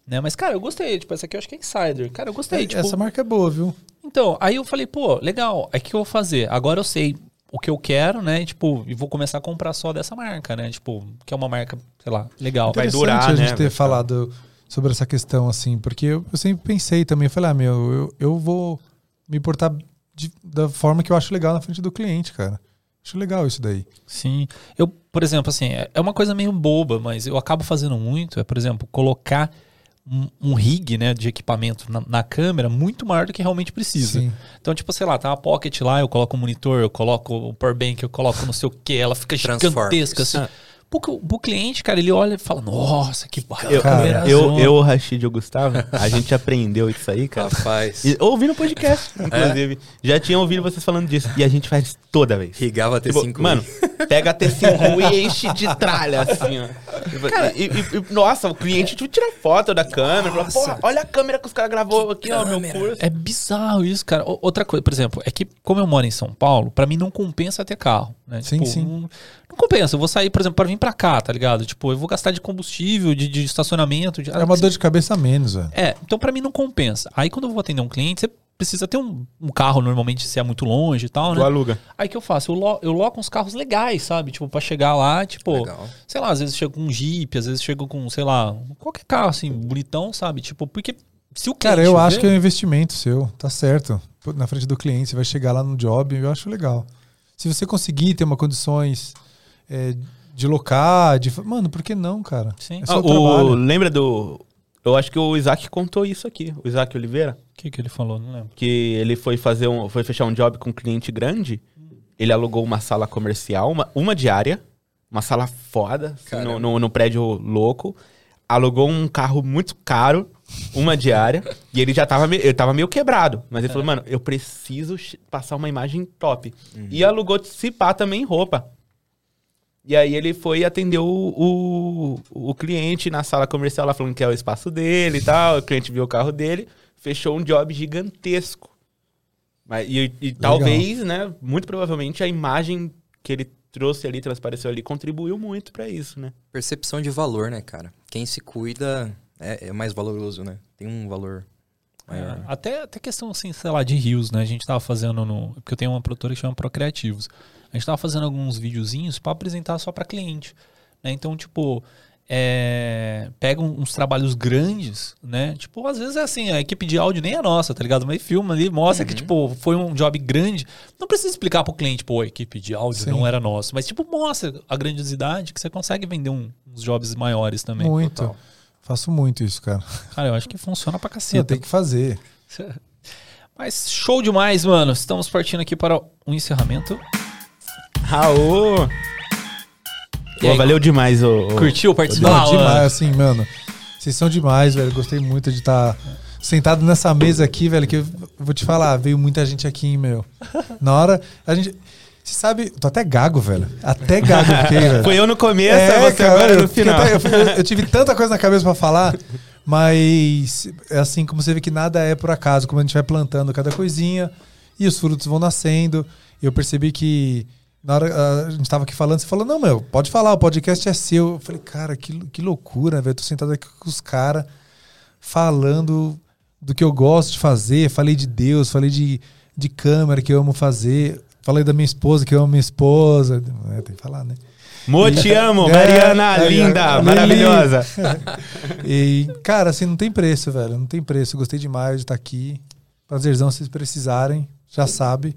Né? Mas, cara, eu gostei. Tipo, essa aqui eu acho que é Insider. Cara, eu gostei. tipo, Essa marca é boa, viu? então, aí eu falei, pô, legal, aí o que eu vou fazer? Agora eu sei o que eu quero, né? E, tipo, e vou começar a comprar só dessa marca, né? Tipo, que é uma marca, sei lá, legal. Vai Interessante durar, a gente né? ter falado sobre essa questão, assim, porque eu, eu sempre pensei também, eu falei, ah, meu, eu, eu vou me portar de- da forma que eu acho legal na frente do cliente, cara. Acho legal isso daí. Sim. Eu, por exemplo, assim, é é uma coisa meio boba, mas eu acabo fazendo muito, é, por exemplo, colocar um, um rig, né, de equipamento na, na câmera muito maior do que realmente precisa. Sim. Então, tipo, sei lá, tá uma pocket lá, eu coloco o monitor, eu coloco o power bank, eu coloco não sei o que, ela fica Transforma. gigantesca, assim. Pro, pro cliente, cara, ele olha e fala, nossa, que Eu, Cara, eu, eu, o Rashid e o Gustavo, a gente aprendeu isso aí, cara. Rapaz. E, ouvindo o podcast, inclusive. Já tinha ouvido vocês falando disso. E a gente faz toda vez. Rigava Tipo, T5. mano, pega a T5 e enche de tralha, assim, ó. E, e- e- nossa, o cliente tipo, tira foto da câmera. Fala, Pô, olha a câmera que os caras gravou aqui, ó, meu curso. É bizarro isso, cara. O- Outra coisa, por exemplo, é que como eu moro em São Paulo, pra mim não compensa ter carro, né? Sim, sim. Não, não compensa. Eu vou sair, por exemplo, pra vir pra cá, tá ligado? Tipo, eu vou gastar de combustível, de, de estacionamento. De... É uma dor de cabeça a menos, velho. É, então pra mim não compensa. Aí quando eu vou atender um cliente, você precisa ter um, um carro normalmente se é muito longe e tal, Tu né? aluga. Aí que eu faço? Eu, lo, eu loco uns carros legais, sabe? Tipo, pra chegar lá, tipo, Legal. sei lá, às vezes chego com um Jeep, às vezes chego com, sei lá, qualquer carro assim, bonitão, sabe? Tipo, porque se o cliente Cara, eu acho vê- que é um investimento seu, tá certo. Na frente do cliente, você vai chegar lá no job, eu acho legal. Se você conseguir ter uma condições é, de locar, de. Mano, por que não, cara? Sim. É Ah, só o, trabalho. lembra do. Eu acho que o Isaac contou isso aqui, o Isaac Oliveira. O que, que ele falou? Não lembro. Que ele foi fazer um. Foi fechar um job com um cliente grande. Ele alugou uma sala comercial, uma, uma diária, uma sala foda, assim, no, no, no prédio louco. Alugou um carro muito caro, uma diária, *laughs* e ele já tava, me- ele tava meio quebrado. Mas ele falou, mano, eu preciso passar uma imagem top. E alugou se pá também roupa. E aí ele foi atender o, o, o cliente na sala comercial lá falando que é o espaço dele e tal. O cliente viu o carro dele, fechou um job gigantesco. Mas, e e talvez, né, muito provavelmente a imagem que ele trouxe ali, transpareceu ali, contribuiu muito pra isso, né? Percepção de valor, né, cara? Quem se cuida é, é mais valoroso, né? Tem um valor maior. É, até, até questão, assim, sei lá, de rios, né? A gente tava fazendo no. Porque eu tenho uma produtora que chama Procreativos. A gente tava fazendo alguns videozinhos pra apresentar só pra cliente. né? Então, tipo, é, pega um- uns trabalhos grandes, né? Tipo, às vezes é assim, a equipe de áudio nem é nossa, tá ligado? Mas filma ali, mostra que, tipo, foi um job grande. Não precisa explicar pro cliente, pô, a equipe de áudio Sim. não era nossa. Mas, tipo, mostra a grandiosidade que você consegue vender um- uns jobs maiores também. Muito. total. Faço muito isso, cara. Cara, eu acho que funciona pra caceta. tem que fazer. *laughs* Mas show demais, mano. Estamos partindo aqui para o encerramento. Raul! Pô, aí, valeu demais, ô. ô- Curtiu participar? Demais, assim, mano. Vocês são demais, velho. Gostei muito de estar sentado nessa mesa aqui, velho. Que eu vou te falar, veio muita gente aqui, hein, meu. Na hora, a gente. Você sabe, tô até gago, velho. Até gago fiquei, velho. *laughs* Foi eu no começo, É, você cara, agora eu no final. até- eu, eu- eu tive tanta coisa na cabeça pra falar, mas é assim como você vê que nada é por acaso, como a gente vai plantando cada coisinha e os frutos vão nascendo. Eu percebi que na hora a gente tava aqui falando, você falou: "Não, meu, pode falar, o podcast é seu". Eu falei: "Cara, que, que loucura, velho. Tô sentado aqui com os caras falando do que eu gosto de fazer, falei de Deus, falei de, de câmera que eu amo fazer, falei da minha esposa que eu amo minha esposa, é, tem que falar, né? Mo, te amo, *laughs* É, Mariana, é, linda, é, maravilhosa. *laughs* E, cara, assim, não tem preço, velho. Não tem preço. Gostei demais de estar aqui. Prazerzão, se vocês precisarem, já sabe.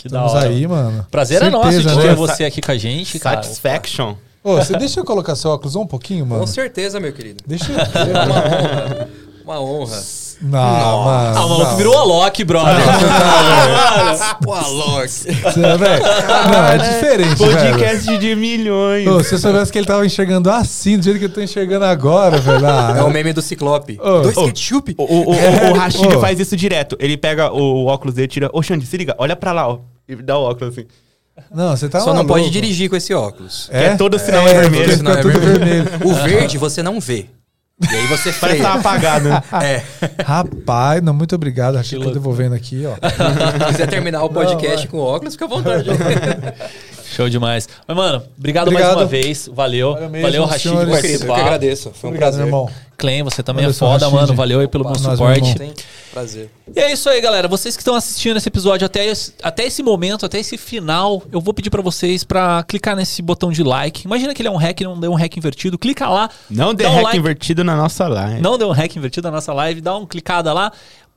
Que da Estamos hora. aí, mano. Prazer é nosso de Certeza, ter né? você aqui com a gente, cara. Satisfaction. Ô, você deixa eu colocar seu óculos um pouquinho, mano? Com certeza, meu querido. Deixa eu. *laughs* É uma honra. Uma honra. Não, mano. Ah, o maluco não. virou a Loki, brother. *laughs* Pô, Alok. Você, velho, Não, é diferente, velho. Podcast de milhões. Ô, se eu soubesse que ele tava enxergando assim, do jeito que eu tô enxergando agora, velho. Ah, É o meme do Ciclope. Ô. Dois ketchup. O, o, o, o *laughs* Rashid faz isso direto. Ele pega o óculos dele, tira. Ô, Xande, se liga, olha pra lá, ó. E dá o óculos assim. Não, você tá Só não maluco. pode dirigir com esse óculos. Que é todo sinal É, vermelho. porque Senão fica é tudo vermelho. vermelho. O verde você não vê. E aí você que tá freia. apagado, né? *laughs* É. Rapaz, não, muito obrigado. Achei que tô devolvendo aqui, ó. *laughs* Se quiser terminar o podcast vai. com óculos, fica à vontade. *laughs* Show demais. Mas, mano, obrigado, Obrigado. mais uma vez. Valeu. Valeu Rashid, por Eu que agradeço. Foi um Obrigado, prazer. irmão. Clem, você também Valeu, é foda, Rashid. mano. Valeu aí pelo Opa, meu nós, suporte. Prazer. E é isso aí, galera. Vocês que estão assistindo esse episódio até esse, até esse momento, até esse final, eu vou pedir pra vocês pra clicar nesse botão de like. Imagina que ele é um hack, não deu um hack invertido. Clica lá. Não dê dá um hack like. invertido na nossa live. Não deu um hack invertido na nossa live, dá uma clicada lá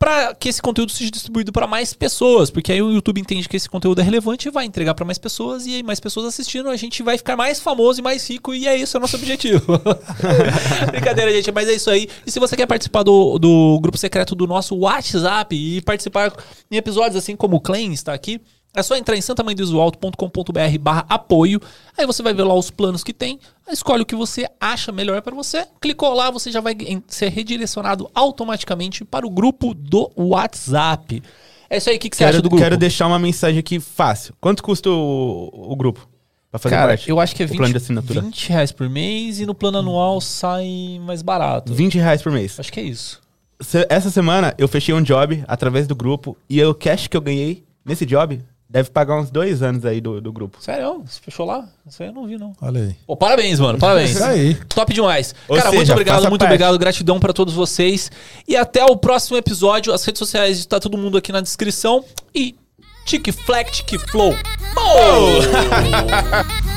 pra que esse conteúdo seja distribuído pra mais pessoas, porque aí o YouTube entende que esse conteúdo é relevante e vai entregar pra mais pessoas e aí mais pessoas assistindo, a gente vai ficar mais famoso e mais rico e é isso, é o nosso objetivo. *laughs* Brincadeira, gente, mas é isso aí. E se você quer participar do, do grupo secreto do nosso WhatsApp e participar em episódios assim como o Clem está aqui, é só entrar em santamanhodoalto.com.br barra apoio. Aí você vai ver lá os planos que tem. Escolhe o que você acha melhor para você. Clicou lá, você já vai ser redirecionado automaticamente para o grupo do WhatsApp. É isso aí, o que, que você Quero, acha do grupo? quero deixar uma mensagem aqui fácil. Quanto custa o, o grupo? Pra fazer Cara, parte? eu acho que é O 20, plano de assinatura. 20 reais por mês e no plano anual sai mais barato. 20 reais por mês. Acho que é isso. Essa semana eu fechei um job através do grupo e o cash que eu ganhei nesse job deve pagar uns dois anos aí do, do grupo. Sério? Você fechou lá? Isso aí eu não vi, não. Olha aí. Pô, parabéns, mano. Parabéns. *laughs* Isso aí. Top demais. Ou Cara, seja, muito obrigado, muito parte. obrigado. Gratidão pra todos vocês. E até o próximo episódio. As redes sociais tá todo mundo aqui na descrição. E Tic Flex, Tic Flow. Pô! *laughs*